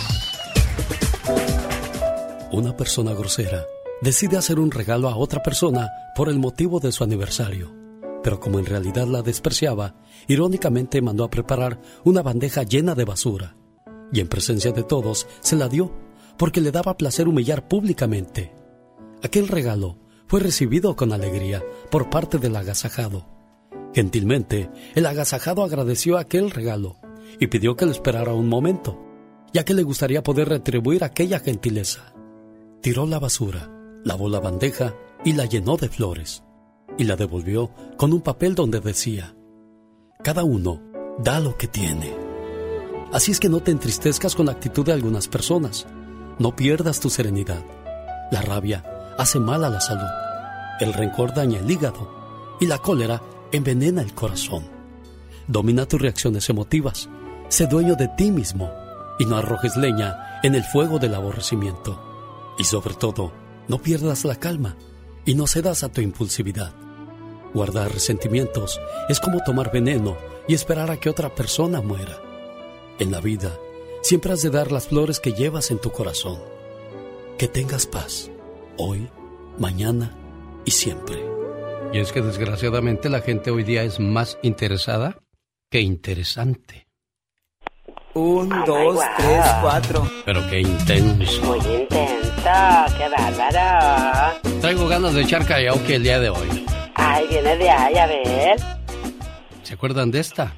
Una persona grosera decide hacer un regalo a otra persona por el motivo de su aniversario. Pero como en realidad la despreciaba, irónicamente mandó a preparar una bandeja llena de basura. Y en presencia de todos se la dio porque le daba placer humillar públicamente. Aquel regalo fue recibido con alegría por parte del agasajado. Gentilmente, el agasajado agradeció aquel regalo y pidió que le esperara un momento, ya que le gustaría poder retribuir aquella gentileza. Tiró la basura, lavó la bandeja y la llenó de flores, y la devolvió con un papel donde decía, Cada uno da lo que tiene. Así es que no te entristezcas con la actitud de algunas personas, no pierdas tu serenidad. La rabia hace mal a la salud, el rencor daña el hígado y la cólera envenena el corazón. Domina tus reacciones emotivas, sé dueño de ti mismo y no arrojes leña en el fuego del aborrecimiento. Y sobre todo, no pierdas la calma y no cedas a tu impulsividad. Guardar resentimientos es como tomar veneno y esperar a que otra persona muera. En la vida, siempre has de dar las flores que llevas en tu corazón. Que tengas paz, hoy, mañana y siempre. Y es que desgraciadamente la gente hoy día es más interesada que interesante. Un, dos, tres, cuatro. Pero qué intenso. Muy intenso, qué bárbaro. Traigo ganas de echar karaoke el día de hoy. Ay, viene de ahí, a ver. ¿Se acuerdan de esta?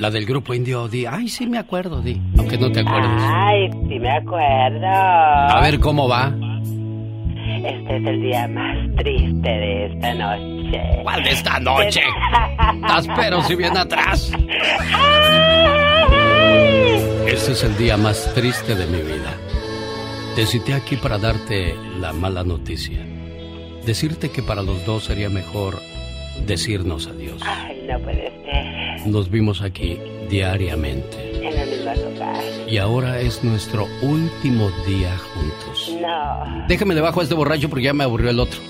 La del grupo indio Di. Ay, sí me acuerdo, Di. Aunque no te acuerdes. Ay, sí me acuerdo. A ver cómo va. Este es el día más triste de esta noche. ¿Cuál de esta noche? Estás pero si bien atrás. Este es el día más triste de mi vida. Te cité aquí para darte la mala noticia. Decirte que para los dos sería mejor decirnos adiós. Ay, no puede ser. Nos vimos aquí diariamente. En el mismo lugar. Y ahora es nuestro último día juntos. No. Déjame le bajo a este borracho porque ya me aburrió el otro.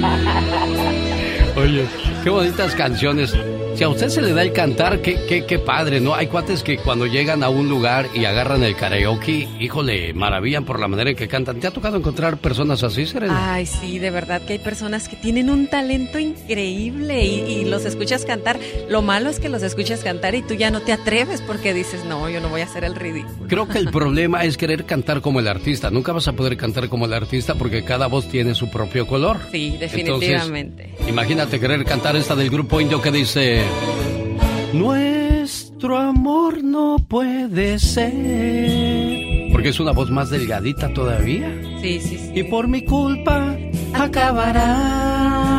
Oye, qué bonitas canciones. Si a usted se le da el cantar, qué, qué, qué padre, ¿no? Hay cuates que cuando llegan a un lugar y agarran el karaoke, híjole, maravillan por la manera en que cantan. ¿Te ha tocado encontrar personas así, Serena? Ay, sí, de verdad que hay personas que tienen un talento increíble y, y los escuchas cantar. Lo malo es que los escuchas cantar y tú ya no te atreves porque dices, no, yo no voy a hacer el ridículo. Creo que el problema es querer cantar como el artista. Nunca vas a poder cantar como el artista porque cada voz tiene su propio color. Sí, definitivamente. Entonces, imagínate querer cantar esta del grupo indio que dice... Nuestro amor no puede ser. Porque es una voz más delgadita todavía. Sí, sí, sí. Y por mi culpa acabará.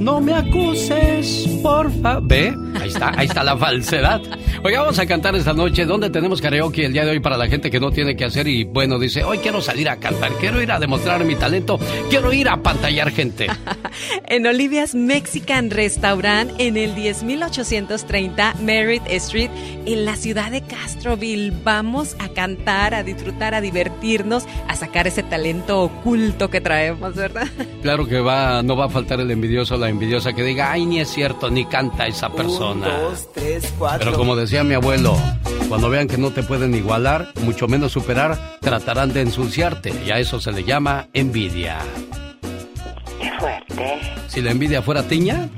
No me acuses, porfa. ¿Ve? Ahí está, ahí está la falsedad. Oye, vamos a cantar esta noche. ¿Dónde tenemos karaoke el día de hoy para la gente que no tiene que hacer? Y bueno, dice, hoy quiero salir a cantar, quiero ir a demostrar mi talento, quiero ir a pantallar gente. En Olivia's Mexican Restaurant en el 10830 Merritt Street en la ciudad de Castroville. Vamos a cantar, a disfrutar, a divertirnos, a sacar ese talento oculto que traemos, ¿verdad? Claro que va, no va a faltar el envidioso la envidiosa que diga, ay, ni es cierto, ni canta esa persona. Un, dos, tres, cuatro. Pero como decía mi abuelo, Cuando vean que no te pueden igualar, mucho menos superar, tratarán de ensuciarte y a eso se le llama envidia. Qué fuerte. Si la envidia fuera tiña,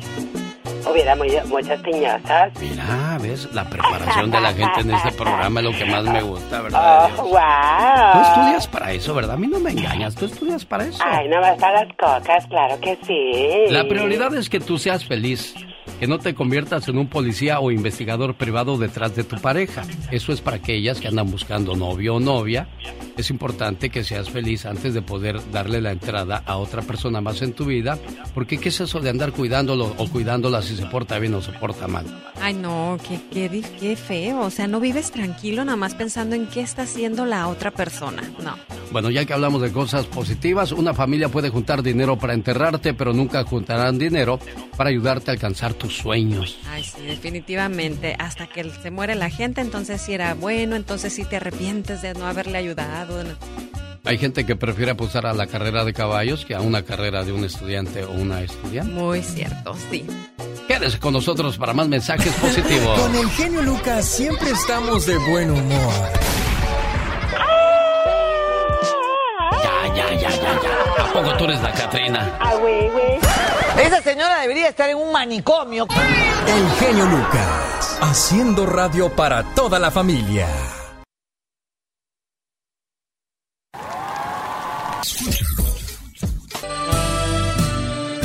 Hubiera muchas piñosas. mira, ves, la preparación de la gente en este programa es lo que más me gusta, ¿verdad? Oh, wow. Tú estudias para eso, ¿verdad? A mí no me engañas, tú estudias para eso. Ay, nomás para las cocas, claro que sí. La prioridad es que tú seas feliz, que no te conviertas en un policía o investigador privado detrás de tu pareja. Eso es para aquellas que andan buscando novio o novia. Es importante que seas feliz antes de poder darle la entrada a otra persona más en tu vida, porque ¿qué es eso de andar cuidándolo o cuidándola si se porta bien o se porta mal? Ay, no, qué, qué, qué feo. O sea, no vives tranquilo nada más pensando en qué está haciendo la otra persona. No. Bueno, ya que hablamos de cosas positivas, una familia puede juntar dinero para enterrarte, pero nunca juntarán dinero para ayudarte a alcanzar tus sueños. Ay, sí, definitivamente. Hasta que se muere la gente, entonces sí era bueno, entonces sí te arrepientes de no haberle ayudado. Hay gente que prefiere apostar a la carrera de caballos que a una carrera de un estudiante o una estudiante. Muy cierto, sí. Quédese con nosotros para más mensajes positivos. Con el genio Lucas siempre estamos de buen humor. Ya, ya, ya, ya, ya. ¿A poco tú eres la Catrina? Ah, güey, güey. Esa señora debería estar en un manicomio. El genio Lucas, haciendo radio para toda la familia.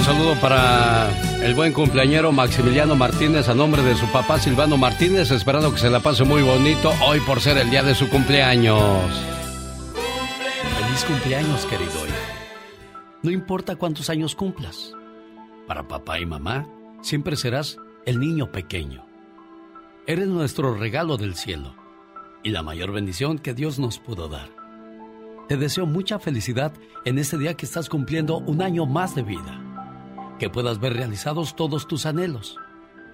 Saludo para el buen cumpleañero Maximiliano Martínez a nombre de su papá Silvano Martínez, esperando que se la pase muy bonito hoy por ser el día de su cumpleaños. Feliz cumpleaños, querido hijo. No importa cuántos años cumplas, para papá y mamá siempre serás el niño pequeño. Eres nuestro regalo del cielo y la mayor bendición que Dios nos pudo dar. Te deseo mucha felicidad en este día que estás cumpliendo un año más de vida. Que puedas ver realizados todos tus anhelos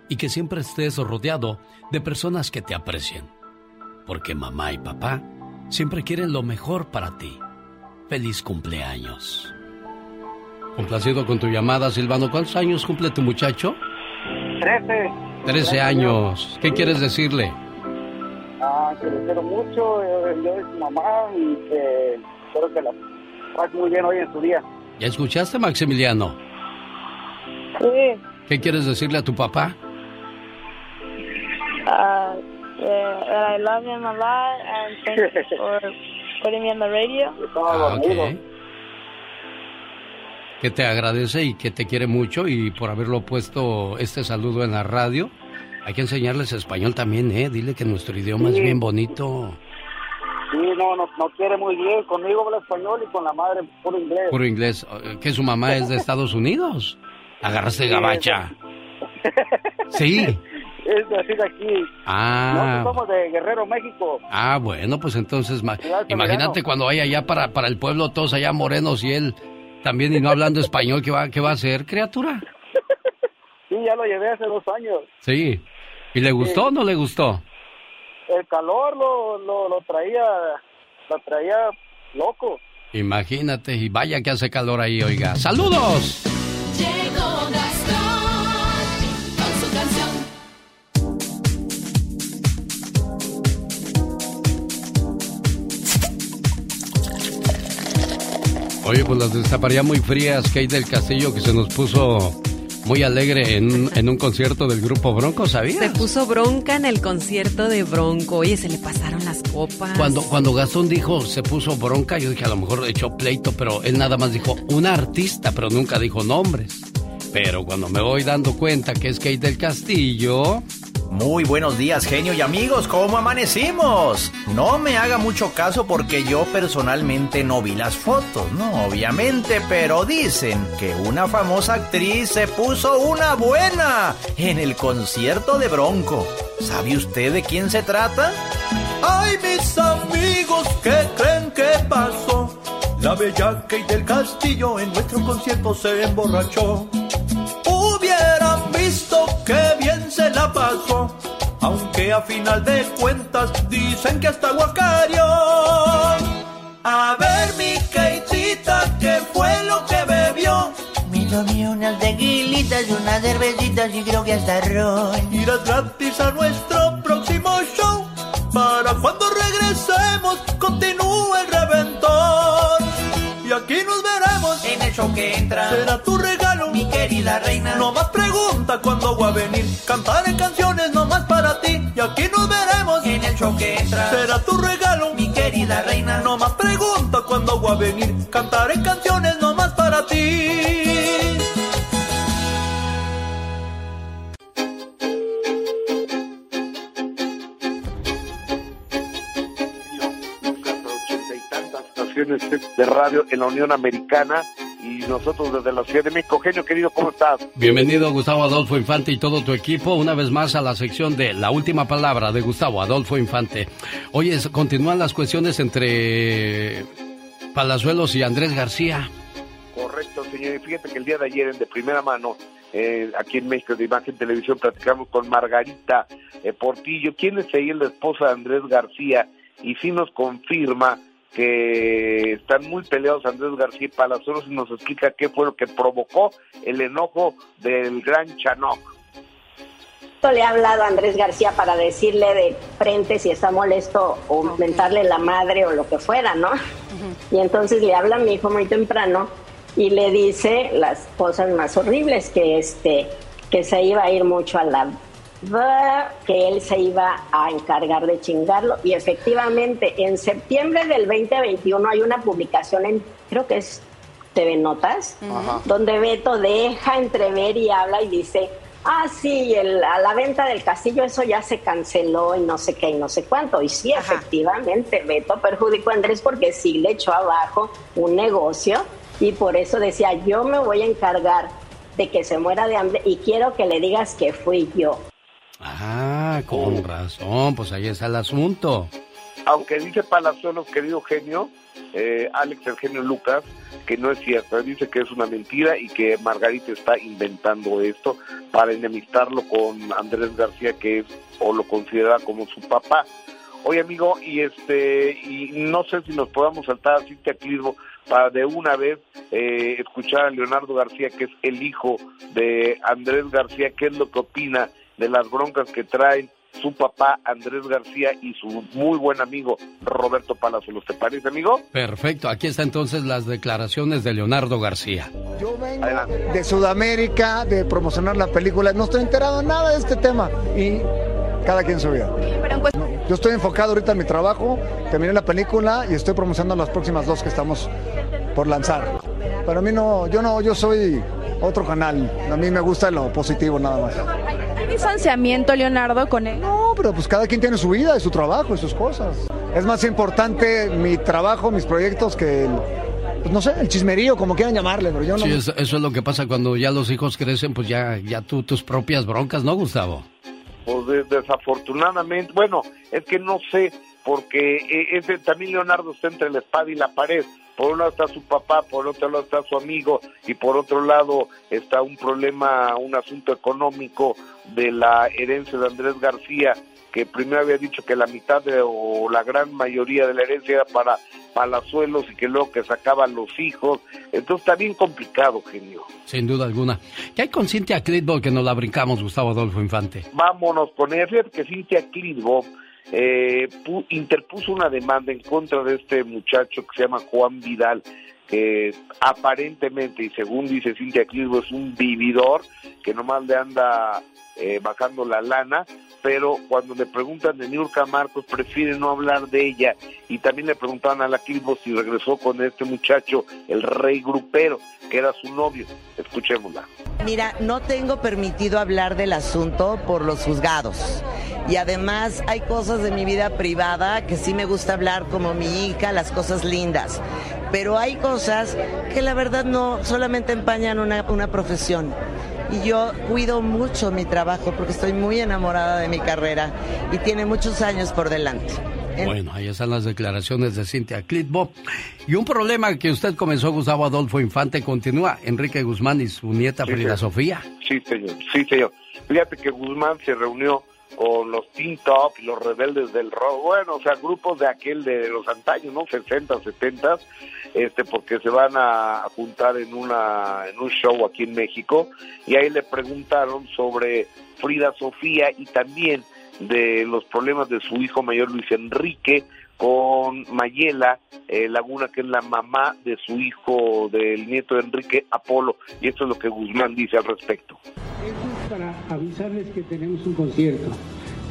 y que siempre estés rodeado de personas que te aprecien. Porque mamá y papá siempre quieren lo mejor para ti. Feliz cumpleaños. Complacido con tu llamada, Silvano. ¿Cuántos años cumple tu muchacho? Trece. Trece años. ¿Qué quieres decirle? Ah, que le quiero mucho, eh, yo soy su mamá y que espero que la pase muy bien hoy en su día. ¿Ya escuchaste, Maximiliano? Sí, ¿Qué quieres decirle a tu papá? uh, yeah, that I love him a lot and thank you for putting me on the radio. Ah, ok. Que te agradece y que te quiere mucho y por haberlo puesto este saludo en la radio. Hay que enseñarles español también, ¿eh? Dile que nuestro idioma es Sí. bien bonito. Sí, no, no, no quiere muy bien, conmigo habla español y con la madre puro inglés. Puro inglés. Eh, ¿Que su mamá es de Estados Unidos? Agarraste gabacha. Sí. Es de así de aquí. Ah. Nosotros somos de Guerrero, México. Ah, bueno, pues entonces, imagínate cuando vaya allá para, para el pueblo, todos allá morenos y él también y no hablando español, ¿qué va, qué va a hacer, criatura? Sí, ya lo llevé hace dos años. Sí. ¿Y le gustó o no le gustó? El calor lo, lo, lo traía, lo traía loco. Imagínate, y vaya que hace calor ahí, oiga. ¡Saludos! Llegó Gastón con su canción. Oye, pues las destaparía muy frías, Kate del Castillo, que se nos puso muy alegre en, en un concierto del grupo Bronco, Se ¿sabías? puso bronca en el concierto de Bronco. Oye, se le pasaron las copas. Cuando, cuando Gastón dijo se puso bronca, yo dije a lo mejor echó pleito, pero él nada más dijo un artista, pero nunca dijo nombres. Pero cuando me voy dando cuenta que es Kate del Castillo. Muy buenos días, genio y amigos, ¿cómo amanecimos? No me haga mucho caso porque yo personalmente no vi las fotos, no, obviamente, pero dicen que una famosa actriz se puso una buena en el concierto de Bronco. ¿Sabe usted de quién se trata? Ay, mis amigos, ¿qué creen que pasó? La bella Kate del Castillo en nuestro concierto se emborrachó. La pasó, aunque a final de cuentas dicen que hasta guacario. A ver, mi Kateita, ¿qué fue lo que bebió? Me tomé unas tequilitas, unas cervecitas y creo que hasta ron. Irás gratis a nuestro próximo show. Cuando regresemos, continúa el reventón. Y aquí nos veremos En el show que entra, Será tu regalo, mi querida reina. No más pregunta venir. Cantaré canciones nomás para ti. Y aquí nos veremos. En el show que entra, Será tu regalo, mi querida reina. No más pregunta cuándo voy a venir. Cantaré canciones nomás para ti. ochenta y tantas estaciones de radio en la Unión Americana y nosotros desde la Ciudad de México. Genio querido, ¿cómo estás? Bienvenido Gustavo Adolfo Infante y todo tu equipo una vez más a la sección de La Última Palabra de Gustavo Adolfo Infante. Oye, continúan las cuestiones entre Palazuelos y Andrés García. Correcto, señor. Y fíjate que el día de ayer, en de primera mano, eh, aquí en México, de Imagen Televisión, platicamos con Margarita eh, Portillo, quien es ella, la esposa de Andrés García, y sí nos confirma que están muy peleados Andrés García y Palazuelos y nos explica qué fue lo que provocó el enojo del gran Chanoc. le ha hablado a Andrés García para decirle de frente si está molesto o mentarle la madre o lo que fuera, ¿no? Y entonces le habla a mi hijo muy temprano y le dice las cosas más horribles, que este, que se iba a ir mucho a la que él se iba a encargar de chingarlo. Y efectivamente en septiembre del 2021 hay una publicación en creo que es TV Notas donde Beto deja entrever y habla y dice ah sí el, a la venta del castillo eso ya se canceló y no sé qué y no sé cuánto y sí efectivamente Beto perjudicó a Andrés porque sí le echó abajo un negocio y por eso decía yo me voy a encargar de que se muera de hambre y quiero que le digas que fui yo Ah, con razón, pues ahí está el asunto. Aunque dice Palazuelos, querido genio, eh, Alex el genio Lucas, que no es cierto. Él dice que es una mentira y que Margarita está inventando esto para enemistarlo con Andrés García, que es o lo considera como su papá. Oye, amigo, y este, y no sé si nos podamos saltar a Cintia Clirbo para de una vez eh, escuchar a Leonardo García, que es el hijo de Andrés García, qué es lo que opina de las broncas que traen su papá Andrés García y su muy buen amigo Roberto Palazuelos. ¿Te parece, amigo? Perfecto, aquí están entonces las declaraciones de Leonardo García. Yo vengo de Sudamérica, de promocionar la película, no estoy enterado de nada de este tema y cada quien su vida. Yo estoy enfocado ahorita en mi trabajo, terminé la película y estoy promocionando las próximas dos que estamos por lanzar. Para mí no, yo no, yo soy otro canal, a mí me gusta lo positivo nada más. ¿Hay distanciamiento, Leonardo, con él? No, pero pues cada quien tiene su vida y su trabajo y sus cosas. Es más importante mi trabajo, mis proyectos que el, pues no sé, el chismerío, como quieran llamarle, pero yo no... Sí, eso, eso es lo que pasa cuando ya los hijos crecen, pues ya, ya tú, tus propias broncas, ¿no, Gustavo? Pues de- desafortunadamente, bueno, es que no sé, porque eh, ese, también Leonardo está entre la espada y la pared. Por un lado está su papá, por otro lado está su amigo y por otro lado está un problema, un asunto económico de la herencia de Andrés García, que primero había dicho que la mitad de, o la gran mayoría de la herencia era para Palazuelos y que luego que sacaban los hijos. Entonces está bien complicado, genio. Sin duda alguna. ¿Qué hay con Cintia Clitbo que nos la brincamos, Gustavo Adolfo Infante? vámonos con ella. Fíjate que Cintia Clitbo eh, pu- interpuso una demanda en contra de este muchacho que se llama Juan Vidal, que aparentemente, y según dice Cintia Clitbo, es un vividor que nomás le anda eh, bajando la lana, pero cuando le preguntan de Niurka Marcos, prefiere no hablar de ella. Y también le preguntaban a la Clitbo si regresó con este muchacho, el rey grupero, que era su novio. Escuchémosla. Mira, no tengo permitido hablar del asunto por los juzgados. Y además hay cosas de mi vida privada que sí me gusta hablar, como mi hija, las cosas lindas. Pero hay cosas que la verdad no solamente empañan una, una profesión. Y yo cuido mucho mi trabajo porque estoy muy enamorada de mi carrera y tiene muchos años por delante. Bueno, ahí están las declaraciones de Cintia Clitbo. Y un problema que usted comenzó, Gustavo Adolfo Infante, continúa. Enrique Guzmán y su nieta Sí, Frida señor. Sofía. Sí, señor. Sí, señor. Fíjate que Guzmán se reunió con los Teen Top y los rebeldes del rock, bueno, o sea, grupos de aquel de los antaños, ¿no? 60, 70, este, porque se van a juntar en una en un show aquí en México y ahí le preguntaron sobre Frida Sofía y también de los problemas de su hijo mayor Luis Enrique con Mayela eh, Laguna, que es la mamá de su hijo, del nieto de Enrique Apolo, y esto es lo que Guzmán dice al respecto. Eso es para avisarles que tenemos un concierto.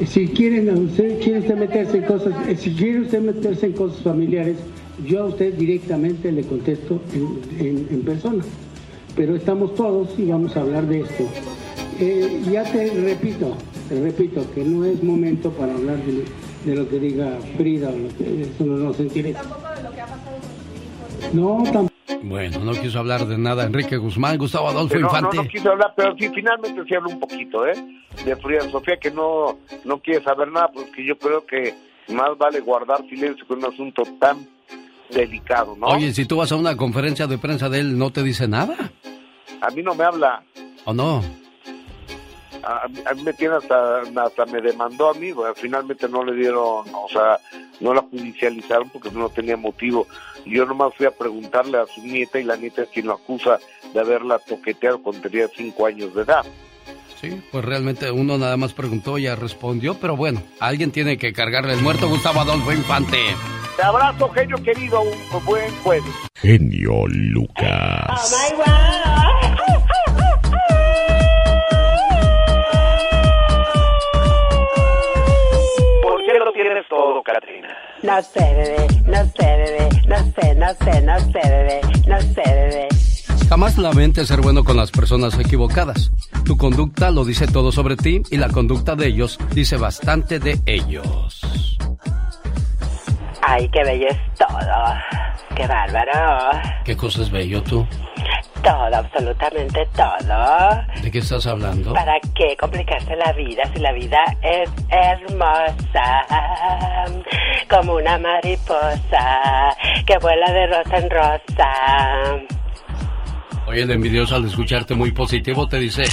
Si quieren, usted quiere meterse en cosas, si quiere usted meterse en cosas familiares, yo a usted directamente le contesto en, en, persona. Pero estamos todos y vamos a hablar de esto. Eh, ya te repito, te repito que no es momento para hablar de, de lo que diga Frida o lo que eso no nos interesa. Tampoco de lo que ha pasado con No, tampoco. Bueno, no quiso hablar de nada Enrique Guzmán, Gustavo Adolfo Infante. No, no quiso hablar, pero sí, finalmente sí habló un poquito, ¿eh? De Frida Sofía, que no, no quiere saber nada, porque yo creo que más vale guardar silencio con un asunto tan delicado, ¿no? Oye, si tú vas a una conferencia de prensa de él, ¿no te dice nada? A mí no me habla. ¿O no? a, mí me tiene hasta, hasta me demandó a mí, finalmente no le dieron, o sea, no la judicializaron porque no tenía motivo. Yo nomás fui a preguntarle a su nieta y la nieta es quien lo acusa de haberla toqueteado cuando tenía cinco años de edad. Sí, pues realmente uno nada más preguntó y ya respondió, pero bueno, alguien tiene que cargarle el muerto Gustavo Adolfo Infante. Te abrazo, genio querido, un buen jueves. Genio Lucas. tienes todo, Katrina. No sé, bebé, no sé, bebé, no sé, no sé, no sé, bebé, no sé, bebé. Jamás mente ser bueno con las personas equivocadas. Tu conducta lo dice todo sobre ti y la conducta de ellos dice bastante de ellos. Ay, qué bello es todo. Qué bárbaro. ¿Qué cosa es bello tú? Todo, absolutamente todo. ¿De qué estás hablando? ¿Para qué complicarse la vida si la vida es hermosa? Como una mariposa que vuela de rosa en rosa. Oye, el envidioso al escucharte muy positivo te dice...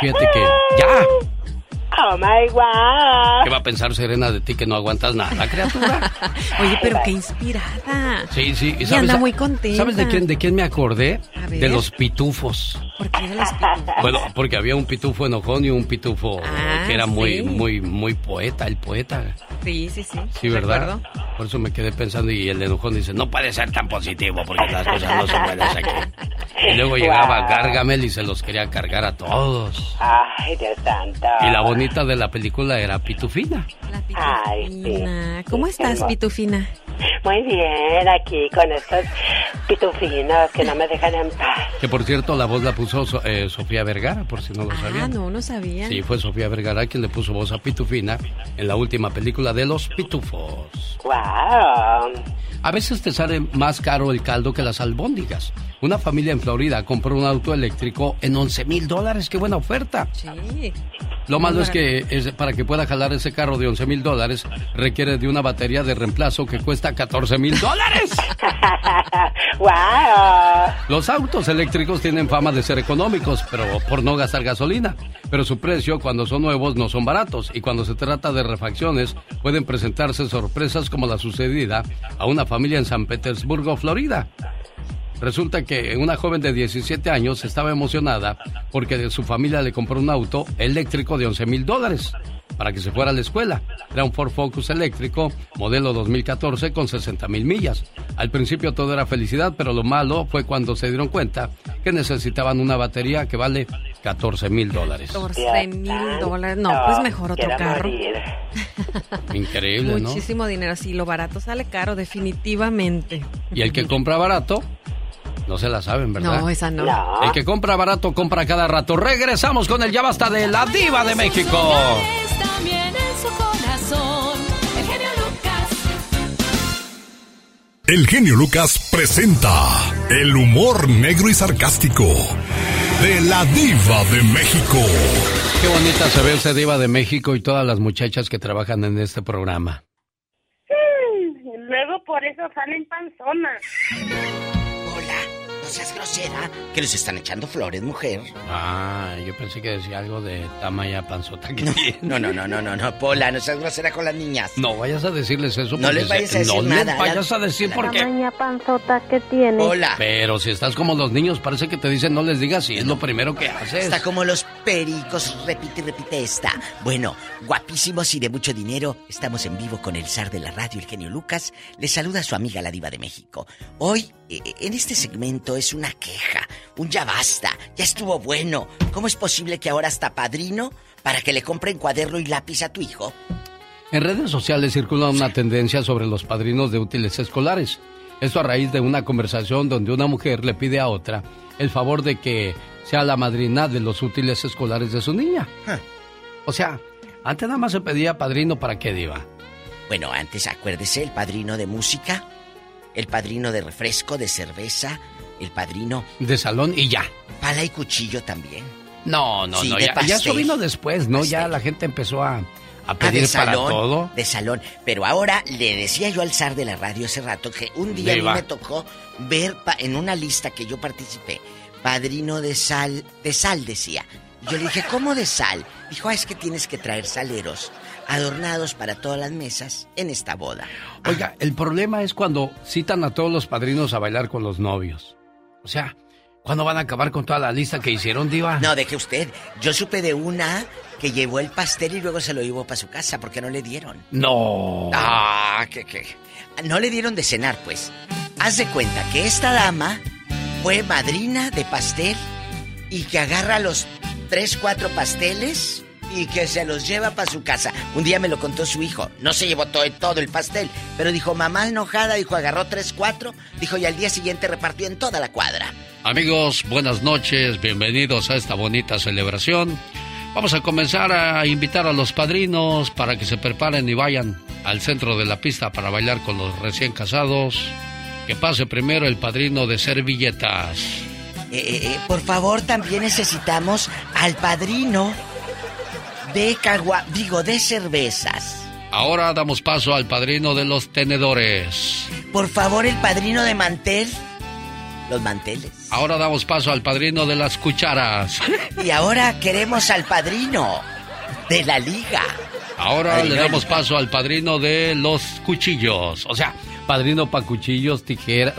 Fíjate que. ¡Ya! Oh my God. ¿Qué va a pensar Serena de ti que no aguantas nada, criatura? Oye, pero qué inspirada. Sí, sí. Y, anda muy contenta. ¿Sabes de quién, de quién me acordé? De los pitufos. ¿Por qué de los pitufos? Bueno, porque había un pitufo enojón y un pitufo ah, que era muy, muy, muy poeta, el poeta. Sí, sí, sí. Sí, ¿verdad? Por eso me quedé pensando y el enojón dice, no puede ser tan positivo porque las cosas no son buenas aquí. Y luego llegaba Gargamel y se los quería cargar a todos. Ay, Dios santo. Y la bonita de la película era Pitufina. La Pitufina. ¿Cómo estás, Pitufina? Muy bien, aquí con estos pitufinos que no me dejan en paz. Que por cierto, la voz la puso eh, Sofía Vergara, por si no lo ah, sabían. Ah, no, no sabía. Sí, fue Sofía Vergara quien le puso voz a Pitufina en la última película de Los Pitufos. ¡Wow! A veces te sale más caro el caldo que las albóndigas. Una familia en Florida compró un auto eléctrico en 11 mil dólares. ¡Qué buena oferta! Sí. Lo malo es que para que pueda jalar ese carro de 11 mil dólares requiere de una batería de reemplazo que cuesta 14 mil dólares. ¡Wow! Los autos eléctricos tienen fama de ser económicos, pero por no gastar gasolina. Pero su precio cuando son nuevos no son baratos y cuando se trata de refacciones pueden presentarse sorpresas como la sucedida a una familia en San Petersburgo, Florida. Resulta que una joven de 17 años estaba emocionada porque su familia le compró un auto eléctrico de 11 mil dólares para que se fuera a la escuela. Era un Ford Focus eléctrico, modelo 2014 con 60 mil millas. Al principio todo era felicidad, pero lo malo fue cuando se dieron cuenta que necesitaban una batería que vale 14 mil dólares. 14 mil dólares. No, pues mejor otro carro. Increíble, ¿no? Muchísimo dinero. Sí, lo barato sale caro, definitivamente. Y el que compra barato no se la saben, ¿verdad? No, esa no. El que compra barato compra cada rato. Regresamos con el ya basta de la diva de México. El genio Lucas presenta el humor negro y sarcástico de la diva de México. Qué bonita se ve esa diva de México y todas las muchachas que trabajan en este programa. luego por eso salen panzonas. No seas será? Que les están echando flores, mujer. Ah, yo pensé que decía algo de Tamaya Panzota que No, tiene. no, no, no, no, no, no, Pola, no seas grosera con las niñas. No vayas a decirles eso. No porque les vayas a decir no nada. les vayas a decir La porque... maña panzota que tiene. Hola. Pero si estás como los niños, parece que te dicen no les digas y es lo primero que haces. Está como los pericos, repite y repite esta. Bueno, guapísimos y de mucho dinero, estamos en vivo con el zar de la radio, el genio Lucas. Les saluda su amiga la diva de México. Hoy, eh, en este segmento, es una queja, un ya basta, ya estuvo bueno. ¿Cómo es posible que ahora hasta padrino para que le compren cuaderno y lápiz a tu hijo? En redes sociales circula una tendencia sobre los padrinos de útiles escolares. Esto a raíz de una conversación donde una mujer le pide a otra el favor de que sea la madrina de los útiles escolares de su niña. O sea, antes nada más se pedía padrino para qué diva. Bueno, antes acuérdese, el padrino de música, el padrino de refresco, de cerveza, el padrino... De salón y ya. Pala y cuchillo también. No, no, Sí, no. Ya, ya eso vino después, ¿no? Ya la gente empezó a, a Ah, pedir para salón, todo. De salón. Pero ahora le decía yo al zar de la radio hace rato que un día a mí me tocó ver pa- en una lista que yo participé, padrino de sal, de sal decía. Yo le dije, ¿cómo de sal? Dijo, ah, es que tienes que traer saleros adornados para todas las mesas en esta boda. Oiga, el problema es cuando citan a todos los padrinos a bailar con los novios. O sea, ¿cuándo van a acabar con toda la lista que hicieron, Diva? No, deje usted. Yo supe de una que llevó el pastel y luego se lo llevó para su casa porque no le dieron. No. Ah, que que. No le dieron de cenar, pues. Haz de cuenta que esta dama fue madrina de pastel y que agarra los tres, cuatro pasteles y que se los lleva para su casa. Un día me lo contó su hijo. No se llevó todo, todo el pastel, pero dijo, mamá enojada, dijo, agarró tres, cuatro, dijo, y al día siguiente repartió en toda la cuadra. Amigos, buenas noches, bienvenidos a esta bonita celebración. Vamos a comenzar a invitar a los padrinos para que se preparen y vayan al centro de la pista para bailar con los recién casados. Que pase primero el padrino de servilletas. Eh, eh, eh, por favor, también necesitamos al padrino de cagua, digo, de cervezas. Ahora damos paso al padrino de los tenedores. Por favor, el padrino de mantel. Los manteles. Ahora damos paso al padrino de las cucharas. Y ahora queremos al padrino de la liga. Ahora Padrino le damos paso al padrino de los cuchillos. O sea, padrino para cuchillos, tijeras,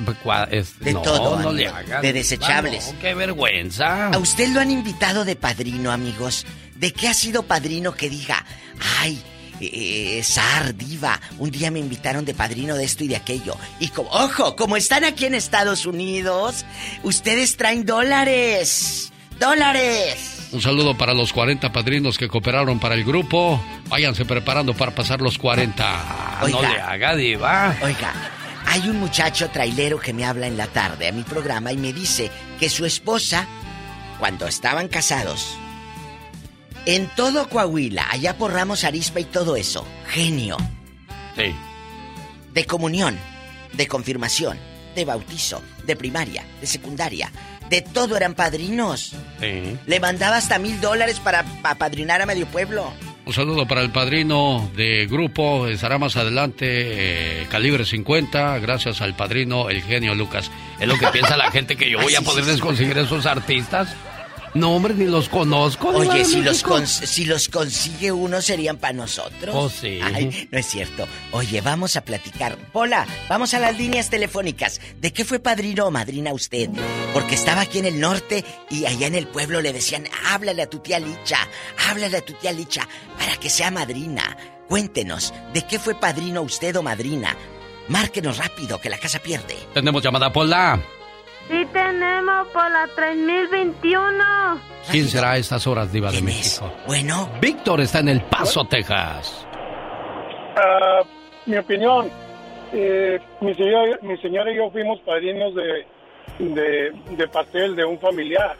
De no, todo, no le amigo. hagan. De desechables. Qué vergüenza. ¿A usted lo han invitado de padrino, amigos? ¿De qué ha sido padrino que diga, ay, eh, Sar, diva, un día me invitaron de padrino de esto y de aquello? Y como, ojo, como están aquí en Estados Unidos, ustedes traen dólares. ¡Dólares! Un saludo para los 40 padrinos que cooperaron para el grupo. Váyanse preparando para pasar los 40. no le haga diva. Oiga, hay un muchacho trailero que me habla en la tarde a mi programa y me dice que su esposa, cuando estaban casados, en todo Coahuila, allá por Ramos Arispa y todo eso, genio, Sí. de comunión, de confirmación, de bautizo, de primaria, de secundaria, de todo eran padrinos. sí. Le mandaba hasta mil dólares para apadrinar a medio pueblo. Un saludo para el padrino de grupo. Estará más adelante, eh, calibre 50, gracias al padrino, el genio Lucas. Es lo que piensa la gente que yo voy a sí, poderles sí, sí. conseguir esos artistas. No, hombre, ni los conozco. Oye, si los, si los consigue uno serían para nosotros. Oh, sí. Ay, no es cierto. Oye, vamos a platicar. Pola, vamos a las líneas telefónicas. ¿De qué fue padrino o madrina usted? Porque estaba aquí en el norte y allá en el pueblo le decían, háblale a tu tía Licha, háblale a tu tía Licha para que sea madrina. Cuéntenos, ¿de qué fue padrino usted o madrina? Márquenos rápido, que la casa pierde. Tenemos llamada Pola. Sí tenemos por la 3021. ¿Quién será a estas horas, Diva de México? Bueno. Víctor está en El Paso, Texas. Ah, mi opinión, eh, mi, señora, mi señora y yo fuimos padrinos de, de, de pastel de un familiar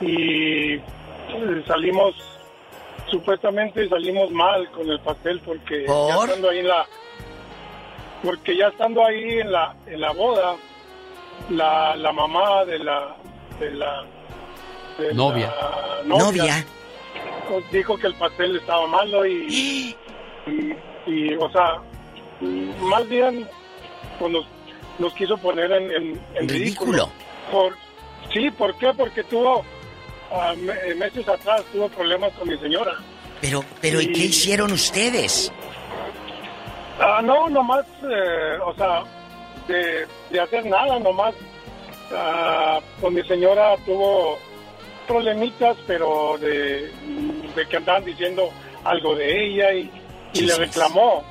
y eh, salimos, supuestamente salimos mal con el pastel porque ya estando ahí en la, porque ya estando ahí en la, en la boda, la, la mamá de la, de la de Novia. la Novia. dijo que el pastel estaba malo y, y, y, o sea, más bien pues nos, nos quiso poner en, en- en Ridículo. Por, Sí, ¿por qué? Porque tuvo, me- meses atrás, tuvo problemas con mi señora. Pero, pero ¿y qué hicieron ustedes? Ah, no, nomás, eh, o sea, de, de hacer nada, nomás. ah, con mi señora tuvo problemitas, pero de, de que andaban diciendo algo de ella y, y le reclamó.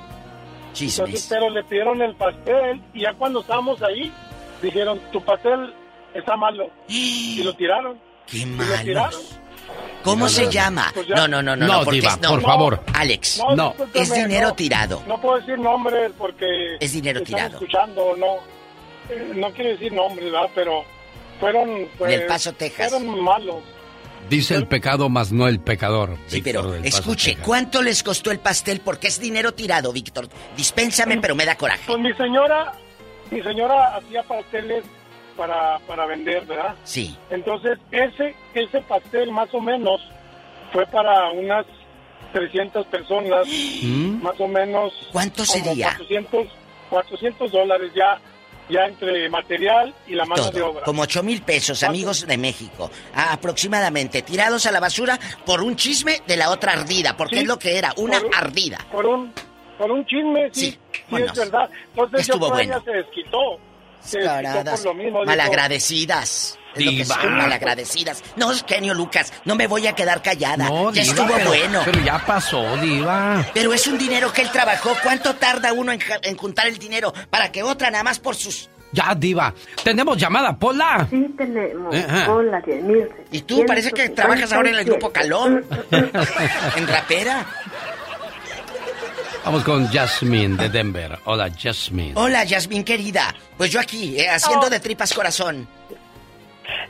Entonces, pero le pidieron el pastel y ya cuando estábamos ahí, dijeron, tu pastel está malo. Y lo tiraron. ¡Qué Y lo tiraron. ¿Cómo se llama? Pues ya- No, no, no, no, No, porque Diva, es- no. por favor. Alex, No, discúlpeme, es dinero no. tirado. No puedo decir nombres porque... Es dinero están tirado. escuchando, no. eh, No quiero decir nombres, ¿verdad? Pero fueron... pues, Del Paso, Texas. Fueron malos. Dice el pecado, más no el pecador. Sí, Víctor pero del Paso, escuche, Texas. ¿cuánto les costó el pastel? Porque es dinero tirado, Víctor. Dispénsame, pero me da coraje. Pues mi señora, mi señora hacía pasteles para, para vender, ¿verdad? Sí. Entonces, ese, ese pastel más o menos fue para unas 300 personas, ¿Mm? más o menos. ¿Cuánto sería? 400, 400 dólares ya, ya entre material y la mano de obra. como ocho mil pesos, amigos de México, a- aproximadamente, tirados a la basura por un chisme de la otra ardida, porque Sí, es lo que era, una por un- ardida. Por un, por un chisme, sí, sí, bueno, es verdad. Entonces estuvo yo bueno. se desquitó. Descaradas, por lo mismo. malagradecidas. Es lo que Diva. son, malagradecidas. No, genio Lucas, no me voy a quedar callada. No, ya Diva, estuvo pero- bueno. Pero ya pasó, Diva. Pero es un dinero que él trabajó. ¿Cuánto tarda uno en, juntar el dinero para que otra nada más por sus... Ya, Diva. Tenemos llamada, Pola. Sí tenemos. Ajá. Hola, 10.000. Y tú parece que trabajas ahora en el grupo Calón. en rapera. Vamos con Jasmine de Denver. Hola, Jasmine. Hola, Yasmín querida. Pues yo aquí, eh, haciendo de tripas corazón.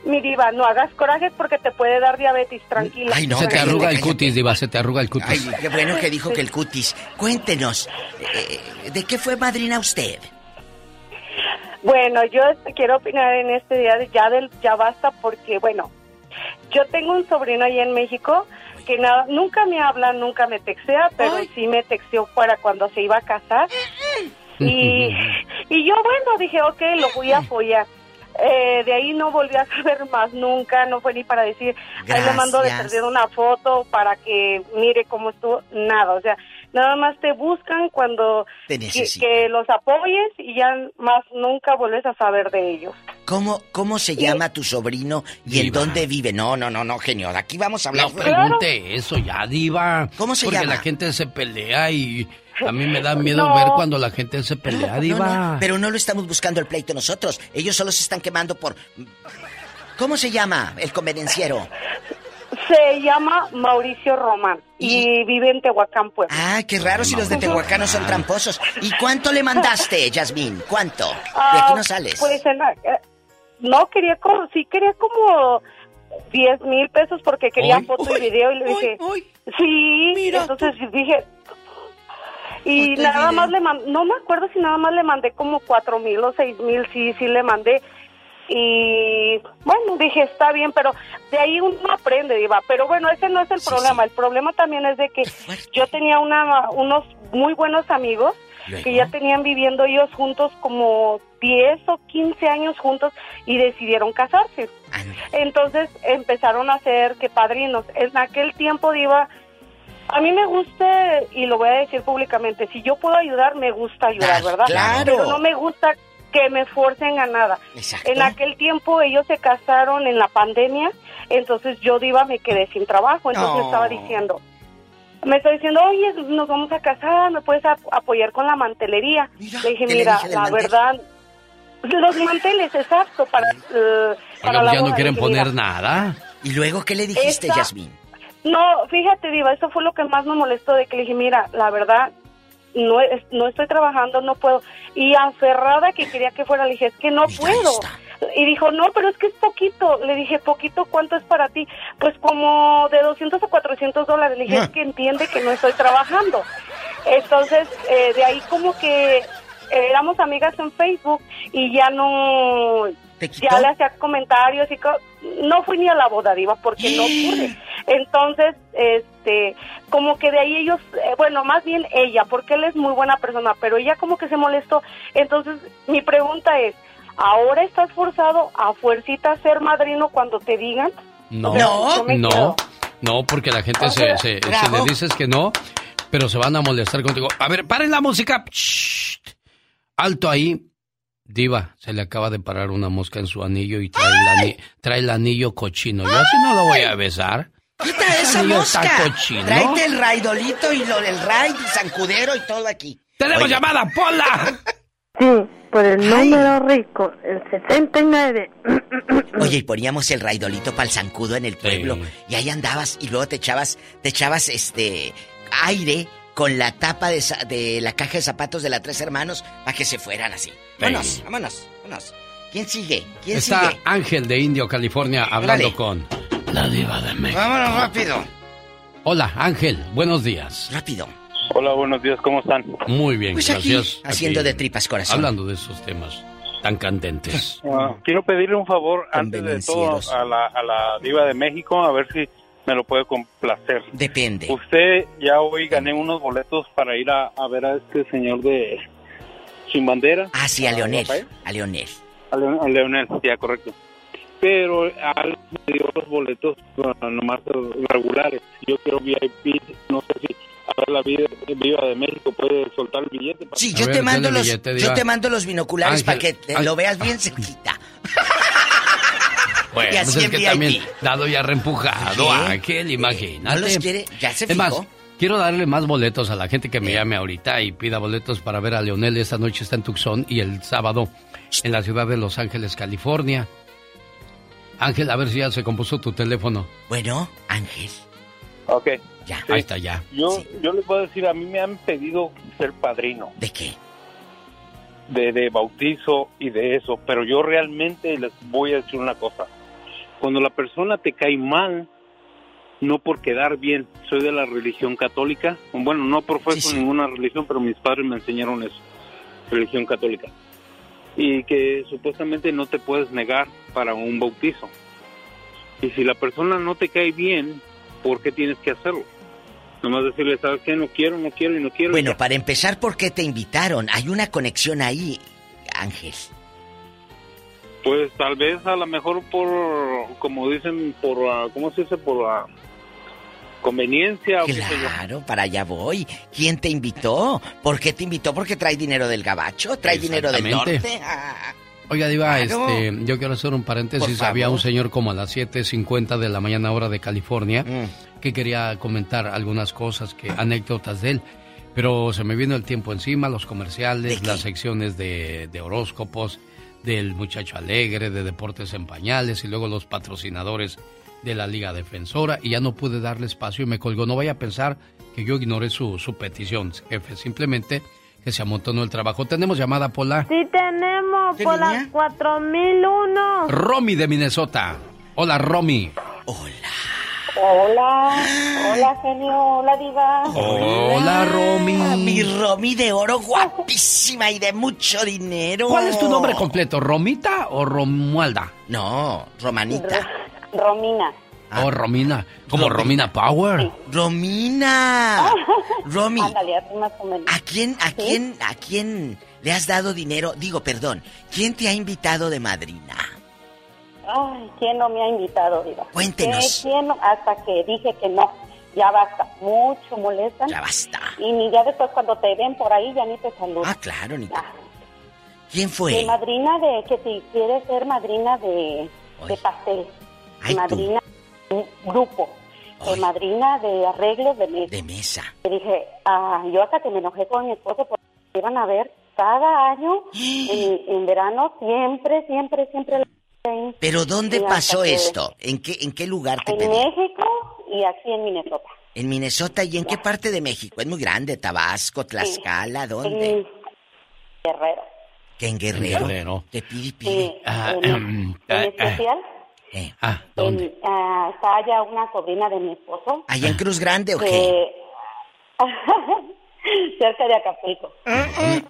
Mi diva, no hagas corajes porque te puede dar diabetes, tranquila. Ay, no, se te arruga el cutis, Diva, se te arruga el cutis. Ay, qué bueno que dijo que el cutis. Cuéntenos, eh, ¿de qué fue madrina usted? Bueno, yo quiero opinar en este día de ya del ya basta porque bueno, yo tengo un sobrino ahí en México que nada, nunca me habla, nunca me textea, pero sí me texteó para cuando se iba a casar. Y, y yo, bueno, dije, ok, lo voy a apoyar. Eh, de ahí no volví a saber más nunca, no fue ni para decir, ahí le mando de Gracias. perder una foto para que mire cómo estuvo, nada, o sea, nada más te buscan cuando Te que, que los apoyes y ya más nunca vuelves a saber de ellos. ¿Cómo, cómo se llama tu sobrino y en Diva. dónde vive? No, no, no, no, genio. de Aquí vamos a hablar. No pregunte eso ya, Diva. ¿Cómo se Porque llama? la gente se pelea y a mí me da miedo No. ver cuando la gente se pelea, No, Diva. no, pero no lo estamos buscando el pleito nosotros. Ellos solo se están quemando por... ¿Cómo se llama el convenenciero? Se llama Mauricio Román y vive en Tehuacán, Puebla. Ah, qué raro si los de Tehuacán no son tramposos. ¿Y cuánto le mandaste, Yasmín? ¿Cuánto? De Ah, aquí no sales. Pues en la- eh, no quería como, sí quería como 10 mil pesos porque quería Ay, foto y video y le dije, sí, entonces dije, y y nada más le mandé, no me acuerdo si nada más le mandé como cuatro mil o seis mil, sí, sí le mandé. Y bueno, dije, está bien, pero de ahí uno aprende, Diva. Pero bueno, ese no es el problema. El problema también es de que yo tenía una, unos muy buenos amigos que ya tenían viviendo ellos juntos como 10 o 15 años juntos y decidieron casarse. Entonces empezaron a ser que padrinos. En aquel tiempo, Diva, a mí me gusta, y lo voy a decir públicamente, si yo puedo ayudar, me gusta ayudar, ¿verdad? claro. Pero no me gusta que me forcen a nada. Exacto. En aquel tiempo ellos se casaron en la pandemia, entonces yo Diva me quedé sin trabajo, entonces No. me estaba diciendo, me está diciendo, oye, nos vamos a casar, ¿me puedes ap- apoyar con la mantelería? le dije, ¿qué le mira, dije la verdad, los manteles, exacto, para, Oiga, para pues la ya no boda". quieren dije, poner "Mira, nada. ¿Y luego qué le dijiste, Esta- Yasmín? no, fíjate, Diva, eso fue lo que más me molestó de que le dije, mira, la verdad, no, no estoy trabajando, no puedo. Y aferrada que quería que fuera, le dije, es que no puedo. Y dijo, no, pero es que es poquito. Le dije, ¿poquito cuánto es para ti? Pues como de 200 a 400 dólares. Le dije, Ah. es que entiende que no estoy trabajando. Entonces, eh, de ahí como que éramos amigas en Facebook y ya no ya le hacía comentarios y co- no fui ni a la boda diva porque no pude entonces este como que de ahí ellos eh, bueno más bien ella porque él es muy buena persona pero ella como que se molestó entonces mi pregunta es ahora estás forzado a fuercita a ser madrino cuando te digan. No, no, no, porque la gente O se, sea, se- bravo. le dices que no, pero se van a molestar contigo. A ver, paren la música. Shh. Alto ahí. Diva, se le acaba de parar una mosca en su anillo y trae el, ani- trae el anillo cochino. Yo así no lo voy a besar. Quita esa mosca. Tráete el raidolito y lo del raid y zancudero y todo aquí. ¡Tenemos Oye, llamada, Pola! Sí, por el número rico, el 69. Oye, y poníamos el raidolito para el zancudo en el pueblo. Y ahí andabas y luego te echabas, te echabas este aire con la tapa de, de la caja de zapatos de las tres hermanos para que se fueran así. Vámonos, Sí. vámonos, vámonos. ¿Quién sigue? ¿Quién Está sigue? Ángel de Indio, California, hablando con la diva de México. Vámonos rápido. Hola, Ángel, buenos días. Rápido. Hola, buenos días, ¿cómo están? Muy bien, Pues aquí, gracias. haciendo Aquí, de tripas corazón. Hablando de esos temas tan candentes. Ah, quiero pedirle un favor antes de todo a la, a la diva de México, a ver si me lo puede complacer. Depende. Usted ya hoy gané unos boletos para ir a, a ver a este señor de Sin Bandera. Ah, sí, a Leonel. Rafael. A Leonel. A, Leon- a Leonel, ya, correcto. Pero Alex me dio los boletos nomás regulares. Yo quiero VIP, no sé si a ver la vida, viva de México puede soltar el billete. para- Sí, yo te mando los, yo te mando los binoculares para que te- lo veas bien cerquita. Bueno, Y pues así es en que VIP. también dado ya reempujado, ¿Qué? Ángel, imagínate. ¿No los quiere? ¿Ya se Es más, fijó? quiero darle más boletos a la gente que me llame ahorita y pida boletos para ver a Leonel. Esta noche está en Tucson y el sábado en la ciudad de Los Ángeles, California. Ángel, a ver si ya se compuso tu teléfono. Bueno, Ángel. Ok. Ya. Sí. Ahí está ya. Yo, yo les puedo decir, a mí me han pedido ser padrino. ¿De qué? De, de bautizo y de eso, pero yo realmente les voy a decir una cosa. Cuando la persona te cae mal, no por quedar bien, soy de la religión católica, bueno, no profeso ninguna religión, pero mis padres me enseñaron eso, religión católica. Y que supuestamente no te puedes negar para un bautizo. Y si la persona no te cae bien, ¿por qué tienes que hacerlo? Nomás decirle, ¿sabes qué? No quiero, no quiero y no quiero. Bueno, ya. para empezar, ¿por qué te invitaron? Hay una conexión ahí, Ángel. Pues tal vez a lo mejor por, como dicen, por, ah, ¿cómo se dice? Por ah, conveniencia o qué sé yo. Claro, para allá voy. ¿Quién te invitó? ¿Por qué te invitó? ¿Porque trae dinero del gabacho? ¿Trae dinero del norte? Oiga, Diva, Claro. este, yo quiero hacer un paréntesis. Había un señor como a las 7.50 de la mañana hora de California Mm. que quería comentar algunas cosas, que anécdotas de él. Pero se me vino el tiempo encima, los comerciales, las secciones de, de horóscopos, del muchacho alegre, de deportes en pañales y luego los patrocinadores de la Liga Defensora y ya no pude darle espacio y me colgó. No vaya a pensar que yo ignoré su, su petición, jefe, simplemente que se amontonó el trabajo. Tenemos llamada Pola. Sí tenemos por las 4001. Romy de Minnesota. Hola, Romy. Hola, hola genio, hola diva. Hola, Romy. Mi Romy de oro guapísima y de mucho dinero. ¿Cuál es tu nombre completo? ¿Romita o Romualda? No, Romanita. Romina. Oh, Romina. Como Romina Power. Romina. Romy, Ándale, así más o menos. ¿a quién, a quién, a quién le has dado dinero? Digo, perdón, ¿quién te ha invitado de madrina? Ay, ¿quién no me ha invitado, diva? Cuéntenos. ¿Qué- quién no? Hasta que dije que no. Ya basta. Mucho molestan. Ya basta. Y ni ya después cuando te ven por ahí ya ni te saludan. Ah, claro, ni ¿Quién De fue? madrina de, que si quieres ser madrina de, de pastel. Ay, madrina de grupo. De madrina de arreglos de mesa. De mesa. Y dije, ah, yo hasta que me enojé con mi esposo porque iban a ver cada año en, en verano siempre, siempre, siempre. la-. ¿Pero dónde pasó que- esto? ¿En qué, ¿En qué lugar te En pedí? México y aquí en Minnesota. En Minnesota y en qué parte de México? Es muy grande, Tabasco, Tlaxcala, ¿dónde? En Guerrero. Que en Guerrero. Guerrero. Te pide, Sí, pide. Ah, en, em, en ah, ah. Ah, en, ¿dónde? ah, está allá una sobrina de mi esposo. ¿Allá en Cruz Grande o qué? que- cerca de Acapulco.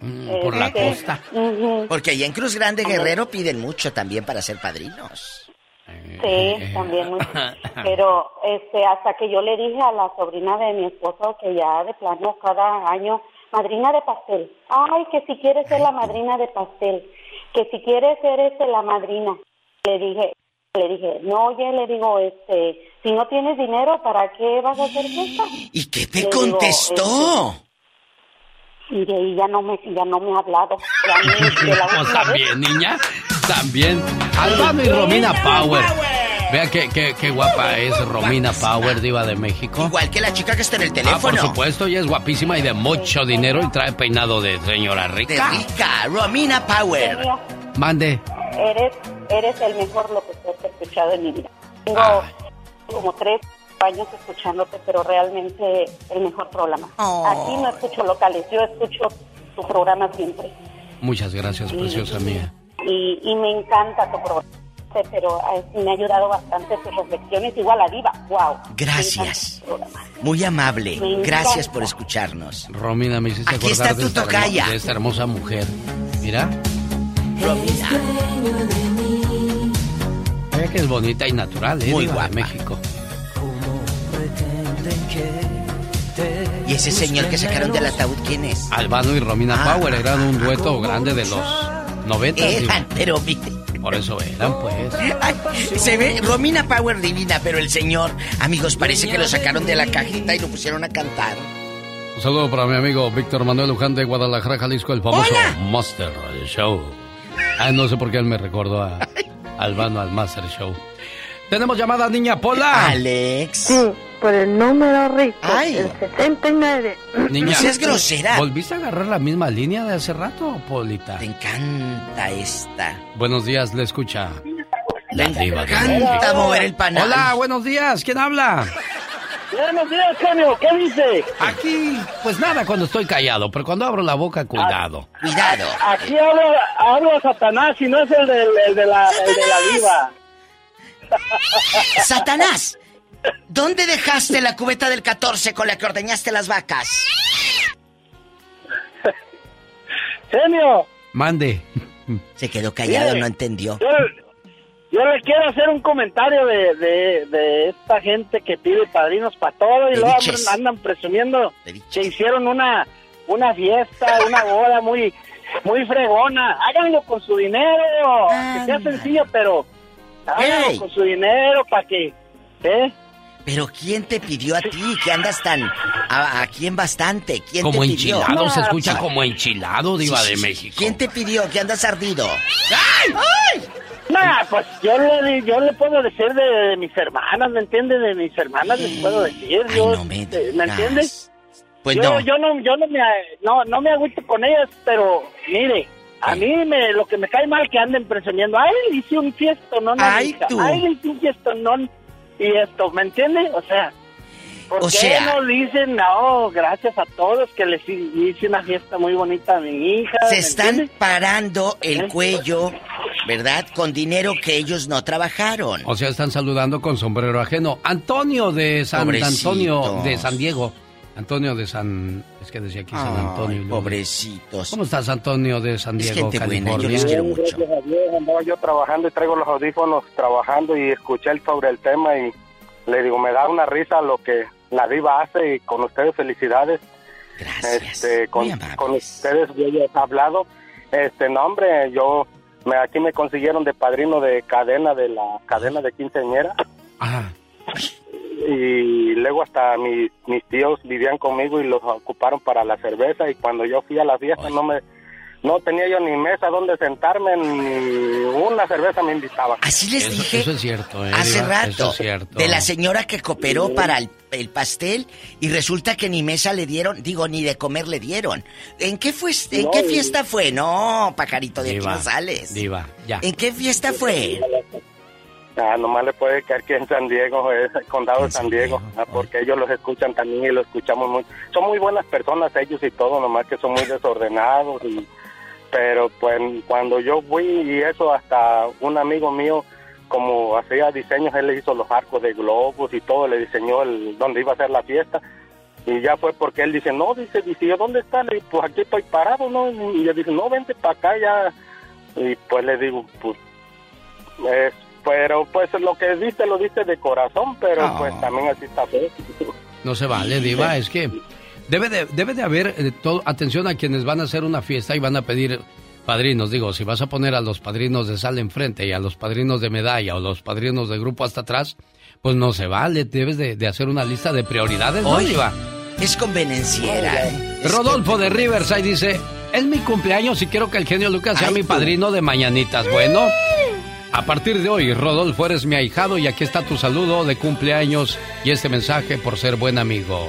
Mm, por la Este, costa. Porque allá en Cruz Grande, Guerrero, piden mucho también para ser padrinos. Sí, también mucho. Pero este, hasta que yo le dije a la sobrina de mi esposo que ya de plano cada año, madrina de pastel. Ay, que si quieres ser la madrina de pastel. que si quieres ser este la madrina. Le dije, le dije, no, oye, le digo, este, si no tienes dinero, ¿para qué vas a hacer fiesta? ¿Y qué te contestó? y de ahí ya no me, ya no me ha hablado. De Pues vez- también, niña. También. Albano y Romina Power. Vea qué, qué, qué guapa es Romina Power, diva de México. Igual que la chica que está en el Ah, teléfono. por supuesto, ella es guapísima y de mucho dinero y trae peinado de señora De rica. rica, Romina Power. Mande. Eres, eres el mejor locutor que he escuchado en mi vida. Tengo como tres años escuchándote, pero realmente el mejor programa. Aquí no escucho locales, yo escucho tu programa siempre. Muchas gracias, preciosa mía. Y, y me encanta tu programa, pero me ha ayudado bastante tus reflexiones, igual a Diva. ¡Wow! Gracias. Muy amable. Me encanta. Gracias por escucharnos. Romina, me hiciste Aquí acordar está de, tu esta tocaya. de esta hermosa mujer. Mira, Romina. mira que es bonita y natural, ¿eh? Muy guapa. de México. ¿Y ese señor que sacaron del ataúd quién es? Albano y Romina Ah. Power eran un dueto grande de los 90. Eran, pero. Por eso eran, pues. Ay, se ve Romina Power divina, pero el señor, amigos, parece que lo sacaron de la cajita y lo pusieron a cantar. Un saludo para mi amigo Víctor Manuel Luján de Guadalajara, Jalisco, el famoso Master Show. Ah, no sé por qué él me recordó a Albano al Master Show. Tenemos llamada niña Pola. Alex. Sí, por el número rico, el 79. Niña, seas grosera. ¿Volviste a agarrar la misma línea de hace rato, Polita? Te encanta esta. Buenos días, le escucha. La diva de encanta mover el panal. Hola, buenos días. ¿Quién habla? Buenos días, genio. ¿Qué dice? Aquí, pues nada, cuando estoy callado, pero cuando abro la boca, cuidado. Cuidado. Aquí hablo, hablo a Satanás y no es el, del, el de, la, el de la diva. Satanás, ¿dónde dejaste la cubeta del 14 con la que ordeñaste las vacas? Genio, Mande. Se quedó callado, no entendió. yo, yo le quiero hacer un comentario de, de, de esta gente que pide padrinos para todo y luego andan, presumiendo que hicieron una, una fiesta, una boda muy, muy fregona. Háganlo con su dinero, que sea sencillo, pero háganlo con su dinero para que... ¿eh? Pero ¿quién te pidió a ti que andas tan a, aquí en bastante? ¿Quién Como te pidió? enchilado, se escucha como enchilado, diva Sí, de sí. México. ¿Quién te pidió que andas ardido? Nah, pues yo le, yo le puedo decir de, de mis hermanas, ¿me entiendes? De mis hermanas les puedo decir. yo, no me eh, entiendes? Pues yo, no. yo no, yo no me, no, no me agüito con ellas, pero mire, a mí me, lo que me cae mal que anden presumiendo, ay, hice un fiesto, no, no, Ay, hija. tú. ay, hice un fiesto, no, y esto, ¿me entiende? O sea, ¿por O qué sea- no le dicen, no, gracias a todos que les hi- hice una fiesta muy bonita a mi hija? Se ¿me están entiende? parando el cuello, ¿verdad? Con dinero que ellos no trabajaron. O sea, están saludando con sombrero ajeno. Antonio de San Pobrecitos. Antonio de San Diego. Antonio de San... Es que decía aquí San Antonio. pobrecitos. ¿Cómo estás, Antonio de San Es Diego, gente buena, yo California? los quiero mucho. Gracias a Dios, andaba yo trabajando y traigo los audífonos trabajando y escuché el- sobre el tema y le digo, me da una risa lo que la diva hace y con ustedes felicidades. Este, con, con ustedes yo ya he hablado. Este, no hombre, yo, me, aquí me consiguieron de padrino de cadena, de la cadena de quinceañera. Y luego hasta mi- mis tíos vivían conmigo y los ocuparon para la cerveza y cuando yo fui a la fiesta no me no tenía yo ni mesa donde sentarme ni una cerveza me invitaban. Así les Eso- dije Eso es cierto, ¿eh? hace Diva? rato Eso es cierto. de la señora que cooperó para el, el pastel y resulta que ni mesa le dieron, digo, ni de comer le dieron. ¿En qué fue, en No, qué y- fiesta fue? No, pajarito, de aquí Diva, no sales. Diva, ya. ¿En qué fiesta fue? Ah, nomás le puede caer que en San Diego, es el condado de San Diego, ah, porque ellos los escuchan también y lo escuchamos muy. Son muy buenas personas ellos y todo, nomás que son muy desordenados. Y, pero pues cuando yo fui y eso, hasta un amigo mío, como hacía diseños, él le hizo los arcos de globos y todo, le diseñó el donde iba a ser la fiesta. Y ya fue porque él dice, no, dice, dice, ¿yo dónde está? Le digo, pues aquí estoy parado, ¿no? Y yo dice, no, vente para acá ya. Y pues le digo, pues, es, pero pues lo que diste lo diste de corazón, pero Ah. pues también así está feo. No se vale, Diva, es que debe de, debe de haber eh, todo, atención a quienes van a hacer una fiesta y van a pedir padrinos, digo, si vas a poner a los padrinos de sal enfrente y a los padrinos de medalla o los padrinos de grupo hasta atrás, pues no se vale, debes de, hacer una lista de prioridades, ¿no, Es convenenciera. ¿eh? Rodolfo de Riverside dice, es mi cumpleaños y quiero que el genio Lucas sea mi padrino de mañanitas. Bueno, a partir de hoy, Rodolfo, eres mi ahijado y aquí está tu saludo de cumpleaños y este mensaje por ser buen amigo.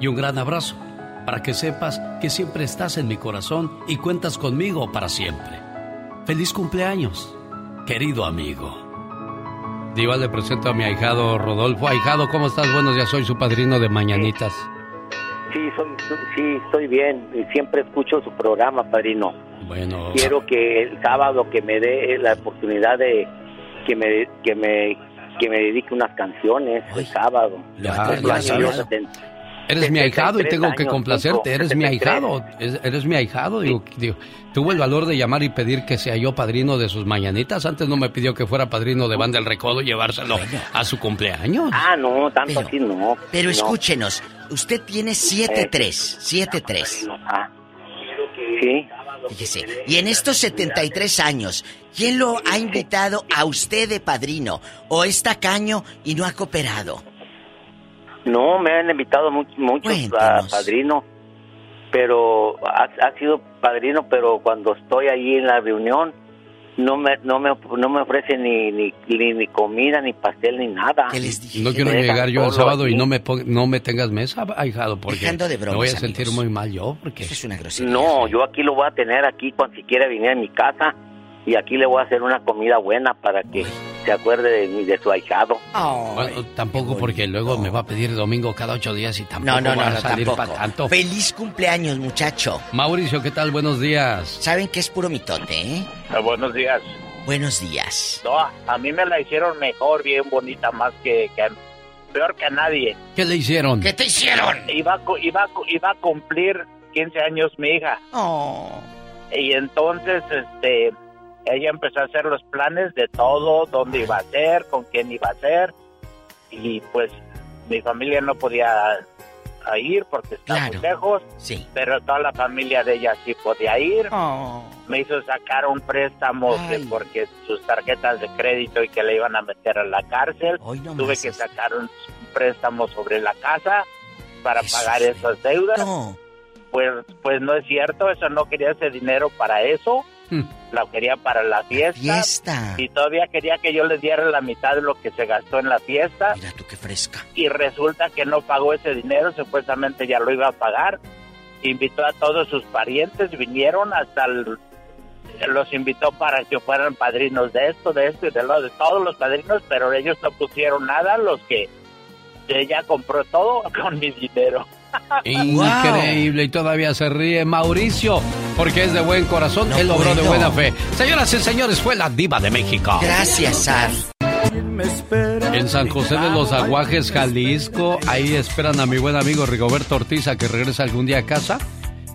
Y un gran abrazo para que sepas que siempre estás en mi corazón y cuentas conmigo para siempre. Feliz cumpleaños, querido amigo. Diva, le presento a mi ahijado Rodolfo. Ahijado, ¿cómo estás? Buenos días, soy su padrino de Mañanitas. Sí, soy, sí, estoy bien. Siempre escucho su programa, padrino. Bueno. Quiero que el sábado que me dé la oportunidad de que me que me que me dedique unas canciones el sábado. Ya, ya, Eres mi ahijado y tengo que complacerte. Eres mi ahijado. Eres mi ahijado. Digo, tuvo el valor de llamar y pedir que sea yo padrino de sus mañanitas. Antes no me pidió que fuera padrino de Banda del Recodo y llevárselo a su cumpleaños. Ah, no, tanto así no. Pero escúchenos, usted tiene 7-3. 7-3. Ah, sí. Fíjese, y en estos 73 años, ¿quién lo ha invitado a usted de padrino? ¿O está caño y no ha cooperado? No, me han invitado muchos mucho a padrino, pero ha, sido padrino, pero cuando estoy ahí en la reunión no me no me no me ofrecen ni ni, ni, comida ni pastel ni nada. No quiero llegar yo el sábado y no me no me tengas mesa, ahijado, porque me voy a sentir muy mal yo porque es una grosería. No, yo aquí lo voy a tener aquí cuando si quiere venir a mi casa y aquí le voy a hacer una comida buena para que se acuerde de, de su ahijado. bueno, tampoco porque luego me va a pedir domingo cada ocho días y tampoco no, no, va a salir para tanto. Feliz cumpleaños, muchacho. Mauricio, ¿qué tal? Buenos días. Saben que es puro mitote, ¿eh? Ah, buenos días. Buenos días. No, a mí me la hicieron mejor, bien bonita, más que, peor que a nadie. ¿Qué le hicieron? ¿Qué te hicieron? Iba, iba, iba a cumplir 15 años mi hija. Oh. Y entonces, este, ella empezó a hacer los planes de todo, dónde iba a ser, con quién iba a ser, y pues mi familia no podía ir porque estaba muy lejos, sí. pero toda la familia de ella sí podía ir. Oh. Me hizo sacar un préstamo porque sus tarjetas de crédito y que le iban a meter a la cárcel. Tuve que sacar un, préstamo sobre la casa para pagar esas deudas. Pues, pues no es cierto, eso no quería ese dinero para eso. La quería para la fiesta, Y todavía quería que yo le diera la mitad de lo que se gastó en la fiesta. Mira tú qué fresca. Y resulta que no pagó ese dinero, supuestamente ya lo iba a pagar. Invitó a todos sus parientes, vinieron hasta los invitó para que fueran padrinos de esto, de esto y de lo de todos los padrinos, pero ellos no pusieron nada, los que ella compró todo con mi dinero. Increíble, y todavía se ríe Mauricio, porque es de buen corazón, él logró de buena fe. Señoras y señores, fue la diva de México. Gracias, Sar. En San José de los Aguajes, Jalisco, ahí esperan a mi buen amigo Rigoberto Ortiz a que regrese algún día a casa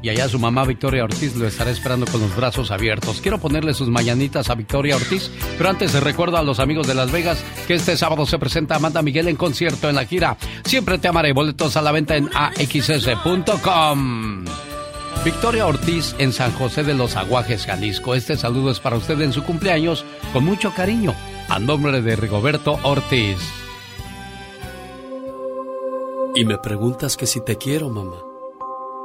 y allá su mamá Victoria Ortiz lo estará esperando con los brazos abiertos. Quiero ponerle sus mañanitas a Victoria Ortiz, pero antes recuerdo a los amigos de Las Vegas que este sábado se presenta Amanda Miguel en concierto en la gira. Siempre te amaré, boletos a la venta en axs.com. Victoria Ortiz en San José de los Aguajes, Jalisco. Este saludo es para usted en su cumpleaños con mucho cariño, a nombre de Rigoberto Ortiz. Y me preguntas que si te quiero, mamá.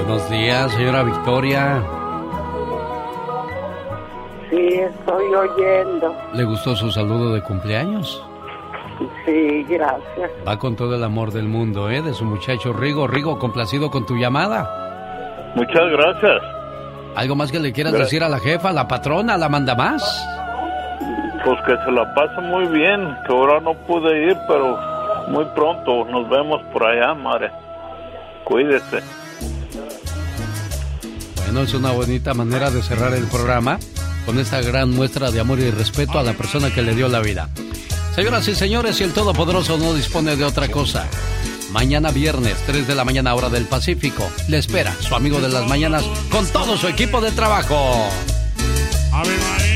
Buenos días, señora Victoria. Sí, estoy oyendo. ¿Le gustó su saludo de cumpleaños? Sí, gracias. Va con todo el amor del mundo, ¿eh? De su muchacho Rigo. Rigo, complacido con tu llamada. Muchas gracias. ¿Algo más que le quieras decir a la jefa, a la patrona, a la manda más? Pues que se la pase muy bien, que ahora no pude ir, pero muy pronto nos vemos por allá, madre. Cuídese. Bueno, es una bonita manera de cerrar el programa con esta gran muestra de amor y respeto a la persona que le dio la vida. Señoras y señores, si el Todopoderoso no dispone de otra cosa, mañana viernes, 3 de la mañana hora del Pacífico, le espera su amigo de las mañanas con todo su equipo de trabajo. Ave